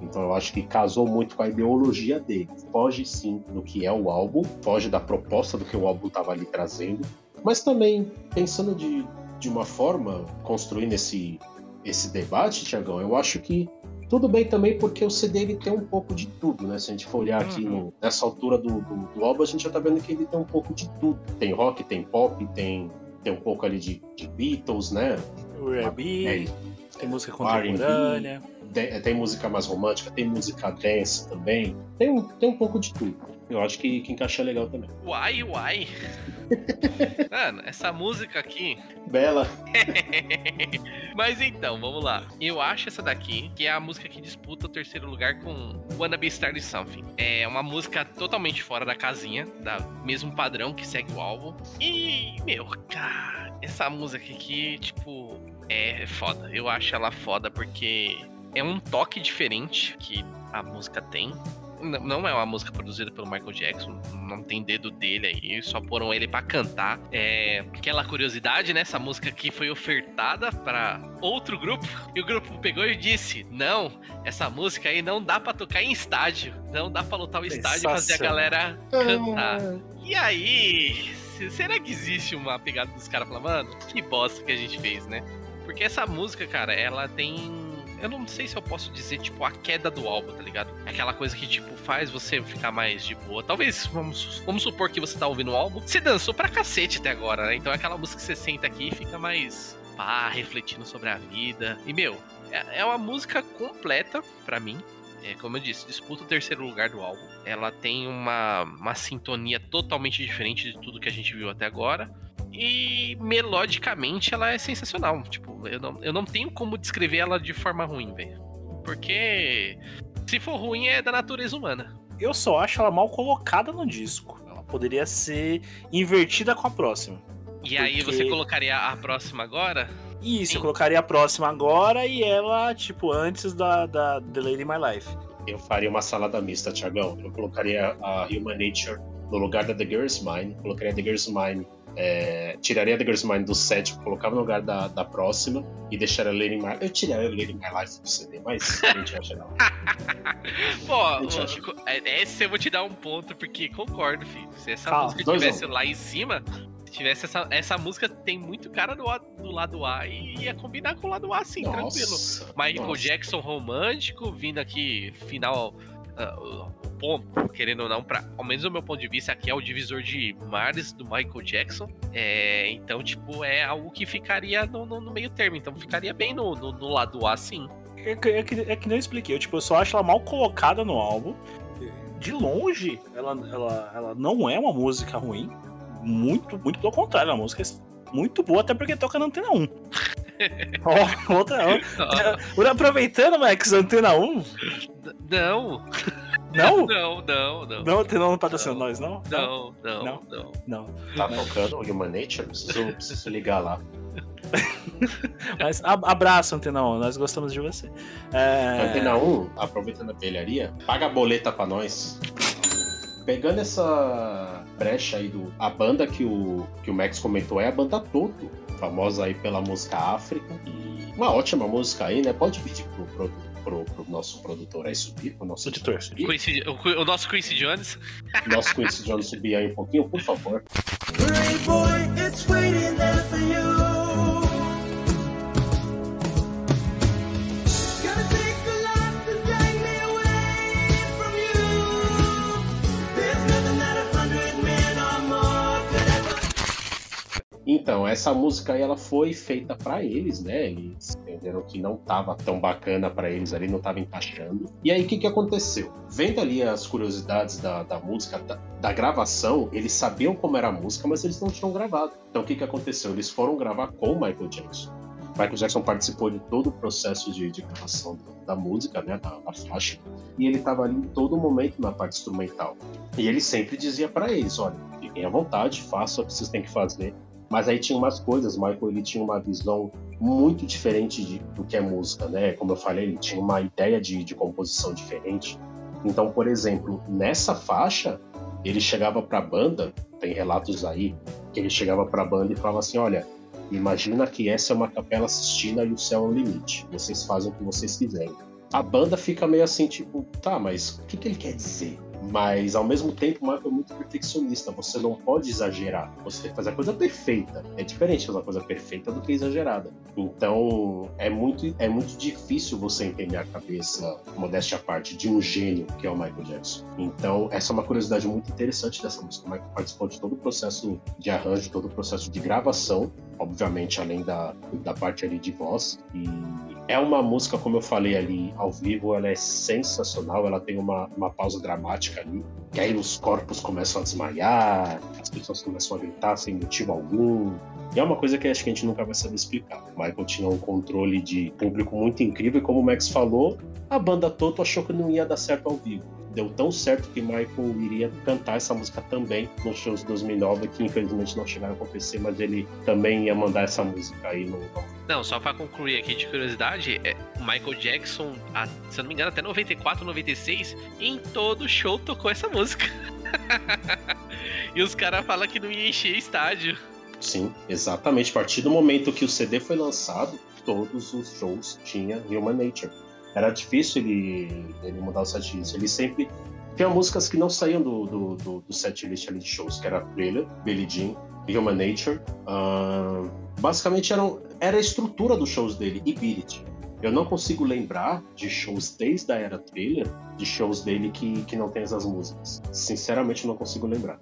[SPEAKER 4] Então eu acho que casou muito com a ideologia dele. Foge sim do que é o álbum, foge da proposta do que o álbum estava ali trazendo, mas também pensando de, de uma forma, construindo esse, esse debate, Tiagão, eu acho que tudo bem também porque o CD ele tem um pouco de tudo, né? Se a gente for olhar aqui no- nessa altura do, do, do álbum, a gente já tá vendo que ele tem um pouco de tudo. Tem rock, tem pop, tem, tem um pouco ali de, de Beatles, né?
[SPEAKER 2] O R&B,
[SPEAKER 4] É,
[SPEAKER 2] tem música contemporânea.
[SPEAKER 4] tem, tem música mais romântica, tem música dance também. Tem, tem um pouco de tudo. Eu acho que, que encaixa legal também.
[SPEAKER 3] Uai, uai. Mano, essa música aqui.
[SPEAKER 4] Bela.
[SPEAKER 3] Mas então, vamos lá. Eu acho essa daqui, que é a música que disputa o terceiro lugar com Wanna Be Starting Something. É uma música totalmente fora da casinha, da mesmo padrão que segue o álbum. E, meu, cara, essa música aqui, tipo, é foda. Eu acho ela foda porque é um toque diferente que a música tem. Não é uma música produzida pelo Michael Jackson, não tem dedo dele aí, só foram ele pra cantar. É aquela curiosidade, né? Essa música aqui foi ofertada pra outro grupo e o grupo pegou e disse: Não, essa música aí não dá pra tocar em estádio, não dá pra lotar o estádio e fazer a galera cantar. E aí, se- será que existe uma pegada dos caras falando, mano, que bosta que a gente fez, né? Porque essa música, cara, ela tem. Eu não sei se eu posso dizer, tipo, a queda do álbum, tá ligado? Aquela coisa que, tipo, faz você ficar mais de boa. Talvez, vamos, vamos supor que você tá ouvindo o álbum, você dançou pra cacete até agora, né? Então é aquela música que você senta aqui e fica mais, pá, refletindo sobre a vida. E, meu, é, é uma música completa pra mim. É, como eu disse, disputa o terceiro lugar do álbum. Ela tem uma, uma sintonia totalmente diferente de tudo que a gente viu até agora. E melodicamente ela é sensacional. Tipo, eu não, eu não tenho como descrever ela de forma ruim, velho. Porque se for ruim é da natureza humana.
[SPEAKER 2] Eu só acho ela mal colocada no disco. Ela poderia ser invertida com a próxima.
[SPEAKER 3] E aí
[SPEAKER 2] Porque-
[SPEAKER 3] você colocaria a próxima agora?
[SPEAKER 2] Isso,
[SPEAKER 3] Sim.
[SPEAKER 2] eu colocaria a próxima agora e ela, tipo, antes da, da The Lady in My Life.
[SPEAKER 4] Eu faria uma salada mista, Tiagão. Eu colocaria a Human Nature no lugar da The Girl's Mine. Colocaria The Girl's Mine é, tiraria The Girl's Mind do set, colocava no lugar da, da próxima e deixaria Lady My Eu tiraria Lady My Life do CD, mas a gente acha não.
[SPEAKER 3] Pô,
[SPEAKER 4] Gente, acho-
[SPEAKER 3] o- é- esse eu vou te dar um ponto, porque concordo, filho. Se essa música
[SPEAKER 4] dois
[SPEAKER 3] tivesse
[SPEAKER 4] a um.
[SPEAKER 3] lá em cima, se tivesse essa, essa música tem muito cara do, do lado A e ia combinar com o lado A, sim, tranquilo.
[SPEAKER 4] Nossa,
[SPEAKER 3] Michael
[SPEAKER 4] nossa.
[SPEAKER 3] Jackson romântico, vindo aqui, final. ah, ponto, querendo ou não, pra, ao menos do meu ponto de vista, aqui é o divisor de mares do Michael Jackson. É, então, tipo, é algo que ficaria no, no- no meio termo. Então, ficaria bem no, no, no lado A, sim.
[SPEAKER 2] É que, é, que, é que nem eu expliquei, eu, tipo, eu só acho ela mal colocada no álbum. De longe, ela, ela, ela não é uma música ruim. Muito, muito pelo contrário, é uma música muito boa, até porque toca na antena 1. Ó, outra. ó, aproveitando, Max, antena 1.
[SPEAKER 3] Não,
[SPEAKER 2] Não?
[SPEAKER 3] não, não, não.
[SPEAKER 2] Não, 1 não patrocina
[SPEAKER 3] Não.
[SPEAKER 2] nós, não?
[SPEAKER 3] Não, não,
[SPEAKER 2] Não.
[SPEAKER 3] não.
[SPEAKER 2] Não.
[SPEAKER 4] Tá tocando Human Nature? Preciso, preciso ligar lá.
[SPEAKER 2] Mas abraço, Antena 1, nós gostamos de você. É...
[SPEAKER 4] Antena 1, aproveitando a velharia, paga a boleta pra nós. Pegando essa brecha aí do. A banda que o, que o Max comentou é a banda Toto, famosa aí pela música África. E uma ótima música aí, né? Pode pedir pro, pro, pro, pro nosso produtor aí subir, pro nosso
[SPEAKER 2] Editor.
[SPEAKER 4] subir.
[SPEAKER 3] Quincy- o, o nosso Quincy Jones.
[SPEAKER 4] Nosso Quincy Jones subir aí um pouquinho, por favor.
[SPEAKER 5] Boy, it's waiting there for you.
[SPEAKER 4] Então, essa música aí ela foi feita pra eles, né? Eles entenderam que não tava tão bacana pra eles ali, não tava encaixando. E aí, o que que aconteceu? Vendo ali as curiosidades da, da música, da, da gravação, eles sabiam como era a música, mas eles não tinham gravado. Então, o que que aconteceu? Eles foram gravar com o Michael Jackson. Michael Jackson participou de todo o processo de, de gravação da, música, né, da, da faixa, e ele estava ali em todo momento na parte instrumental. E ele sempre dizia pra eles, olha, fiquem à vontade, façam o que vocês têm que fazer, mas aí tinha umas coisas, Michael ele tinha uma visão muito diferente de, do que é música, né? Como eu falei, ele tinha uma ideia de, de composição diferente. Então, por exemplo, nessa faixa, ele chegava pra banda, tem relatos aí, que ele chegava pra banda e falava assim: olha, imagina que essa é uma capela Sistina e o céu é o limite. Vocês fazem o que vocês quiserem. A banda fica meio assim, tipo, tá, mas o que, que ele quer dizer? Mas ao mesmo tempo, o Michael é muito perfeccionista. Você não pode exagerar. Você tem que fazer a coisa perfeita. É diferente fazer uma coisa perfeita do que exagerada. Então é muito, é muito difícil você entender a cabeça, modéstia à parte, de um gênio que é o Michael Jackson. Então, essa é uma curiosidade muito interessante dessa música. O Michael participou de todo o processo de arranjo, todo o processo de gravação, obviamente, além da, da parte ali de voz. E é uma música, como eu falei ali, ao vivo, ela é sensacional. Ela tem uma, uma pausa dramática ali. E aí os corpos começam a desmaiar, as pessoas começam a gritar sem motivo algum. E é uma coisa que acho que a gente nunca vai saber explicar. O Michael tinha um controle de público muito incrível, e como o Max falou, a banda Toto achou que não ia dar certo ao vivo. Deu tão certo que Michael iria cantar essa música também nos shows de 2009, que infelizmente não chegaram a acontecer, mas ele também ia mandar essa música aí no,
[SPEAKER 3] Não, só pra concluir aqui de curiosidade, é, o Michael Jackson, a- se eu não me engano, até 94, 96, em todo show tocou essa música. e os caras falam que não ia encher estádio.
[SPEAKER 4] Sim, exatamente. A partir do momento que o CD foi lançado, todos os shows tinham Human Nature. Era difícil ele, ele mudar o setlist. Ele sempre tinha músicas que não saíam do, do, do, do setlist ali de shows, que era Thriller, Billie Jean, Human Nature. Ahn, basicamente eram, era a estrutura dos shows dele e Beat. Eu não consigo lembrar de shows desde a era Thriller, de shows dele que, que não tem essas músicas. Sinceramente, não consigo lembrar.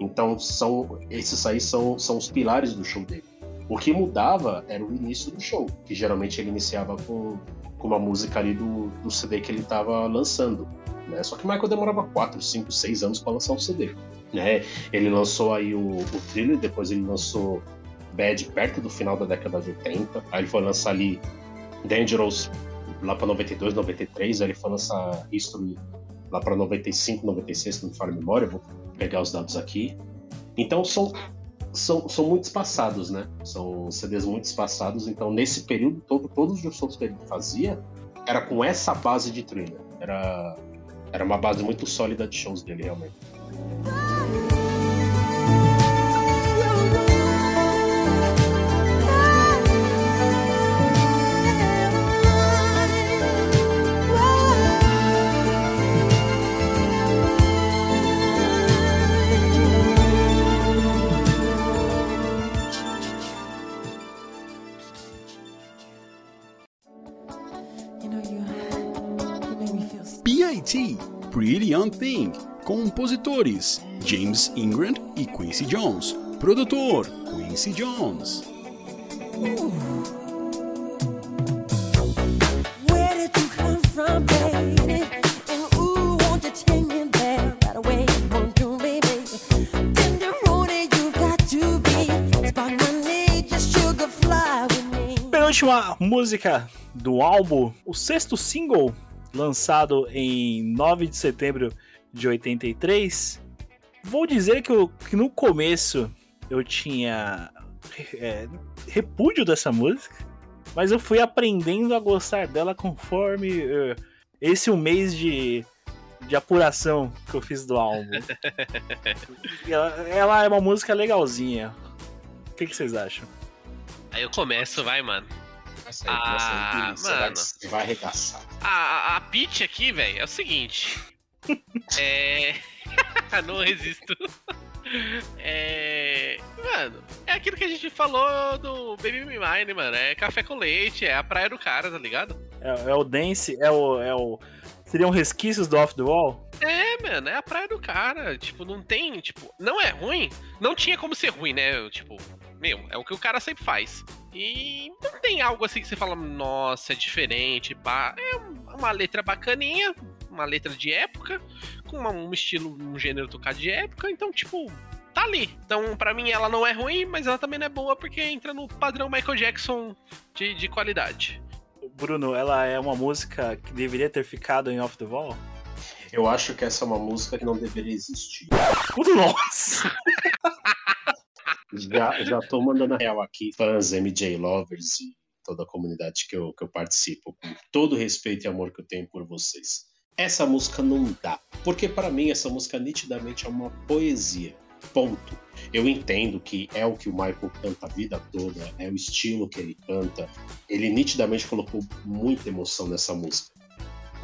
[SPEAKER 4] Então, são esses aí são, são os pilares do show dele. O que mudava era o início do show, que geralmente ele iniciava com, com uma música ali do, do CD que ele estava lançando. Né? Só que o Michael demorava 4, 5, 6 anos para lançar um CD. Né? Ele lançou aí o, o Thriller, depois ele lançou Bad perto do final da década de 80. Aí ele foi lançar ali Dangerous lá para 92, 93. Aí ele foi lançar History lá para 95, 96, se não me falha a memória. Vou pegar os dados aqui. Então são, são, são muito espaçados, né? São CDs muito espaçados. Então nesse período todo, todos os shows que ele fazia era com essa base de thriller. Era, era uma base muito sólida de shows dele, realmente.
[SPEAKER 1] Young Thing. Compositores: James Ingram e Quincy Jones. Produtor: Quincy Jones.
[SPEAKER 2] Penúltima música do álbum, o sexto single, lançado em 9 de setembro de 83. Vou dizer que, eu- que no começo eu tinha é, repúdio dessa música, mas eu fui aprendendo a gostar dela conforme eh, esse um mês de, de apuração que eu fiz do álbum. ela, ela é uma música legalzinha. O que, que vocês acham?
[SPEAKER 3] Aí eu começo, vai, mano.
[SPEAKER 4] Essa aí, essa aí,
[SPEAKER 3] Ah, mano.
[SPEAKER 4] você vai arregaçar.
[SPEAKER 3] A, a, a pitch aqui, velho, é o seguinte. é. Não resisto. É. Mano, é aquilo que a gente falou do Baby Me Mine, mano. É café com leite, é a praia do cara, tá ligado?
[SPEAKER 2] É, é o Dance, é o, é o. Seriam resquícios do Off the Wall?
[SPEAKER 3] É, mano, é a praia do cara. Tipo, não tem, tipo, não é ruim. Não tinha como ser ruim, né? Tipo, meu, é o que o cara sempre faz. E não tem algo assim que você fala, nossa, é diferente, pá. É um- uma letra bacaninha, uma letra de época, com uma- um estilo, um gênero tocado de época, então, tipo, tá ali. Então, pra mim, ela não é ruim, mas ela também não é boa porque entra no padrão Michael Jackson de, de qualidade.
[SPEAKER 2] Bruno, ela é uma música que deveria ter ficado em Off the Wall?
[SPEAKER 4] Eu acho que essa é uma música que não deveria existir.
[SPEAKER 2] Nossa!
[SPEAKER 4] Já, já tô mandando a real aqui, fãs, MJ Lovers e toda a comunidade que eu, que eu participo, com todo o respeito e amor que eu tenho por vocês. Essa música não dá, porque para mim essa música nitidamente é uma poesia. Ponto. Eu entendo que é o que o Michael canta a vida toda, é o estilo que ele canta. Ele nitidamente colocou muita emoção nessa música.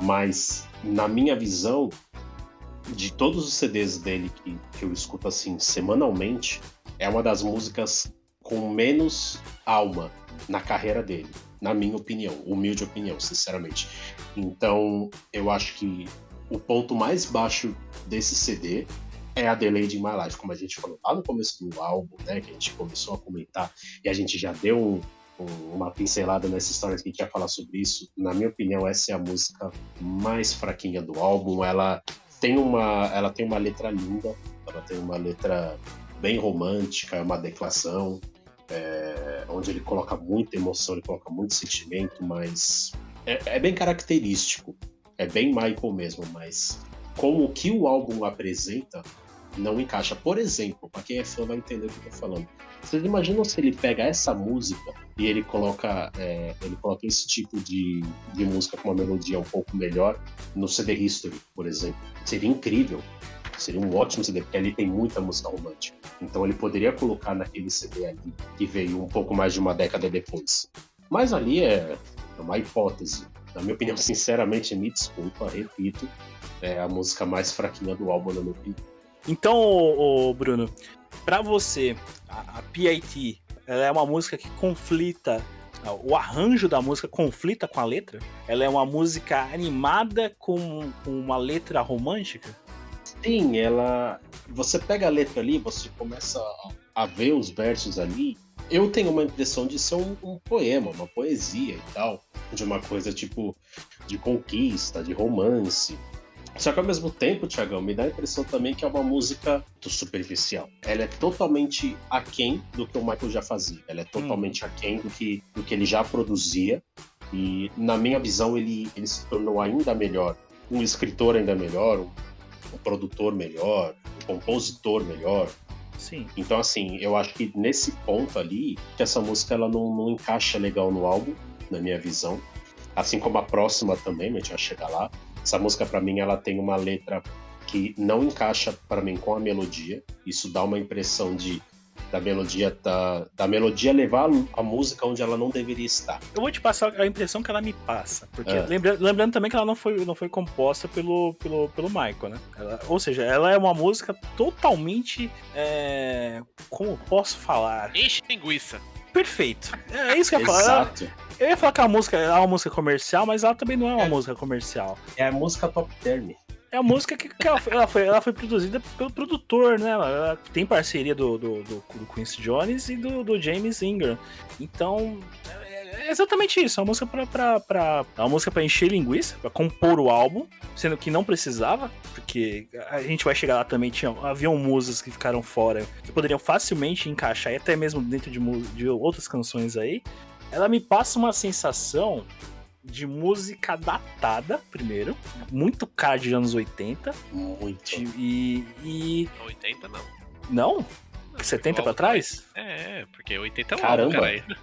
[SPEAKER 4] Mas, na minha visão, de todos os CDs dele que, que eu escuto assim semanalmente, é uma das músicas com menos alma na carreira dele, na minha opinião, humilde opinião, sinceramente. Então, eu acho que o ponto mais baixo desse CD é a Delayed in My Life, como a gente falou lá no começo do álbum, né, que a gente começou a comentar e a gente já deu um- um- uma pincelada nessa história que a gente ia falar sobre isso. Na minha opinião, essa é a música mais fraquinha do álbum. Ela tem uma, ela tem uma letra linda, ela tem uma letra bem romântica, uma declaração, é, onde ele coloca muita emoção, ele coloca muito sentimento, mas é, é bem característico, é bem Michael mesmo, mas como que o álbum apresenta não encaixa. Por exemplo, para quem é fã vai entender o que eu tô falando. Vocês imaginam se ele pega essa música e ele coloca, é, ele coloca esse tipo de, de música com uma melodia um pouco melhor no CD History, por exemplo? Seria incrível. Seria um ótimo CD, porque ali tem muita música romântica. Então ele poderia colocar naquele CD ali, que veio um pouco mais de uma década depois. Mas ali é uma hipótese. Na minha opinião, sinceramente, me desculpa, repito, é a música mais fraquinha do álbum, na minha opinião.
[SPEAKER 2] Então, ô, ô, Bruno, pra você, a, a PIT, ela é uma música que conflita, o arranjo da música conflita com a letra? Ela é uma música animada com, uma letra romântica?
[SPEAKER 4] Sim, ela. Você pega a letra ali, você começa a, a ver os versos ali. Eu tenho uma impressão de ser um, um poema, uma poesia e tal. De uma coisa tipo de conquista, de romance. Só que ao mesmo tempo, Tiagão, me dá a impressão também que é uma música do superficial. Ela é totalmente aquém do que o Michael já fazia. Ela é totalmente aquém do que, do que ele já produzia. E, na minha visão, ele, ele se tornou ainda melhor. Um escritor ainda melhor, um, um produtor melhor, um compositor melhor.
[SPEAKER 2] Sim.
[SPEAKER 4] Então, assim, eu acho que nesse ponto ali, que essa música ela não, não encaixa legal no álbum, na minha visão. Assim como a próxima também, a gente vai chegar lá. Essa música, pra mim, ela tem uma letra que não encaixa pra mim com a melodia. Isso dá uma impressão de da melodia da, da melodia levar a música onde ela não deveria estar.
[SPEAKER 2] Eu vou te passar a impressão que ela me passa. Porque
[SPEAKER 4] É.
[SPEAKER 2] lembra- lembrando também que ela não foi, não foi composta pelo, pelo, pelo Michael, né? Ela- ou seja, ela é uma música totalmente. é, como posso falar?
[SPEAKER 3] Enche linguiça.
[SPEAKER 2] Perfeito. É isso que eu ia falar.
[SPEAKER 4] Exato.
[SPEAKER 2] Eu ia falar que a música é uma música comercial, mas ela também não é uma
[SPEAKER 4] É.
[SPEAKER 2] música comercial.
[SPEAKER 4] É a música top term.
[SPEAKER 2] É a música que, que ela, foi, ela, foi, ela foi produzida pelo produtor, né? Ela, tem parceria do, do, do, do Quincy Jones e do, do James Ingram. Então, é, é exatamente isso. É uma música pra, pra, pra- é uma música pra encher linguiça, pra compor o álbum, sendo que não precisava, porque a gente vai chegar lá também. Tinha, haviam músicas que ficaram fora, que poderiam facilmente encaixar, e até mesmo dentro de, de outras canções aí. Ela me passa uma sensação de música datada, primeiro, muito cara de anos 80,
[SPEAKER 4] Muito.
[SPEAKER 2] e. e
[SPEAKER 3] 80 não.
[SPEAKER 2] não? 70 pra trás?
[SPEAKER 3] É, porque 80 é um
[SPEAKER 4] Caramba.
[SPEAKER 3] álbum.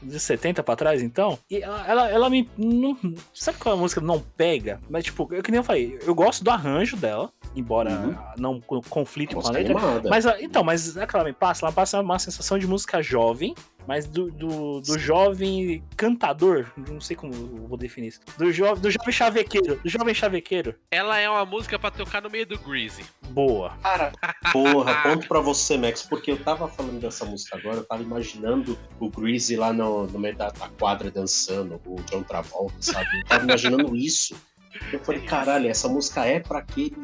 [SPEAKER 2] De 70 pra trás, então? E ela, ela, ela me. Não, sabe qual a música não pega? Mas, tipo, eu que nem eu falei, eu gosto do arranjo dela, embora
[SPEAKER 4] Uhum.
[SPEAKER 2] não co- conflite com a letra.
[SPEAKER 4] animada.
[SPEAKER 2] Mas, a- então, mas é que ela me passa, ela passa uma sensação de música jovem, mas do, do, do jovem cantador, não sei como eu vou definir isso. Do, jo, do jovem chavequeiro, do jovem chavequeiro.
[SPEAKER 3] Ela é uma música pra tocar no meio do Greasy.
[SPEAKER 2] Boa.
[SPEAKER 4] Cara, porra, ponto pra você, Max, porque eu tava falando dessa música agora, eu tava imaginando o Greasy lá no, no meio da, da quadra dançando, o John Travolta, sabe? Eu tava imaginando isso. Eu falei, caralho, essa música é pra aquele,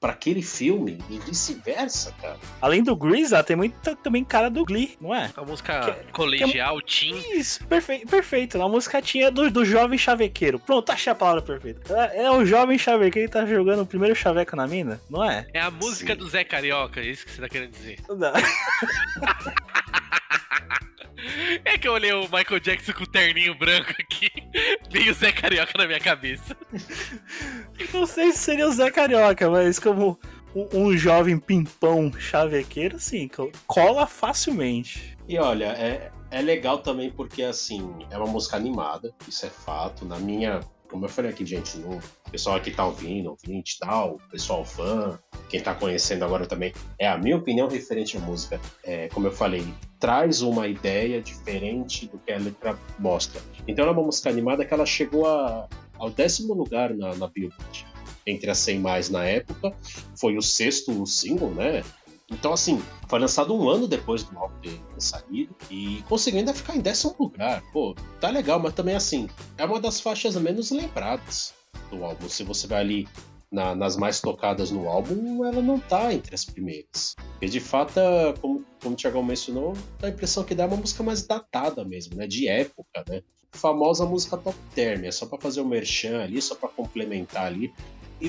[SPEAKER 4] pra aquele filme e vice-versa, cara.
[SPEAKER 2] Além do Grease, ela tem muita também cara do Glee, não é?
[SPEAKER 3] A música colegial, teen.
[SPEAKER 2] Isso, perfeito, perfeito. A música tinha do, do jovem chavequeiro. Pronto, achei a palavra perfeita. É, é o jovem chavequeiro que tá jogando o primeiro chaveco na mina, não é?
[SPEAKER 3] É a música
[SPEAKER 4] Sim.
[SPEAKER 3] do Zé Carioca, é isso que você tá querendo dizer.
[SPEAKER 2] Não.
[SPEAKER 3] É que eu olhei o Michael Jackson com o terninho branco aqui, veio o Zé Carioca na minha cabeça.
[SPEAKER 2] Não sei se seria o Zé Carioca, mas como um, jovem pimpão chavequeiro, sim, co- cola facilmente.
[SPEAKER 4] E olha, é, é legal também porque, assim, é uma música animada, isso é fato. Na minha, como eu falei aqui, gente, o pessoal aqui tá ouvindo, ouvinte e tal, pessoal fã, quem tá conhecendo agora também, é a minha opinião referente à música. É, como eu falei, traz uma ideia diferente do que a letra mostra. Então ela é uma música animada que ela chegou a- ao décimo lugar na, na Billboard. Entre as 100 mais na época, foi o sexto single, né? Então, assim, foi lançado um ano depois do álbum ter saído e conseguiu ainda ficar em décimo lugar. Pô, tá legal, mas também, assim, é uma das faixas menos lembradas do álbum. Se você vai ali na- nas mais tocadas no álbum, ela não tá entre as primeiras. E de fato, é, como, como o Thiago mencionou, dá a impressão que dá uma música mais datada mesmo, né? De época, né? Famosa música top term, é só pra fazer o merchan ali, só pra complementar ali.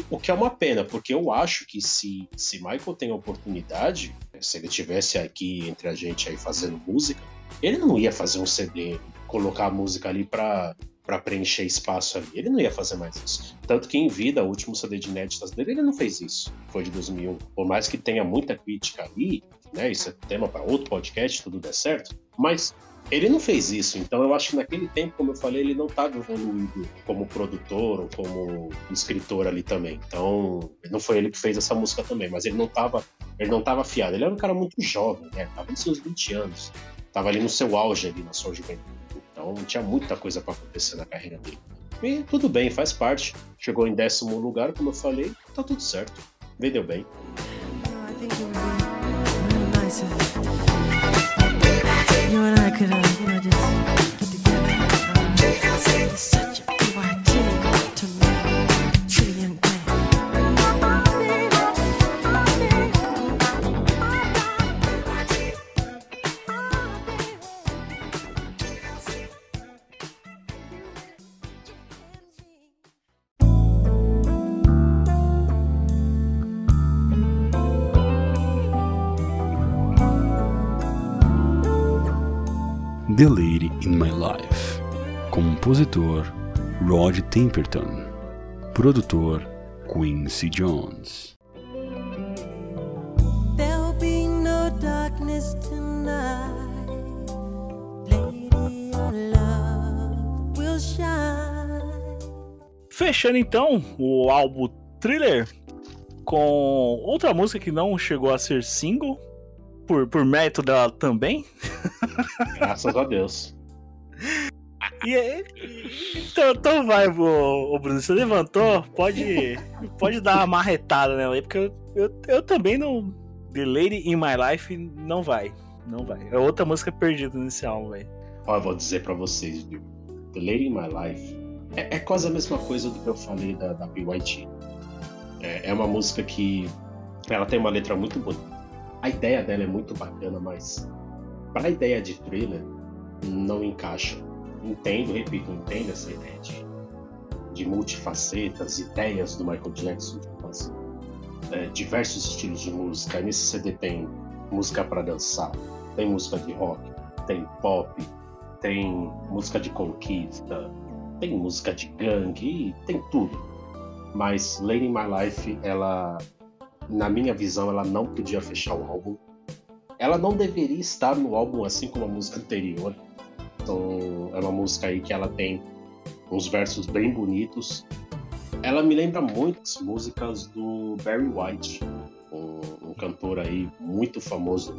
[SPEAKER 4] O que é uma pena, porque eu acho que se, se Michael tem a oportunidade, se ele tivesse aqui entre a gente aí fazendo música, ele não ia fazer um CD, colocar a música ali pra, pra preencher espaço ali. Ele não ia fazer mais isso. Tanto que em vida, o último CD de inéditas dele, ele não fez isso. Foi de 2001. Por mais que tenha muita crítica ali, né? Isso é tema para outro podcast, tudo der certo. Mas ele não fez isso, então eu acho que naquele tempo, como eu falei, ele não estava evoluído como produtor ou como escritor ali também. Então, não foi ele que fez essa música também, mas ele não estava ele não tava afiado. Ele era um cara muito jovem, né? Tava nos seus 20 anos. Tava ali no seu auge ali na sua juventude. Então, tinha muita coisa para acontecer na carreira dele. E tudo bem, faz parte. Chegou em décimo lugar, como eu falei, tá tudo certo. Vendeu bem.
[SPEAKER 6] And I could, uh, you know, just get together. The
[SPEAKER 1] Lady in My Life. Compositor Rod Temperton. Produtor Quincy Jones.
[SPEAKER 6] There'll be no darkness tonight. Lady, our love will shine.
[SPEAKER 2] Fechando então o álbum Thriller com outra música que não chegou a ser single, por, por mérito dela também.
[SPEAKER 4] Graças a Deus.
[SPEAKER 2] E é- então, então vai, ô Bruno, você levantou, pode, pode dar uma marretada nela aí, porque eu, eu, eu também não. The Lady in My Life não vai. Não vai. É outra música perdida nesse álbum, velho.
[SPEAKER 4] Ó, eu vou dizer pra vocês, viu? The Lady in My Life, é, é quase a mesma coisa do que eu falei da, da BYT. É, é uma música que ela tem uma letra muito bonita. A ideia dela é muito bacana, mas para a ideia de thriller, não encaixa. Entendo, repito, entendo essa ideia de, de multifacetas, ideias do Michael Jackson, tipo assim, é, diversos estilos de música. Nesse CD tem música para dançar, tem música de rock, tem pop, tem música de conquista, tem música de gangue, tem tudo. Mas Lady My Life, ela, na minha visão, ela não podia fechar o álbum. Ela não deveria estar no álbum assim como a música anterior. Então, é uma música aí que ela tem uns versos bem bonitos. Ela me lembra muitas músicas do Barry White, um, um cantor aí muito famoso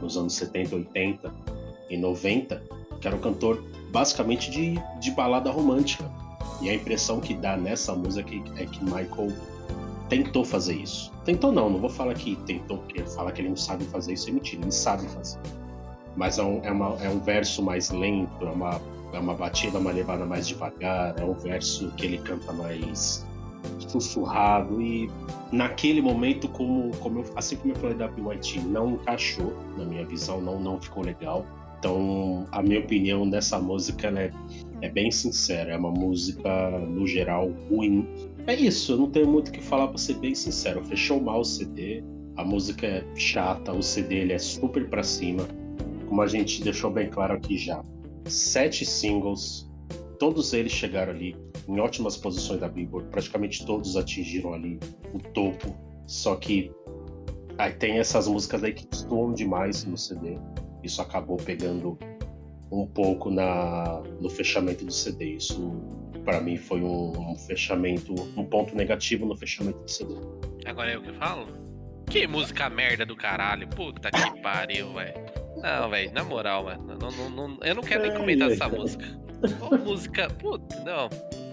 [SPEAKER 4] nos anos 70, 80 e 90, que era um cantor basicamente de, de balada romântica. E a impressão que dá nessa música é que Michael tentou fazer isso. Tentou não, não vou falar que tentou, porque falar que ele não sabe fazer isso é mentira, ele sabe fazer. Mas é um, é uma- é um verso mais lento, é uma, é uma batida, uma levada mais devagar, é um verso que ele canta mais sussurrado e naquele momento, como, como eu- assim como eu falei da BYT, não encaixou na minha visão, não, não ficou legal. Então, a minha opinião dessa música é, é bem sincera, é uma música, no geral, ruim. É isso, eu não tenho muito o que falar pra ser bem sincero. Fechou mal o CD, a música é chata, o CD ele é super pra cima. Como a gente deixou bem claro aqui já, sete singles, todos eles chegaram ali em ótimas posições da Billboard, praticamente todos atingiram ali o topo. Só que aí tem essas músicas aí que destoam demais no CD. Isso acabou pegando um pouco na, no fechamento do CD. Isso para mim foi um, fechamento, um ponto negativo no fechamento do CD.
[SPEAKER 3] Agora é o que eu falo? Que música merda do caralho. Puta que pariu, velho. Não, velho, na moral, mano. Não, não, não- eu não quero nem comentar essa música. Ô, música. Puta, não.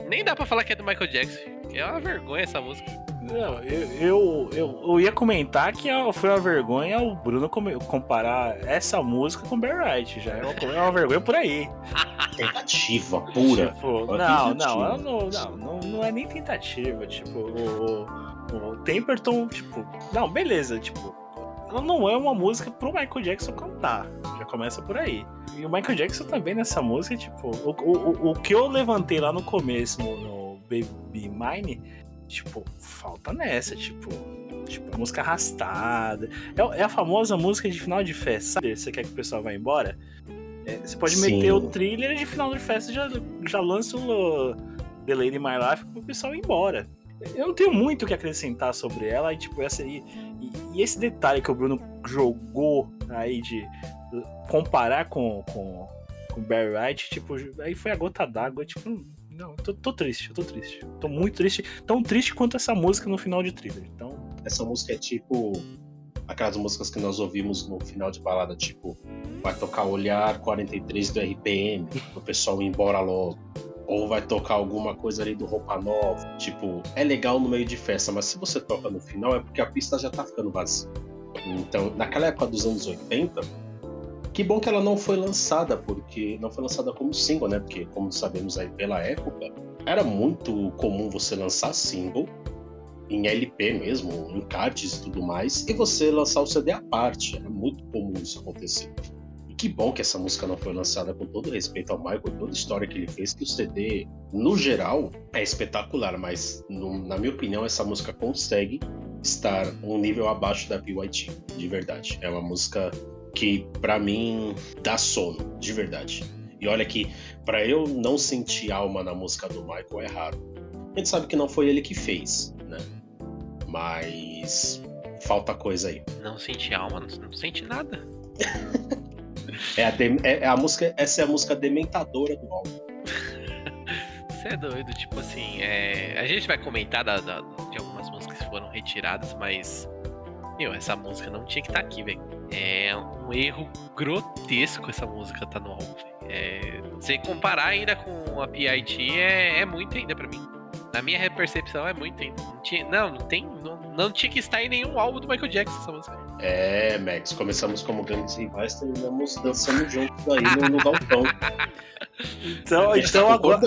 [SPEAKER 3] Nem dá pra falar que é do Michael Jackson. É uma vergonha essa música.
[SPEAKER 2] Não, eu, eu, eu, eu ia comentar que é- foi uma vergonha o Bruno comparar essa música com Bear Right. Já é uma, é uma vergonha por aí.
[SPEAKER 4] Tentativa pura.
[SPEAKER 2] Tipo, não,
[SPEAKER 4] tentativa.
[SPEAKER 2] não, não, não, não, não é nem tentativa. Tipo, o, o, o Temperton, tipo, não, beleza, tipo, ela não é uma música pro Michael Jackson cantar. Já começa por aí. E o Michael Jackson também nessa música, tipo, o, o, o- o que eu levantei lá no começo, no, no Baby Mine, tipo, falta nessa, tipo. Tipo, música arrastada. É, é a famosa música de final de festa, sabe? Você quer que o pessoal vá embora? É, você pode
[SPEAKER 4] Sim.
[SPEAKER 2] meter o thriller de final de festa já, já lança o The Lady in My Life pro pessoal ir embora. Eu não tenho muito o que acrescentar sobre ela, e tipo, essa aí. E, e esse detalhe que o Bruno jogou aí de comparar com, com, com Barry White, tipo, aí foi a gota d'água, tipo, não, tô, tô triste, eu tô triste. Tô muito triste, tão triste quanto essa música no final de thriller. Então,
[SPEAKER 4] Essa música é tipo aquelas músicas que nós ouvimos no final de balada, tipo, vai tocar Olhar 43 do RPM, o pessoal ir embora logo. Ou vai tocar alguma coisa ali do Roupa Nova. Tipo, é legal no meio de festa, mas se você toca no final é porque a pista já tá ficando vazia. Então, naquela época dos anos 80, que bom que ela não foi lançada, porque não foi lançada como single, né? Porque, como sabemos aí pela época, era muito comum você lançar single em LP mesmo, em cards e tudo mais, e você lançar o CD à parte. Era muito comum isso acontecer. E que bom que essa música não foi lançada com todo respeito ao Michael, toda a história que ele fez, que o CD, no geral, é espetacular, mas no- na minha opinião, essa música consegue estar um nível abaixo da PYT, de verdade. É uma música que, pra mim, dá sono, de verdade. E olha que, pra eu não sentir alma na música do Michael é raro. A gente sabe que não foi ele que fez, né? Mas falta coisa aí.
[SPEAKER 3] Não senti alma, não, senti nada.
[SPEAKER 4] É a, dem- é- é a música, essa é a música dementadora do álbum.
[SPEAKER 3] Você é doido, tipo assim, é... a gente vai comentar da- da- de algumas músicas que foram retiradas, mas. Meu, essa música não tinha que estar aqui, velho. É um erro grotesco essa música tá no álbum, velho. É... Você comparar ainda com a PIT é, é muito ainda pra mim. Na minha percepção é muito ainda. Não, tinha... não, não tem. Não, não tinha que estar em nenhum álbum do Michael Jackson essa música.
[SPEAKER 4] É, Max, começamos como grandes rivais, terminamos dançando juntos aí no, no galpão.
[SPEAKER 2] Então,
[SPEAKER 4] A gente
[SPEAKER 2] então
[SPEAKER 4] tá
[SPEAKER 2] agora.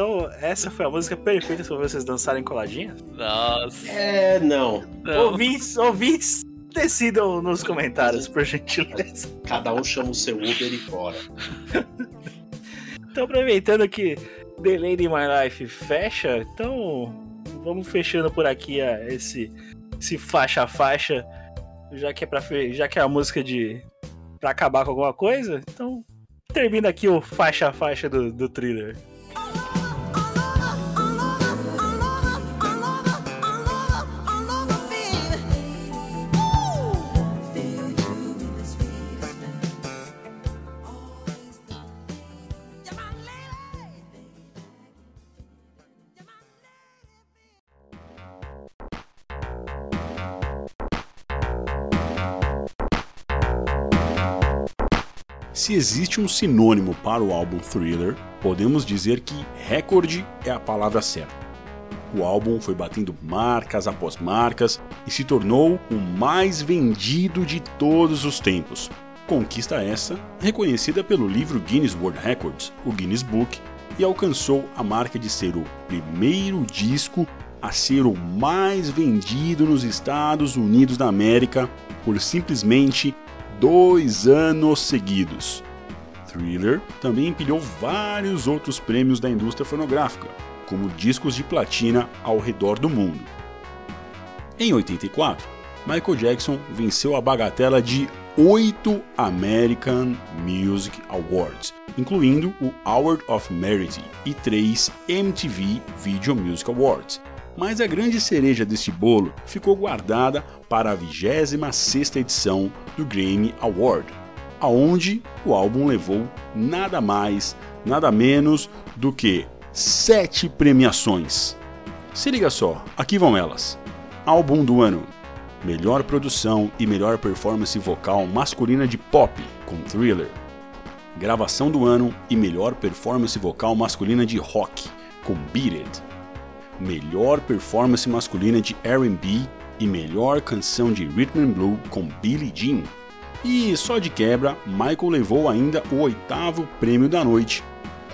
[SPEAKER 2] Então, essa foi a música perfeita pra vocês dançarem coladinha?
[SPEAKER 3] Nossa.
[SPEAKER 4] É, não.
[SPEAKER 3] Não.
[SPEAKER 2] Ouvintes, ouvintes, decidam nos comentários, por gentileza.
[SPEAKER 4] Cada um chama o seu Uber e bora.
[SPEAKER 2] Então, aproveitando que The Lady in My Life fecha, então vamos fechando por aqui a, esse, esse faixa a faixa, já que é para já que é a música de para acabar com alguma coisa. Então termina aqui o faixa a faixa do, do thriller.
[SPEAKER 1] Se existe um sinônimo para o álbum Thriller, podemos dizer que recorde é a palavra certa. O álbum foi batendo marcas após marcas e se tornou o mais vendido de todos os tempos. Conquista essa reconhecida pelo livro Guinness World Records, o Guinness Book, e alcançou a marca de ser o primeiro disco a ser o mais vendido nos Estados Unidos da América por simplesmente dois anos seguidos. Thriller também empilhou vários outros prêmios da indústria fonográfica, como discos de platina ao redor do mundo. Em 84, Michael Jackson venceu a bagatela de oito American Music Awards, incluindo o Award of Merit e três MTV Video Music Awards. Mas a grande cereja deste bolo ficou guardada para a 26ª edição do Grammy Award, aonde o álbum levou nada mais, nada menos do que sete premiações. Se liga só, aqui vão elas. Álbum do ano, melhor produção e melhor performance vocal masculina de pop com Thriller. Gravação do ano e melhor performance vocal masculina de rock com Beat It. Melhor performance masculina de R&B e melhor canção de Rhythm and Blue com Billie Jean. E só de quebra, Michael levou ainda o oitavo prêmio da noite,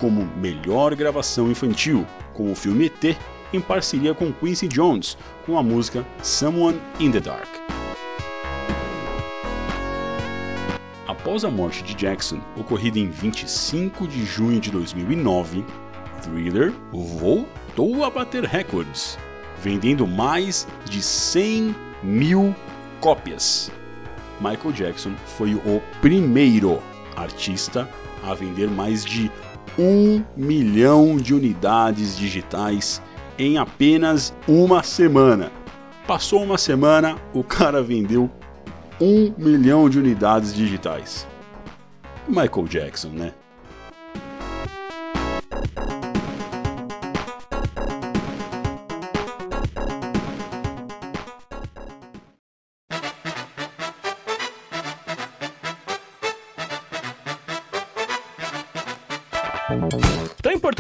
[SPEAKER 1] como melhor gravação infantil, com o filme ET, em parceria com Quincy Jones, com a música Someone in the Dark. Após a morte de Jackson, ocorrida em 25 de junho de 2009, Thriller voltou a bater recordes, vendendo mais de 100 mil cópias. Michael Jackson foi o primeiro artista a vender mais de um milhão de unidades digitais em apenas uma semana. Passou uma semana, o cara vendeu um milhão de unidades digitais. Michael Jackson, né?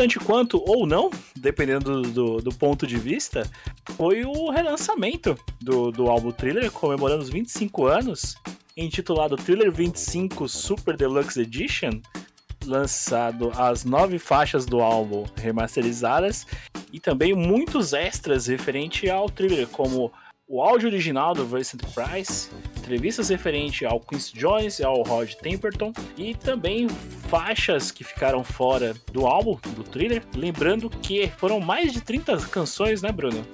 [SPEAKER 2] Importante quanto ou não, dependendo do, do, do ponto de vista, foi o relançamento do, do álbum Thriller, comemorando os 25 anos, intitulado Thriller 25 Super Deluxe Edition, lançado as nove faixas do álbum remasterizadas e também muitos extras referente ao Thriller, como o áudio original do Vincent Price, entrevistas referente ao Quincy Jones e ao Rod Temperton e também faixas que ficaram fora do álbum, do Thriller. Lembrando que foram mais de 30 canções, né, Bruno?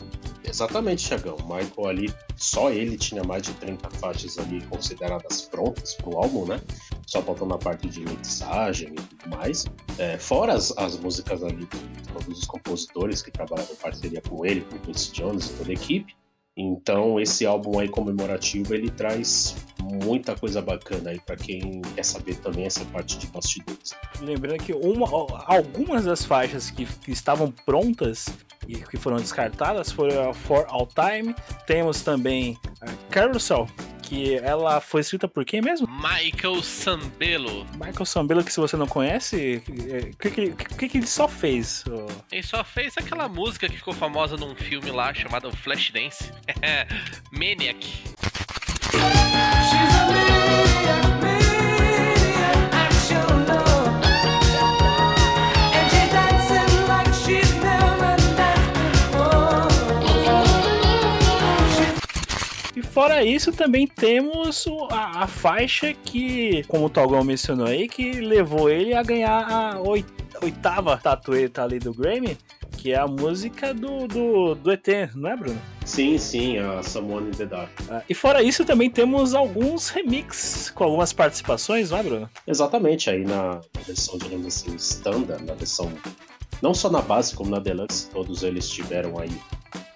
[SPEAKER 4] Exatamente, Thiagão. O Michael ali, só ele tinha mais de 30 faixas ali consideradas prontas pro álbum, né? Só faltando a parte de mixagem e tudo mais. É, fora as, as músicas ali de todos os compositores que trabalharam em parceria com ele, com o Quincy Jones e toda a equipe. Então, esse álbum aí comemorativo, ele traz muita coisa bacana aí para quem quer saber também essa parte de bastidores.
[SPEAKER 2] Lembrando que uma, algumas das faixas que, que estavam prontas e que foram descartadas foram a For All Time. Temos também a Carousel, que ela foi escrita por quem mesmo?
[SPEAKER 3] Michael Sambelo.
[SPEAKER 2] Michael Sambello, que se você não conhece, o que, que, que, que ele só fez?
[SPEAKER 3] Ele só fez aquela música que ficou famosa num filme lá chamado Flashdance. Maniac.
[SPEAKER 2] Fora isso, também temos a, a faixa que, como o Togão mencionou aí, que levou ele a ganhar a oi- oitava tatueta ali do Grammy, que é a música do, do, do ET, não é, Bruno?
[SPEAKER 4] Sim, sim, a Someone in the Dark.
[SPEAKER 2] Ah, E fora isso, também temos alguns remixes com algumas participações, não é, Bruno?
[SPEAKER 4] Exatamente, aí na versão, digamos assim, standard, na versão. Não só na base, como na deluxe, todos eles tiveram aí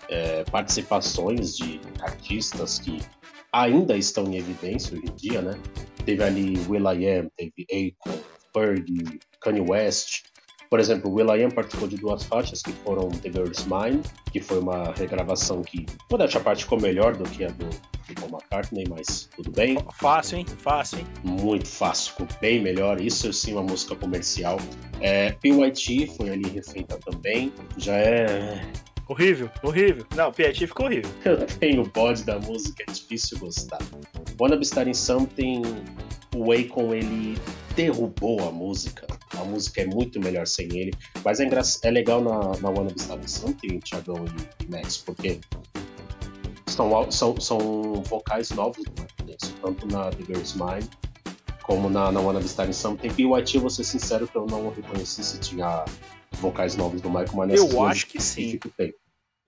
[SPEAKER 4] é, participações de artistas que ainda estão em evidência hoje em dia, né? Teve ali Will.i.am, teve Akon, Fergie, Kanye West. Por exemplo, Will.i.am participou de duas faixas que foram The Girl's Mine, que foi uma regravação que, modéstia à parte, ficou melhor do que a do, do Paul McCartney, mas tudo bem
[SPEAKER 2] Fácil, hein? Fácil, hein?
[SPEAKER 4] muito fácil, ficou bem melhor. Isso sim, uma música comercial. É, PYT foi ali refeita também. Já é.
[SPEAKER 2] Horrível, horrível. Não, o PIT ficou horrível.
[SPEAKER 4] Eu tenho o bode da música, é difícil gostar. Wanna Be Starting Something, o Akon ele derrubou a música. A música é muito melhor sem ele. Mas é, engra... é legal na, na Wanna Be Starting Something, Thiagão e, e Max, porque são, são, são vocais novos do Jackson, tanto na The Girl's Mine como na, na Wanna Be Starting Something. PYT, eu vou ser sincero que eu não reconheci se tinha vocais novos do Michael, mas nessas
[SPEAKER 2] Eu
[SPEAKER 4] duas
[SPEAKER 2] acho que sim.
[SPEAKER 4] específico tem.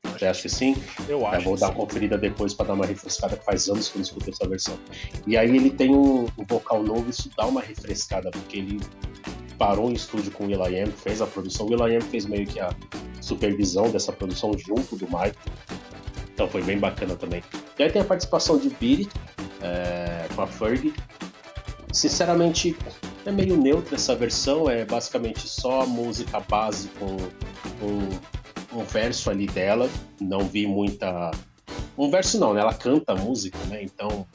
[SPEAKER 4] Você acha que sim?
[SPEAKER 2] Eu
[SPEAKER 4] Eu
[SPEAKER 2] acho.
[SPEAKER 4] vou
[SPEAKER 2] que
[SPEAKER 4] dar uma conferida depois para dar uma refrescada, que faz anos que eu não escuto essa versão. E aí ele tem um, um vocal novo, isso dá uma refrescada, porque ele parou em estúdio com o Will.i.am, fez a produção. O Will.i.am fez meio que a supervisão dessa produção junto do Michael. Então foi bem bacana também. E aí tem a participação de It, é, com a Fergie. Sinceramente, é meio neutra essa versão, é basicamente só música base com um, um verso ali dela. Não vi muita. Um verso não, né? Ela canta música, né? Então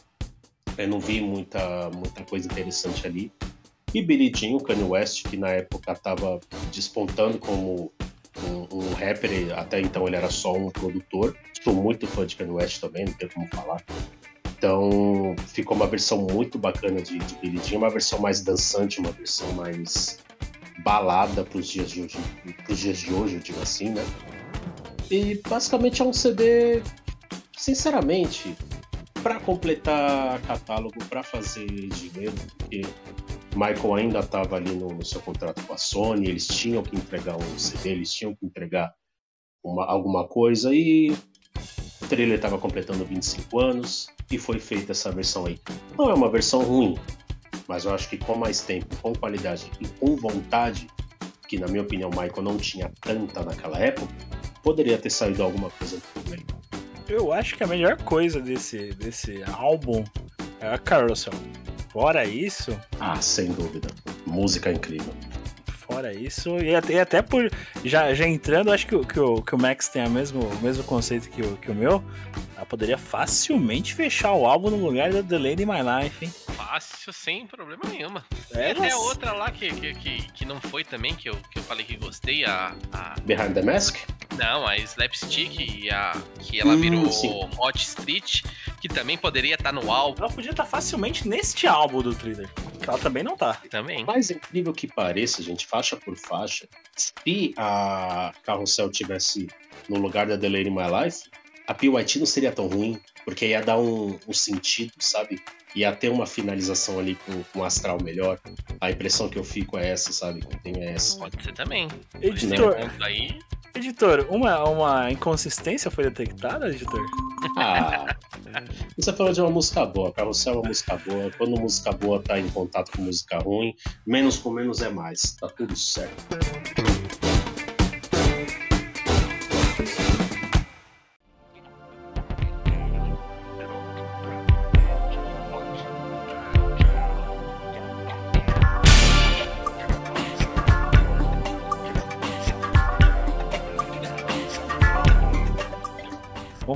[SPEAKER 4] eu não vi muita, muita coisa interessante ali. E Billie Jean, o Kanye West, que na época estava despontando como um, um rapper, até então ele era só um produtor. Sou muito fã de Kanye West também, não tem como falar. Então ficou uma versão muito bacana de, de Jean, uma versão mais dançante, uma versão mais balada para os dias de hoje, pros dias de hoje, eu digo assim, né? E basicamente é um CD, sinceramente, para completar catálogo, para fazer dinheiro, porque Michael ainda estava ali no, no seu contrato com a Sony, eles tinham que entregar um CD, eles tinham que entregar uma- alguma coisa e o trailer estava completando 25 anos e foi feita essa versão aí. Não é uma versão ruim, mas eu acho que com mais tempo, com qualidade e com vontade, que na minha opinião Michael não tinha tanta naquela época, poderia ter saído alguma coisa muito melhor.
[SPEAKER 2] Eu acho que a melhor coisa desse, desse álbum é a Carousel. Fora isso,
[SPEAKER 4] Ah, sem dúvida. Música incrível.
[SPEAKER 2] Fora isso, e até, e até por. Já, já entrando, acho que, o- que, o, que o Max tem a mesmo, o mesmo conceito que o, que o meu. Ela poderia facilmente fechar o álbum no lugar da The Lady My Life, hein?
[SPEAKER 3] Fácil, sem problema nenhuma.
[SPEAKER 2] É,
[SPEAKER 3] e até
[SPEAKER 2] mas-
[SPEAKER 3] outra lá que, que, que, que não foi também, que eu, que eu falei que gostei, a, a.
[SPEAKER 4] Behind the Mask?
[SPEAKER 3] Não, a Slapstick e a. Que ela
[SPEAKER 4] Hum,
[SPEAKER 3] virou
[SPEAKER 4] sim.
[SPEAKER 3] Hot Street, que também poderia estar no álbum
[SPEAKER 2] Ela podia estar facilmente neste álbum do Thriller. Que ela também não tá.
[SPEAKER 3] também.
[SPEAKER 4] Mais incrível que pareça, gente, faixa por faixa, se a Carrossel tivesse no lugar da The Lady in My Life, a PYT não seria tão ruim, porque ia dar um, um sentido, sabe? Ia ter uma finalização ali com, com um astral melhor. A impressão que eu fico é essa, sabe? Que tenho é essa.
[SPEAKER 3] Pode ser também.
[SPEAKER 2] Editor,
[SPEAKER 3] ponto aí.
[SPEAKER 2] editor, uma, uma inconsistência foi detectada, editor?
[SPEAKER 4] Ah, você falou de uma música boa. Carrossel é uma música boa. Quando música boa tá em contato com música ruim, menos com menos é mais. Tá tudo certo.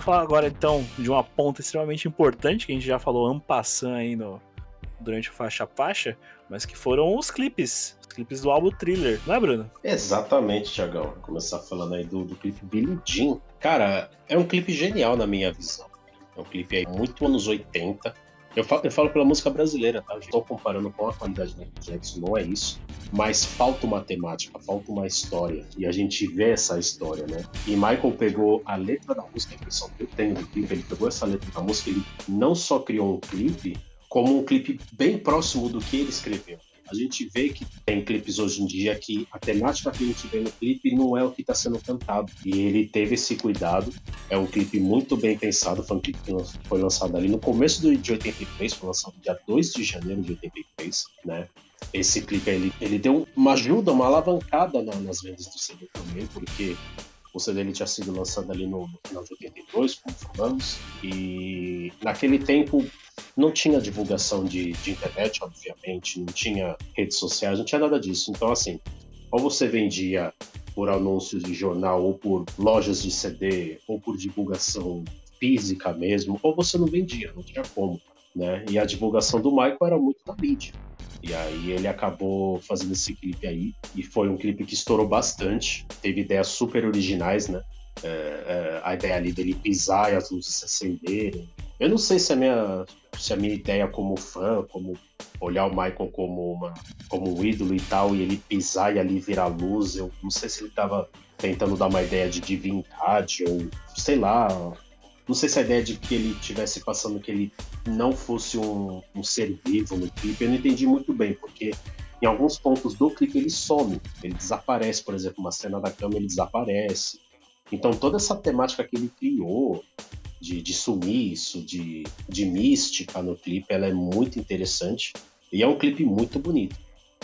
[SPEAKER 2] Falar agora então de uma ponta extremamente importante que a gente já falou ampassando aí no, durante o faixa faixa, mas que foram os clipes. Os clipes do álbum Thriller, não é, Bruno?
[SPEAKER 4] Exatamente, Tiagão. Começar falando aí do, do clipe Billie Jean. Cara, é um clipe genial na minha visão. É um clipe aí muito anos 80. Eu falo, eu falo pela música brasileira, tá? Estou comparando com a qualidade Michael Jackson, não é isso. Mas falta uma temática, falta uma história. E a gente vê essa história, né? E Michael pegou a letra da música, a impressão que eu tenho do clipe, ele pegou essa letra da música, ele não só criou um clipe, como um clipe bem próximo do que ele escreveu. A gente vê que tem clipes hoje em dia que a temática que a gente vê no clipe não é o que está sendo cantado. E ele teve esse cuidado. É um clipe muito bem pensado. Foi um clipe que foi lançado ali no começo de 83, foi lançado dia 2 de janeiro de 83, né? Esse clipe ele, ele deu uma ajuda, uma alavancada na- nas vendas do CD também, porque o CD ele tinha sido lançado ali no, no final de 82, como falamos, e naquele tempo não tinha divulgação de, de internet, obviamente, não tinha redes sociais, não tinha nada disso. Então, assim, ou você vendia por anúncios de jornal, ou por lojas de CD, ou por divulgação física mesmo, ou você não vendia, não tinha como, né? E a divulgação do Michael era muito na mídia. E aí ele acabou fazendo esse clipe aí, e foi um clipe que estourou bastante, teve ideias super originais, né? É, é, a ideia ali dele pisar e as luzes se acenderem. Eu não sei se a minha, se a minha ideia como fã, como olhar o Michael como, uma, como um ídolo e tal, e ele pisar e ali virar luz, eu não sei se ele tava tentando dar uma ideia de divindade, ou sei lá. Não sei se a ideia de que ele tivesse passando que ele não fosse um, um ser vivo no clipe, eu não entendi muito bem, porque em alguns pontos do clipe ele some, ele desaparece, por exemplo, uma cena da cama ele desaparece. Então toda essa temática que ele criou de, de sumiço, de, de mística no clipe, ela é muito interessante e é um clipe muito bonito.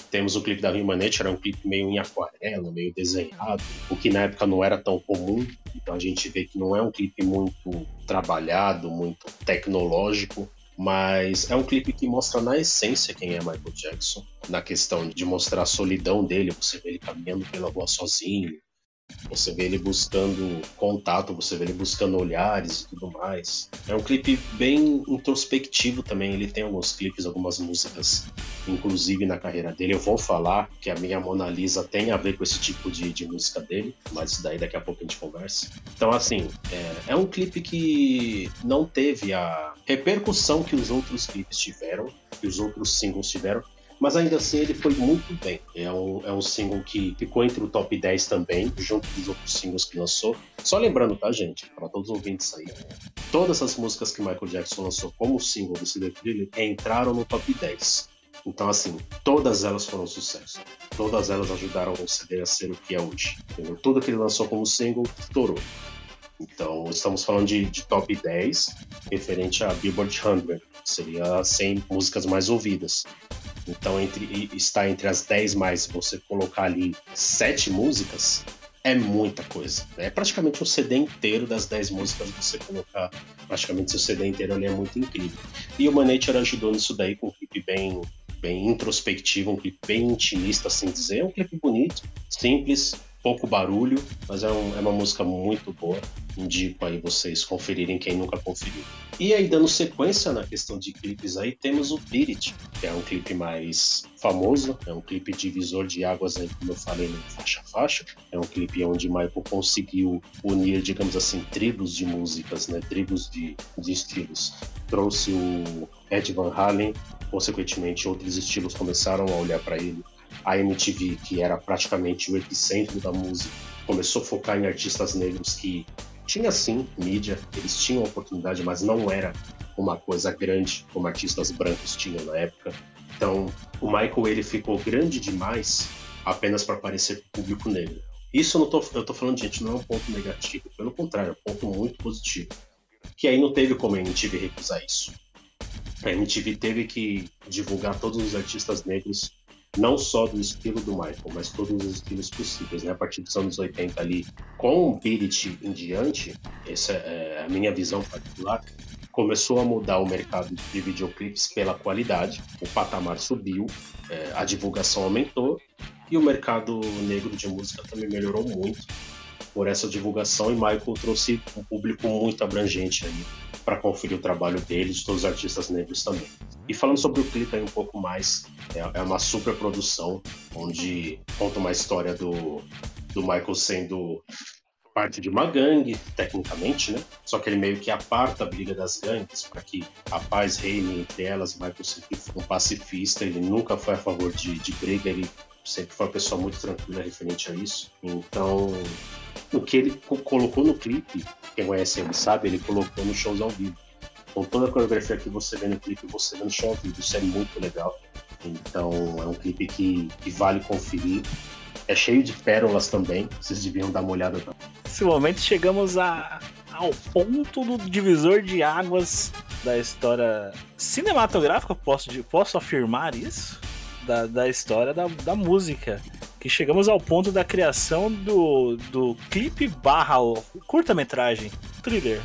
[SPEAKER 4] Temos o clipe da Human Nature, é um clipe meio em aquarela, meio desenhado, o que na época não era tão comum. Então a gente vê que não é um clipe muito trabalhado, muito tecnológico, mas é um clipe que mostra na essência quem é Michael Jackson, na questão de mostrar a solidão dele, você vê ele caminhando pela rua sozinho, você vê ele buscando contato, você vê ele buscando olhares e tudo mais. É um clipe bem introspectivo também. Ele tem alguns clipes, algumas músicas, inclusive na carreira dele. Eu vou falar que a minha Mona Lisa tem a ver com esse tipo de, de música dele, mas daí daqui a pouco a gente conversa. Então, assim, é, é um clipe que não teve a repercussão que os outros clipes tiveram, que os outros singles tiveram. Mas ainda assim ele foi muito bem. É um, é um single que ficou entre o top 10 também, junto dos outros singles que lançou. Só lembrando, tá, gente? Para todos os ouvintes aí. Todas as músicas que Michael Jackson lançou como single do CD Thriller entraram no top 10. Então, assim, todas elas foram sucesso. Todas elas ajudaram o CD a ser o que é hoje. Entendeu? Tudo que ele lançou como single estourou. Então, estamos falando de, de top 10 referente a Billboard 100, que seria as 100 músicas mais ouvidas. Então, entre, e- está entre as 10 mais, você colocar ali 7 músicas, é muita coisa. É praticamente o CD inteiro das 10 músicas, você colocar praticamente seu CD inteiro ali é muito incrível. E o Manager ajudou nisso daí com um clipe bem, bem introspectivo, um clipe bem intimista, assim dizer. É um clipe bonito, simples, pouco barulho, mas é, um- é uma música muito boa. Indico aí vocês conferirem quem nunca conferiu. E aí, dando sequência na questão de clipes aí, temos o Beat que é um clipe mais famoso, é um clipe divisor de águas aí, como eu falei, no faixa a faixa. É um clipe onde Michael conseguiu unir, digamos assim, tribos de músicas, né? Tribos de, de estilos. Trouxe o Ed Van Halen, consequentemente outros estilos começaram a olhar para ele. A MTV, que era praticamente o epicentro da música, começou a focar em artistas negros que tinha sim mídia, eles tinham oportunidade, mas não era uma coisa grande como artistas brancos tinham na época. Então, o Michael ele ficou grande demais apenas para aparecer público negro. Isso eu não tô, eu tô falando, gente, não é um ponto negativo, pelo contrário, é um ponto muito positivo. Que aí não teve como a MTV recusar isso. A MTV teve que divulgar todos os artistas negros, não só do estilo do Michael, mas todos os estilos possíveis, né? A partir dos anos 80 ali, com o It em diante, essa é a minha visão particular, começou a mudar o mercado de videoclipes pela qualidade, o patamar subiu, é, a divulgação aumentou e o mercado negro de música também melhorou muito por essa divulgação e Michael trouxe um público muito abrangente aí para conferir o trabalho dele e de todos os artistas negros também. E falando sobre o clipe aí um pouco mais, é, é uma super produção onde conta uma história do, do Michael sendo parte de uma gangue, tecnicamente, né? Só que ele meio que aparta a briga das gangues para que a paz reine entre elas. Michael sempre foi um pacifista, ele nunca foi a favor de, de briga, ele sempre foi uma pessoa muito tranquila referente a isso. Então, o que ele co- colocou no clipe, quem conhece ele sabe, ele colocou nos shows ao vivo. Com toda a coreografia que você vê no clipe, você vê no show ao vivo. Isso é muito legal. Então, é um clipe que, que vale conferir. É cheio de pérolas também. Vocês deviam dar uma olhada também.
[SPEAKER 2] Nesse momento chegamos a, ao ponto do divisor de águas da história cinematográfica, posso, posso afirmar isso? Da, da história da, da música. Que chegamos ao ponto da criação do, do clipe barra curta-metragem, thriller.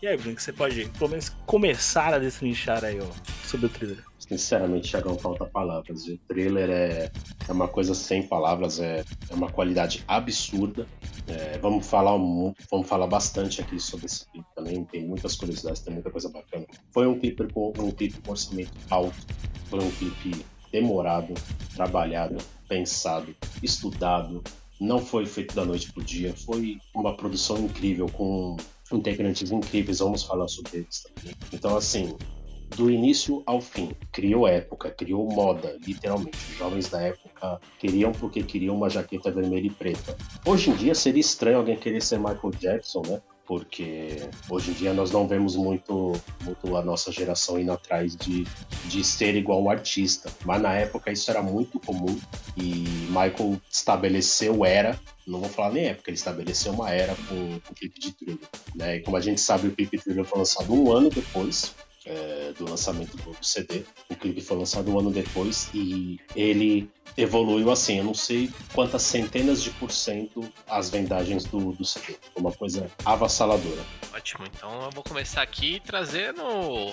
[SPEAKER 2] E aí, Bruno, que você pode pelo menos começar a destrinchar aí ó, sobre o thriller?
[SPEAKER 4] Sinceramente, Thiagão, falta palavras. O trailer é, é uma coisa sem palavras, é, é uma qualidade absurda. É, vamos, falar, vamos falar bastante aqui sobre esse clipe também, tem muitas curiosidades, tem muita coisa bacana. Foi um clipe com um clipe com orçamento alto, foi um clipe demorado, trabalhado, pensado, estudado. Não foi feito da noite pro dia, foi uma produção incrível, com integrantes incríveis, vamos falar sobre eles também. Então, assim, do início ao fim. Criou época, criou moda, literalmente. Os jovens da época queriam porque queriam uma jaqueta vermelha e preta. Hoje em dia seria estranho alguém querer ser Michael Jackson, né? Porque hoje em dia nós não vemos muito, muito a nossa geração indo atrás de, de ser igual um artista. Mas na época isso era muito comum e Michael estabeleceu era, não vou falar nem época, ele estabeleceu uma era com com o clipe de thriller. Né? E como a gente sabe, o clipe thriller foi lançado um ano depois é, do lançamento do CD. O clipe foi lançado um ano depois e ele evoluiu assim. Eu não sei quantas centenas de por cento as vendagens do, do CD. Uma coisa avassaladora.
[SPEAKER 3] Ótimo, então eu vou começar aqui trazendo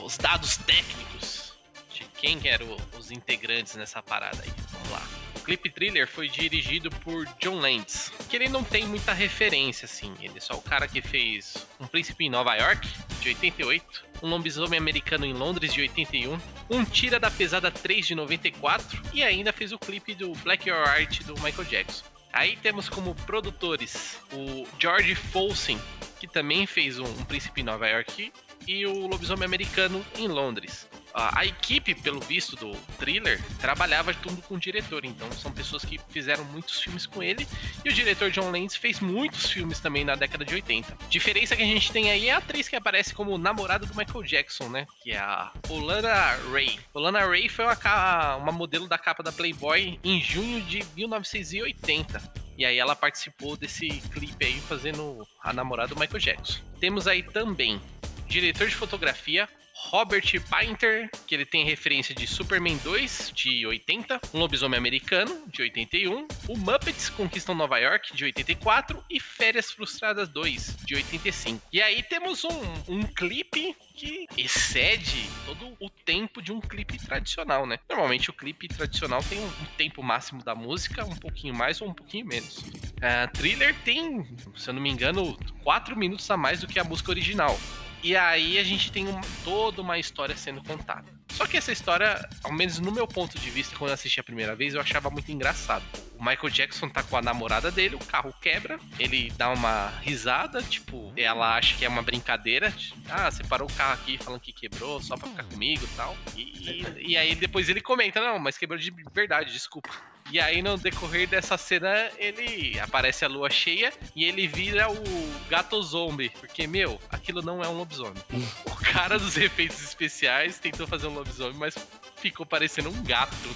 [SPEAKER 3] os dados técnicos de quem eram os integrantes nessa parada aí. Vamos lá. Clipe thriller foi dirigido por John Landis, que ele não tem muita referência, assim. Ele é só o cara que fez Um Príncipe em Nova York, de 88, Um Lobisomem Americano em Londres, de 81, Um Tira da Pesada 3, de 94, e ainda fez o clipe do Black Your Art, do Michael Jackson. Aí temos como produtores o George Folsen, que também fez um, um Príncipe em Nova York e o Lobisomem Americano em Londres. A, equipe, pelo visto do thriller, trabalhava tudo com o diretor, então são pessoas que fizeram muitos filmes com ele e o diretor John Landis fez muitos filmes também na década de 80. Diferença que a gente tem aí é a atriz que aparece como namorada do Michael Jackson, né? Que é a Olana Ray. Olana Ray foi uma, uma modelo da capa da Playboy em junho de 1980. E aí ela participou desse clipe aí fazendo a namorada do Michael Jackson. Temos aí também diretor de fotografia Robert Painter, que ele tem referência de Superman 2 de 80, Um Lobisomem Americano de 81, o Muppets Conquistam Nova York de 84 e Férias Frustradas 2 de 85. E aí temos um, um clipe que excede todo o tempo de um clipe tradicional, né? Normalmente o clipe tradicional tem um, tempo máximo da música, um pouquinho mais ou um pouquinho menos. A thriller tem, se eu não me engano, 4 minutos a mais do que a música original. E aí a gente tem um- toda uma história sendo contada. Só que essa história, ao menos no meu ponto de vista, quando eu assisti a primeira vez, eu achava muito engraçado. O Michael Jackson tá com a namorada dele, o carro quebra, ele dá uma risada, tipo, ela acha que é uma brincadeira. tipo, Ah, você parou o carro aqui falando que quebrou só pra ficar comigo tal. E, e, e aí depois ele comenta, não, mas quebrou de verdade, desculpa. E aí, no decorrer dessa cena, ele aparece a lua cheia e ele vira o gato zombie. Porque, meu, aquilo não é um lobisomem. O cara dos efeitos especiais tentou fazer um lobisomem, mas ficou parecendo um gato.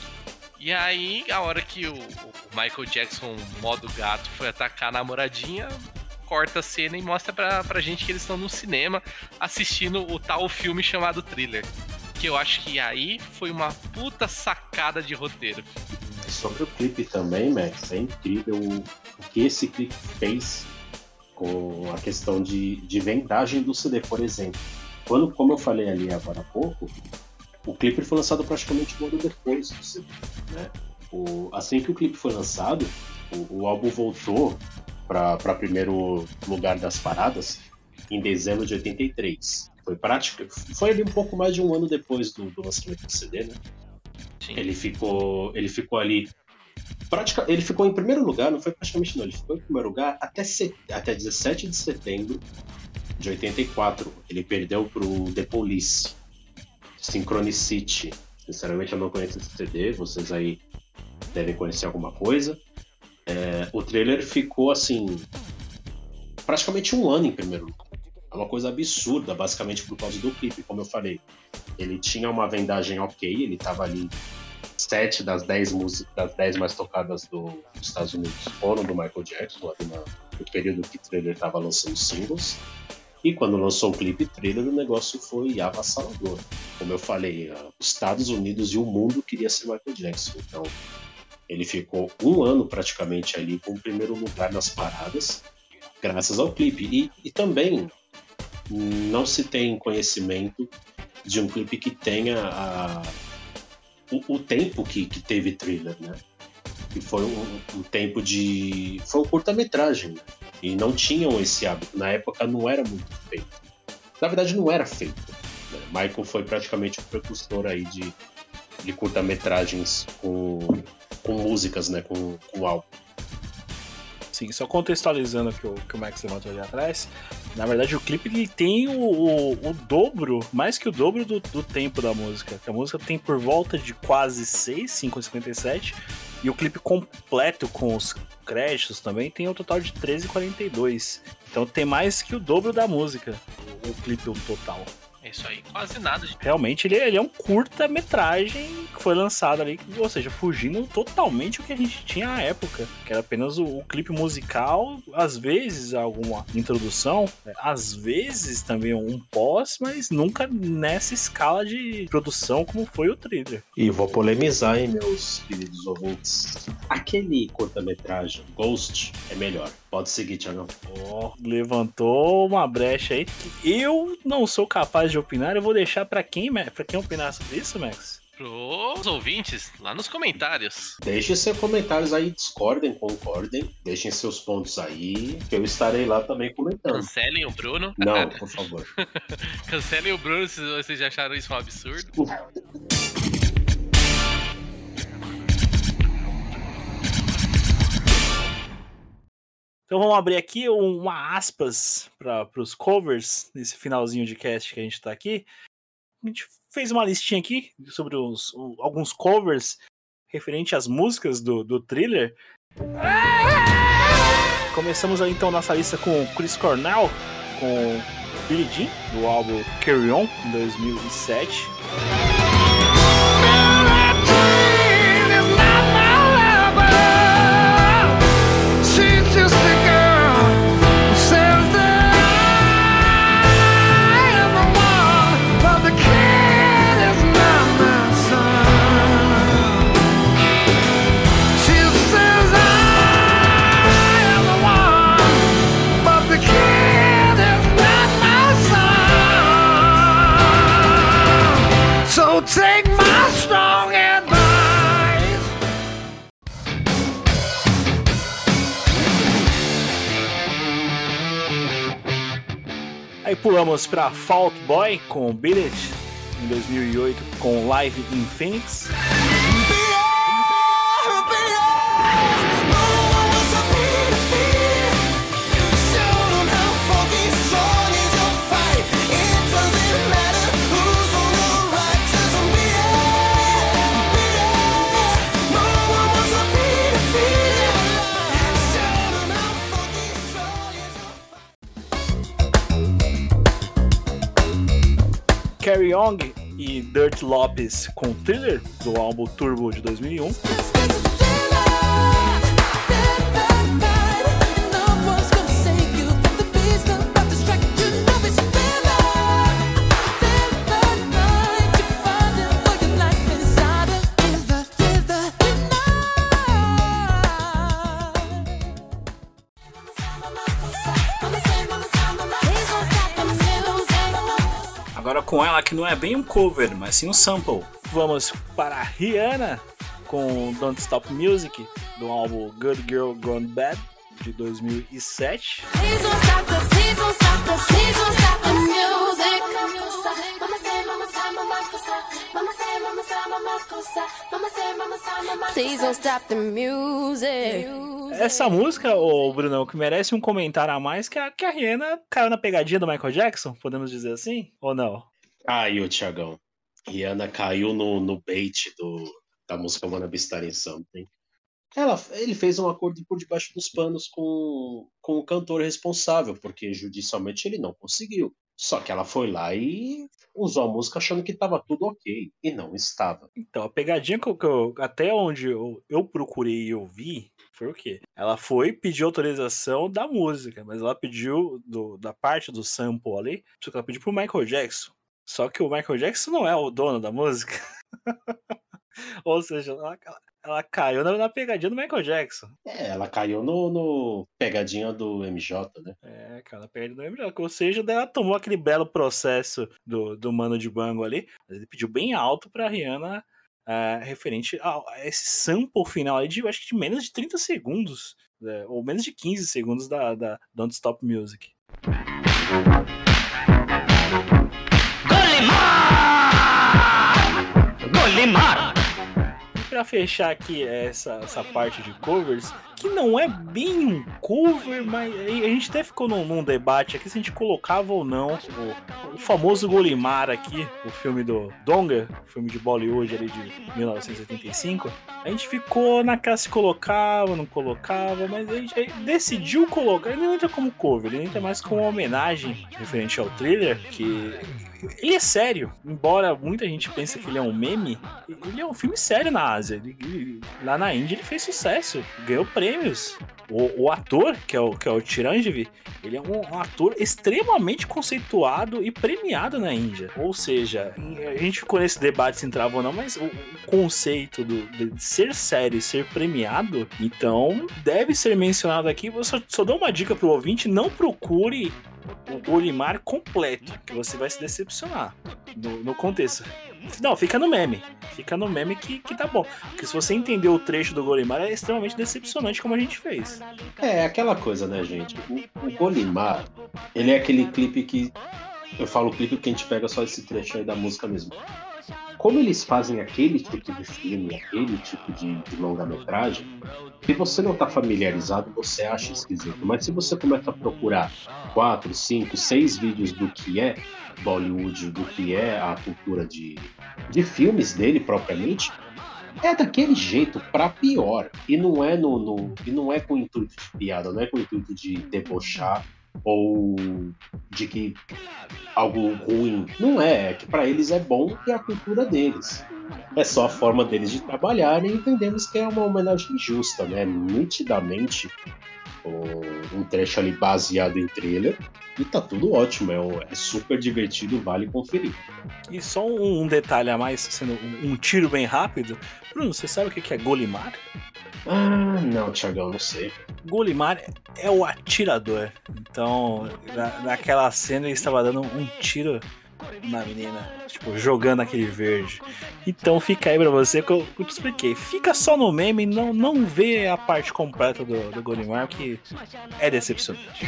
[SPEAKER 3] E aí, a hora que o, Michael Jackson, modo gato, foi atacar a namoradinha, corta a cena e mostra pra, pra gente que eles estão no cinema assistindo o tal filme chamado Thriller. Que eu acho que aí foi uma puta sacada de roteiro.
[SPEAKER 4] Sobre o clipe também, Max, é incrível o, o que esse clipe fez com a questão de, de vendagem do CD, por exemplo. Quando, como eu falei ali agora há pouco, o clipe foi lançado praticamente um ano depois do CD. Né? O, assim que o clipe foi lançado, o, o álbum voltou para primeiro lugar das paradas em dezembro de 83. Foi prática, foi ali um pouco mais de um ano depois do, do lançamento do CD, né?
[SPEAKER 3] Sim.
[SPEAKER 4] Ele ficou, ele ficou ali Pratica, ele ficou em primeiro lugar, não foi praticamente não, ele ficou em primeiro lugar até, se- até 17 de setembro de 84. Ele perdeu pro The Police, Synchronicity. Sinceramente, eu não conheço esse CD, vocês aí devem conhecer alguma coisa. É, o trailer ficou assim, praticamente um ano em primeiro lugar. É uma coisa absurda, basicamente por causa do clipe, como eu falei. Ele tinha uma vendagem ok, ele tava ali sete das dez músicas, das dez mais tocadas do- dos Estados Unidos foram do Michael Jackson, ali no período que o trailer estava lançando singles. E quando lançou o clipe trailer, o negócio foi avassalador. Como eu falei, os Estados Unidos e o mundo queria ser Michael Jackson. Então, ele ficou um ano praticamente ali com o primeiro lugar nas paradas, graças ao clipe. E, e também não se tem conhecimento de um clipe que tenha a, o, o tempo que, que teve thriller, né? Que foi um, um tempo de. Foi um curta-metragem, né? E não tinham esse hábito. Na época não era muito feito. Na verdade, não era feito. né? Michael foi praticamente o precursor aí de, de curta-metragens com, com músicas, né? Com, com álbum.
[SPEAKER 2] Sim, só contextualizando que o, que o Max levantou ali atrás. Na verdade, o clipe ele tem o, o, o dobro, mais que o dobro do, do tempo da música. A música tem por volta de quase 6, 5,57. E o clipe completo com os créditos também tem um total de 13,42. Então tem mais que o dobro da música, o, clipe total.
[SPEAKER 3] É isso aí, quase nada. gente.
[SPEAKER 2] Realmente ele, ele é um curta-metragem que foi lançado ali, ou seja, fugindo totalmente o que a gente tinha na época, que era apenas o, o clipe musical, às vezes alguma introdução, é, às vezes também um pós, mas nunca nessa escala de produção como foi o thriller.
[SPEAKER 4] E vou polemizar, hein, meus queridos ouvintes. Aquele curta-metragem, Ghost, é melhor. Pode seguir, Thiago.
[SPEAKER 2] Ó, levantou uma brecha aí que eu não sou capaz de opinar, eu vou deixar pra quem, para quem opinar sobre isso, Max?
[SPEAKER 3] Pros ouvintes, lá nos comentários.
[SPEAKER 4] Deixem seus comentários aí, discordem, concordem. Deixem seus pontos aí, que eu estarei lá também comentando.
[SPEAKER 3] Cancelem o Bruno.
[SPEAKER 4] Não, por favor.
[SPEAKER 3] Cancelem o Bruno se vocês acharam isso um absurdo.
[SPEAKER 2] Então vamos abrir aqui uma aspas para os covers nesse finalzinho de cast que a gente tá aqui. A gente fez uma listinha aqui sobre os, alguns covers referente às músicas do, do thriller. Começamos aí então nossa lista com Chris Cornell, com Billie Jean, do álbum Carry On, em 2007. Aí pulamos para Fault Boy com Billet, em 2008, com Live in Phoenix. Carry On e Dirt Lopes com Thriller, do álbum Turbo de 2001. Com ela que não é bem um cover, mas sim um sample. Vamos para Rihanna com Don't Stop Music, do álbum Good Girl Gone Bad de 2007.
[SPEAKER 6] Please don't stop the, please don't stop the, please don't stop the music. Please don't stop the.
[SPEAKER 2] Essa música, ô Brunão, que merece um comentário a mais, que a, que a Rihanna caiu na pegadinha do Michael Jackson, podemos dizer assim? Ou não?
[SPEAKER 4] Ô Tiagão. Rihanna caiu no, no bait do, da música Wanna Be Starting Something. Ela, ele fez um acordo por debaixo dos panos com, com o cantor responsável, porque judicialmente ele não conseguiu. Só que ela foi lá e usou a música achando que estava tudo ok. E não estava.
[SPEAKER 2] Então, a pegadinha que eu, que eu- até onde eu, eu procurei e eu vi foi o quê? Ela foi pedir autorização da música, mas ela pediu do- da parte do sample ali, só que ela pediu pro Michael Jackson. Só que o Michael Jackson não é o dono da música. Ou seja, ela, ela- caiu na, na pegadinha do Michael Jackson.
[SPEAKER 4] É, ela caiu no, no pegadinha do MJ, né?
[SPEAKER 2] É, cara, perde do MJ. Ou seja, daí ela tomou aquele belo processo do, do mano de bango ali, mas ele pediu bem alto pra Rihanna é, referente a, a esse sample final aí de, acho que de menos de 30 segundos, né, ou menos de 15 segundos da, da Don't Stop Music. Pra fechar aqui essa, essa parte de covers, que não é bem um cover, mas a gente até ficou num, num debate aqui se a gente colocava ou não o, o famoso Golimar aqui, o filme do Donga, filme de Bollywood ali de 1985. A gente ficou naquela se colocava, não colocava, mas a gente, a gente decidiu colocar. Ele não entra como cover, ele entra mais como uma homenagem referente ao thriller, que ele é sério, embora muita gente pense que ele é um meme, ele é um filme sério na Ásia. Ele- ele- lá na Índia ele fez sucesso, ganhou prêmios. O, o ator, que é o, que é o Chiranjeevi, ele é um, um ator extremamente conceituado e premiado na Índia. Ou seja, a gente ficou nesse debate se entrava ou não, mas o, o conceito do, de ser sério e ser premiado, então deve ser mencionado aqui. Eu só, só dou uma dica pro ouvinte: não procure o Golimar completo, que você vai se decepcionar no, no contexto. Não, fica no meme. Fica no meme que, que tá bom. Porque se você entender o trecho do Golimar, é extremamente decepcionante como a gente fez.
[SPEAKER 4] É, aquela coisa, né, gente? O, o Golimar, ele é aquele clipe que. Eu falo clipe porque a gente pega só esse trecho aí da música mesmo. Como eles fazem aquele tipo de filme, aquele tipo de, de longa-metragem, se você não tá familiarizado, você acha esquisito. Mas se você começa a procurar quatro, cinco, seis vídeos do que é Bollywood, do que é a cultura de, de filmes dele propriamente, é daquele jeito pra pior. E não é no, no- e não é com intuito de piada, não é com intuito de debochar ou de que algo ruim. Não é, é que pra eles é bom e é a cultura deles. É só a forma deles de trabalhar e entendemos que é uma homenagem justa, né? Nitidamente um trecho ali baseado em trailer e tá tudo ótimo, é, é super divertido, vale conferir.
[SPEAKER 2] E só um, detalhe a mais, sendo um, tiro bem rápido. Bruno, você sabe o que é Golimar?
[SPEAKER 4] Ah, não, Thiagão, não sei.
[SPEAKER 2] Golimar é o atirador. Então, na, naquela cena ele estava dando um tiro na menina, tipo, jogando aquele verde. Então fica aí pra você que eu, eu te expliquei. Fica só no meme, não, não vê a parte completa do, do Golimar, que é decepcionante.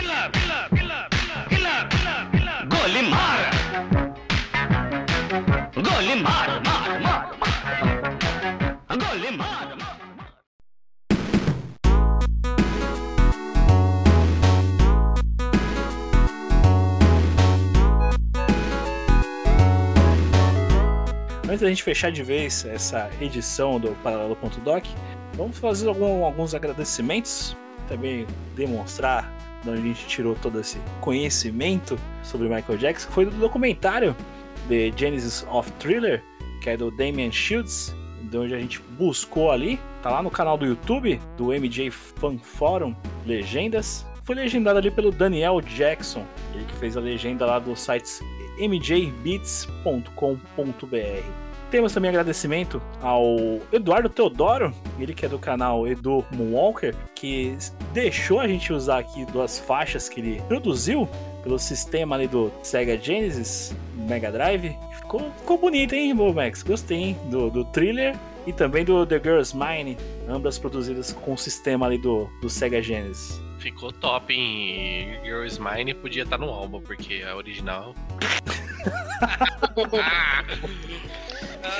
[SPEAKER 2] Antes da gente fechar de vez essa edição do Paralelo.doc, vamos fazer algum- alguns agradecimentos, também demonstrar de onde a gente tirou todo esse conhecimento sobre Michael Jackson, que foi do documentário The Genesis of Thriller, que é do Damian Shields, de onde a gente buscou ali, tá lá no canal do YouTube do MJ Fan Forum Legendas. Foi legendado ali pelo Daniel Jackson, ele que fez a legenda lá dos sites mjbeats.com.br. Temos também agradecimento ao Eduardo Teodoro, ele que é do canal Edu Moonwalker, que deixou a gente usar aqui duas faixas que ele produziu pelo sistema ali do Sega Genesis Mega Drive. Ficou, ficou bonito, hein, Max? Gostei, hein? Do, do thriller e também do The Girl's Mine, ambas produzidas com o sistema ali do, do Sega Genesis.
[SPEAKER 3] Ficou top, hein? Girls Mine podia estar no álbum, porque a original.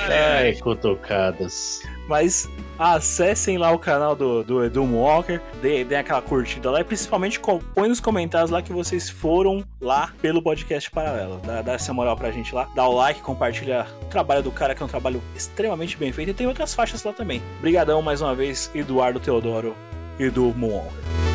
[SPEAKER 4] Ai, cutucadas.
[SPEAKER 2] Mas acessem lá o canal do, do Edu Walker, dê aquela curtida lá e principalmente põe nos comentários lá que vocês foram lá pelo podcast paralelo. Dá, dá essa moral pra gente lá, dá o like, compartilha o trabalho do cara, que é um trabalho extremamente bem feito. E tem outras faixas lá também. Obrigadão mais uma vez, Eduardo Teodoro e Edu Walker.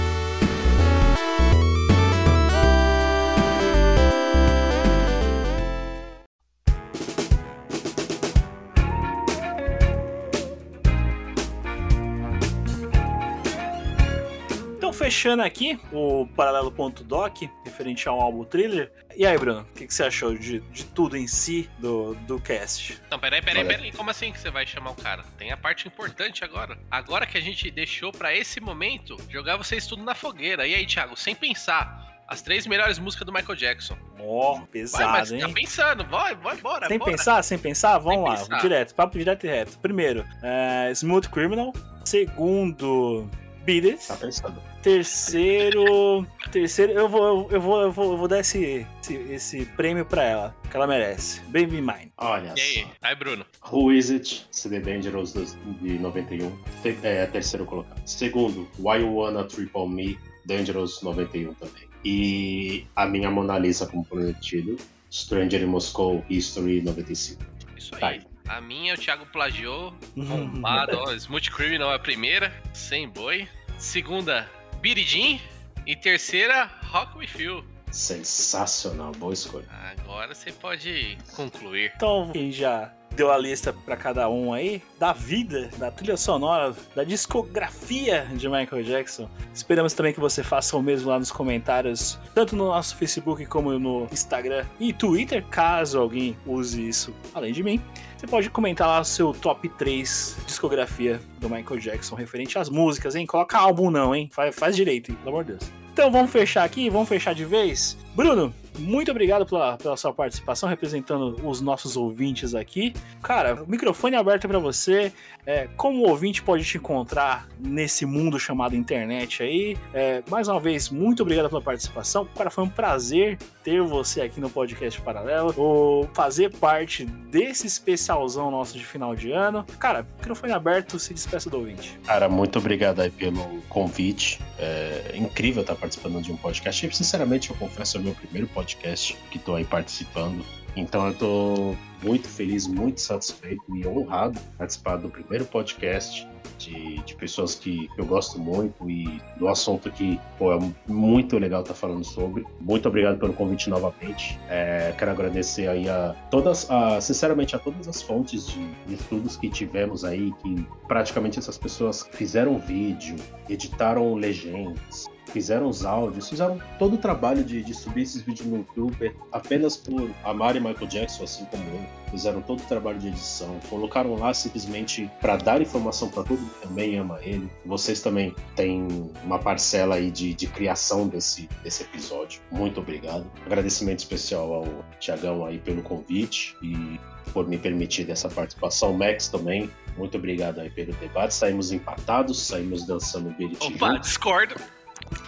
[SPEAKER 2] Fechando aqui o paralelo.doc, referente ao álbum thriller. E aí, Bruno, o que, que você achou de, de tudo em si do, do cast?
[SPEAKER 3] Não, peraí, peraí, peraí. Como assim que você vai chamar o cara? Tem a parte importante agora. Agora que a gente deixou pra esse momento jogar vocês tudo na fogueira. E aí, Thiago, sem pensar, as três melhores músicas do Michael Jackson.
[SPEAKER 2] Ó,
[SPEAKER 3] Vai,
[SPEAKER 2] pesado,
[SPEAKER 3] mas
[SPEAKER 2] hein?
[SPEAKER 3] fica pensando, vai, vai, bora,
[SPEAKER 2] Sem
[SPEAKER 3] bora.
[SPEAKER 2] pensar, sem pensar, vamos
[SPEAKER 3] Sem
[SPEAKER 2] lá,
[SPEAKER 3] pensar.
[SPEAKER 2] direto, papo direto e reto. Primeiro, é, Smooth Criminal. Segundo, Beat It.
[SPEAKER 4] Tá pensando.
[SPEAKER 2] Terceiro, terceiro, eu vou, eu vou, eu vou, eu vou dar esse, esse, esse prêmio pra ela, que ela merece. Baby Mine.
[SPEAKER 4] Olha
[SPEAKER 3] E aí, aí, Bruno.
[SPEAKER 4] Who Is It? CD Dangerous de 91. Te- É, terceiro colocado. Segundo, Why You Wanna Trip On Me? Dangerous 91 também. E a minha Mona Lisa, como prometido, Stranger in Moscow, History 95.
[SPEAKER 3] Isso
[SPEAKER 4] Tá
[SPEAKER 3] aí. A minha, o Thiago plagiou. Bombado, ó. Smooth Criminal é a primeira, sem boi. Segunda, Jean. E terceira, Rock With You.
[SPEAKER 4] Sensacional, boa escolha.
[SPEAKER 3] Agora você pode concluir.
[SPEAKER 2] Então, quem já deu a lista pra cada um aí, da vida, da trilha sonora, da discografia de Michael Jackson. Esperamos também que você faça o mesmo lá nos comentários, tanto no nosso Facebook como no Instagram e Twitter, caso alguém use isso além de mim. Você pode comentar lá o seu top 3 discografia do Michael Jackson referente às músicas, hein? Coloca álbum não, hein? Faz, faz direito, hein? Pelo amor de Deus. Então vamos fechar aqui, vamos fechar de vez. Bruno, muito obrigado pela, pela sua participação, representando os nossos ouvintes aqui. Cara, o microfone é aberto para você. É, como ouvinte pode te encontrar nesse mundo chamado internet aí? É, mais uma vez, muito obrigado pela participação. Cara, foi um prazer ter você aqui no podcast Paralelo, ou fazer parte desse especialzão nosso de final de ano. Cara, microfone aberto, se despeça do ouvinte.
[SPEAKER 4] Cara, muito obrigado aí pelo convite. É incrível estar participando de um podcast. Sinceramente, eu confesso, é o meu primeiro podcast que estou aí participando. Então eu tô muito feliz, muito satisfeito e honrado participar do primeiro podcast de, de pessoas que eu gosto muito e do assunto que pô, é muito legal estar falando sobre. Muito obrigado pelo convite novamente. É, quero agradecer aí a todas, a, sinceramente, a todas as fontes de, de estudos que tivemos aí, que praticamente essas pessoas fizeram vídeo, editaram legendas, fizeram os áudios, fizeram todo o trabalho de, de subir esses vídeos no YouTube apenas por amarem Michael Jackson, assim como eu. Fizeram todo o trabalho de edição, colocaram lá simplesmente para dar informação para todo mundo que também ama ele. Vocês também têm uma parcela aí de, de criação desse, desse episódio. Muito obrigado. Agradecimento especial ao Tiagão aí pelo convite e por me permitir dessa participação. Max também, muito obrigado aí pelo debate. Saímos empatados, saímos dançando
[SPEAKER 3] Opa, discordo.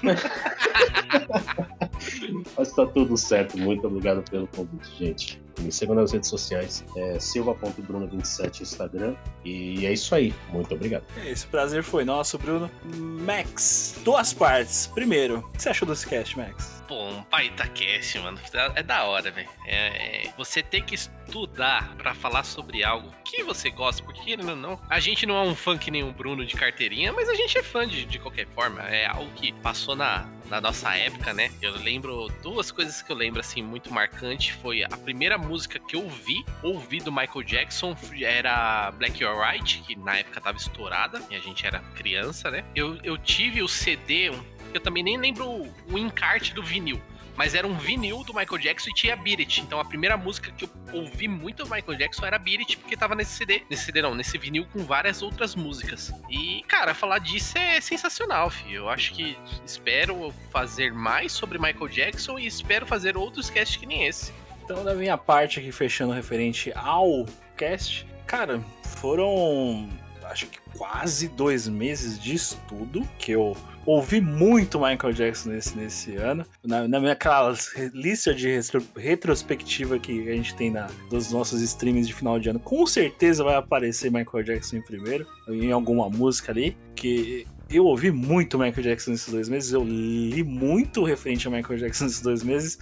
[SPEAKER 4] Mas tá tudo certo. Muito obrigado pelo convite, gente. Me sigam nas redes sociais, é silva.bruno27 Instagram. E é isso aí. Muito obrigado.
[SPEAKER 2] Esse prazer foi nosso, Bruno. Max, duas partes. Primeiro, o que você achou desse cast, Max?
[SPEAKER 3] Pô, um baita cast, mano. É da hora, velho. É, é- você tem que estudar pra falar sobre algo que você gosta, porque ou não, a gente não é um fã que nem Bruno de carteirinha, mas a gente é fã de, de qualquer forma. É algo que passou na, na nossa época, né? Eu lembro duas coisas que eu lembro assim muito marcante foi a primeira música que eu vi, ouvi do Michael Jackson era Black or White, que na época tava estourada e a gente era criança, né? Eu, eu tive o CD, um- eu também nem lembro o, encarte do vinil. Mas era um vinil do Michael Jackson e tinha Beat It. Então a primeira música que eu ouvi muito do Michael Jackson era Beat It, porque tava nesse CD. Nesse CD não, nesse vinil com várias outras músicas. E, cara, falar disso é sensacional, filho. Eu acho que espero fazer mais sobre Michael Jackson e espero fazer outros casts que nem esse.
[SPEAKER 2] Então, da minha parte aqui, fechando referente ao cast, cara, foram acho que quase dois meses de estudo, que eu ouvi muito Michael Jackson nesse, nesse ano. Na, na minha aquela lista de retro- retrospectiva que a gente tem na, dos nossos streams de final de ano, com certeza vai aparecer Michael Jackson em primeiro, em alguma música ali, que eu ouvi muito Michael Jackson nesses dois meses, eu li muito referente a Michael Jackson nesses dois meses.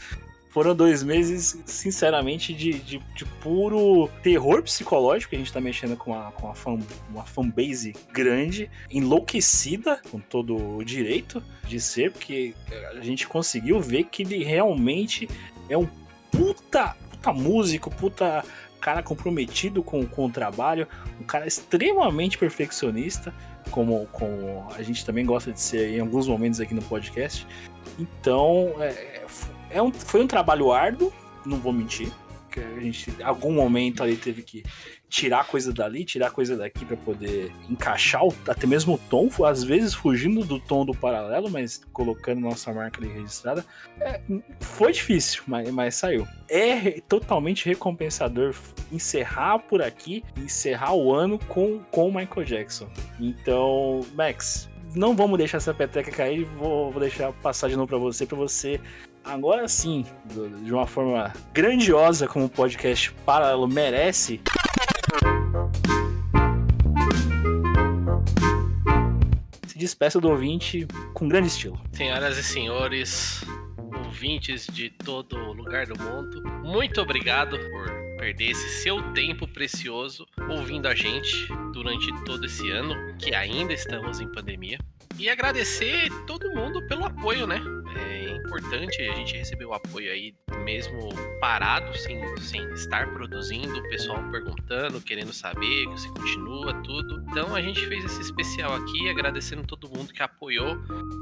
[SPEAKER 2] Foram dois meses, sinceramente, de, de, de puro terror psicológico. A gente tá mexendo com, a, com a fan, uma fanbase grande, enlouquecida, com todo o direito de ser, porque a gente conseguiu ver que ele realmente é um puta, puta músico, puta cara comprometido com, com o trabalho, um cara extremamente perfeccionista, como, como a gente também gosta de ser em alguns momentos aqui no podcast. Então, é, é um, foi um trabalho árduo, não vou mentir. que A gente, em algum momento ali, teve que tirar coisa dali, tirar coisa daqui para poder encaixar o- até mesmo o tom, às vezes fugindo do tom do paralelo, mas colocando nossa marca ali registrada. É, foi difícil, mas, mas saiu. É totalmente recompensador encerrar por aqui, encerrar o ano com com o Michael Jackson. Então, Max, não vamos deixar essa peteca cair, vou, vou deixar passar de novo pra você, pra você agora sim, de uma forma grandiosa como o podcast Paralelo merece. Se despeça do ouvinte com grande estilo.
[SPEAKER 3] Senhoras e senhores, ouvintes de todo lugar do mundo, muito obrigado por perder esse seu tempo precioso ouvindo a gente durante todo esse ano, que ainda estamos em pandemia. E agradecer todo mundo pelo apoio, né? É importante a gente receber o apoio aí, mesmo parado, sem, sem estar produzindo, o pessoal perguntando, querendo saber se continua, tudo. Então a gente fez esse especial aqui, agradecendo todo mundo que apoiou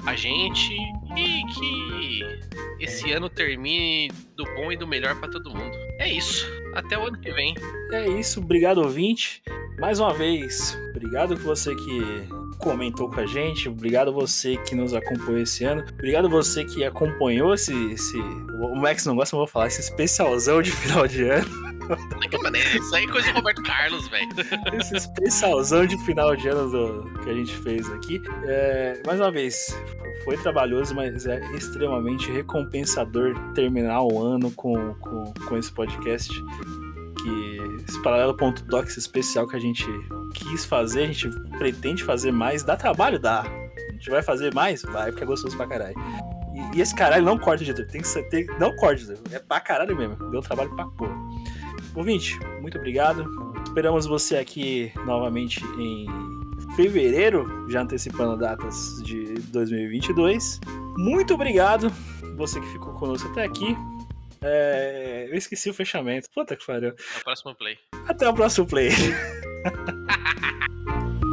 [SPEAKER 3] a gente e que esse ano termine do bom e do melhor pra todo mundo. É isso. Até o ano que vem.
[SPEAKER 2] É isso, obrigado ouvinte. Mais uma vez, obrigado você que comentou com a gente, obrigado você que nos acompanhou esse ano, obrigado você que acompanhou esse, esse o Max não gosta, mas eu vou falar, esse especialzão de final de ano,
[SPEAKER 3] Isso aí é coisa do Roberto Carlos, velho.
[SPEAKER 2] esse especialzão de final de ano do- que a gente fez aqui. É, mais uma vez, foi trabalhoso, mas é extremamente recompensador terminar o ano com, com, com esse podcast. Que esse paralelo.doc esse especial que a gente quis fazer, a gente pretende fazer mais. Dá trabalho? Dá. A gente vai fazer mais? Vai, porque é gostoso pra caralho. E, e esse caralho não corta de tem que ser. Tem, não corta, editor. é pra caralho mesmo. Deu trabalho pra porra. Ouvinte, muito obrigado. Esperamos você aqui novamente em fevereiro, já antecipando datas de 2022. Muito obrigado, você que ficou conosco até aqui. É, eu esqueci o fechamento. Puta que pariu.
[SPEAKER 3] Até o próximo play.
[SPEAKER 2] Até o próximo play.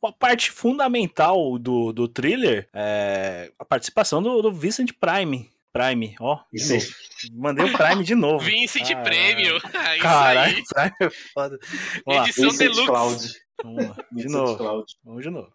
[SPEAKER 2] Uma parte fundamental do, do thriller é a participação do, do Vincent Prime. Prime, ó.
[SPEAKER 4] Isso.
[SPEAKER 2] Mandei o Prime de novo.
[SPEAKER 3] Vincent
[SPEAKER 2] Caralho.
[SPEAKER 3] Prêmio. É isso
[SPEAKER 2] Caralho,
[SPEAKER 3] aí.
[SPEAKER 2] Prime é foda.
[SPEAKER 3] Edição Deluxe.
[SPEAKER 4] Cloud.
[SPEAKER 2] vamos lá. De novo.
[SPEAKER 4] Cloud.
[SPEAKER 2] Vamos de novo.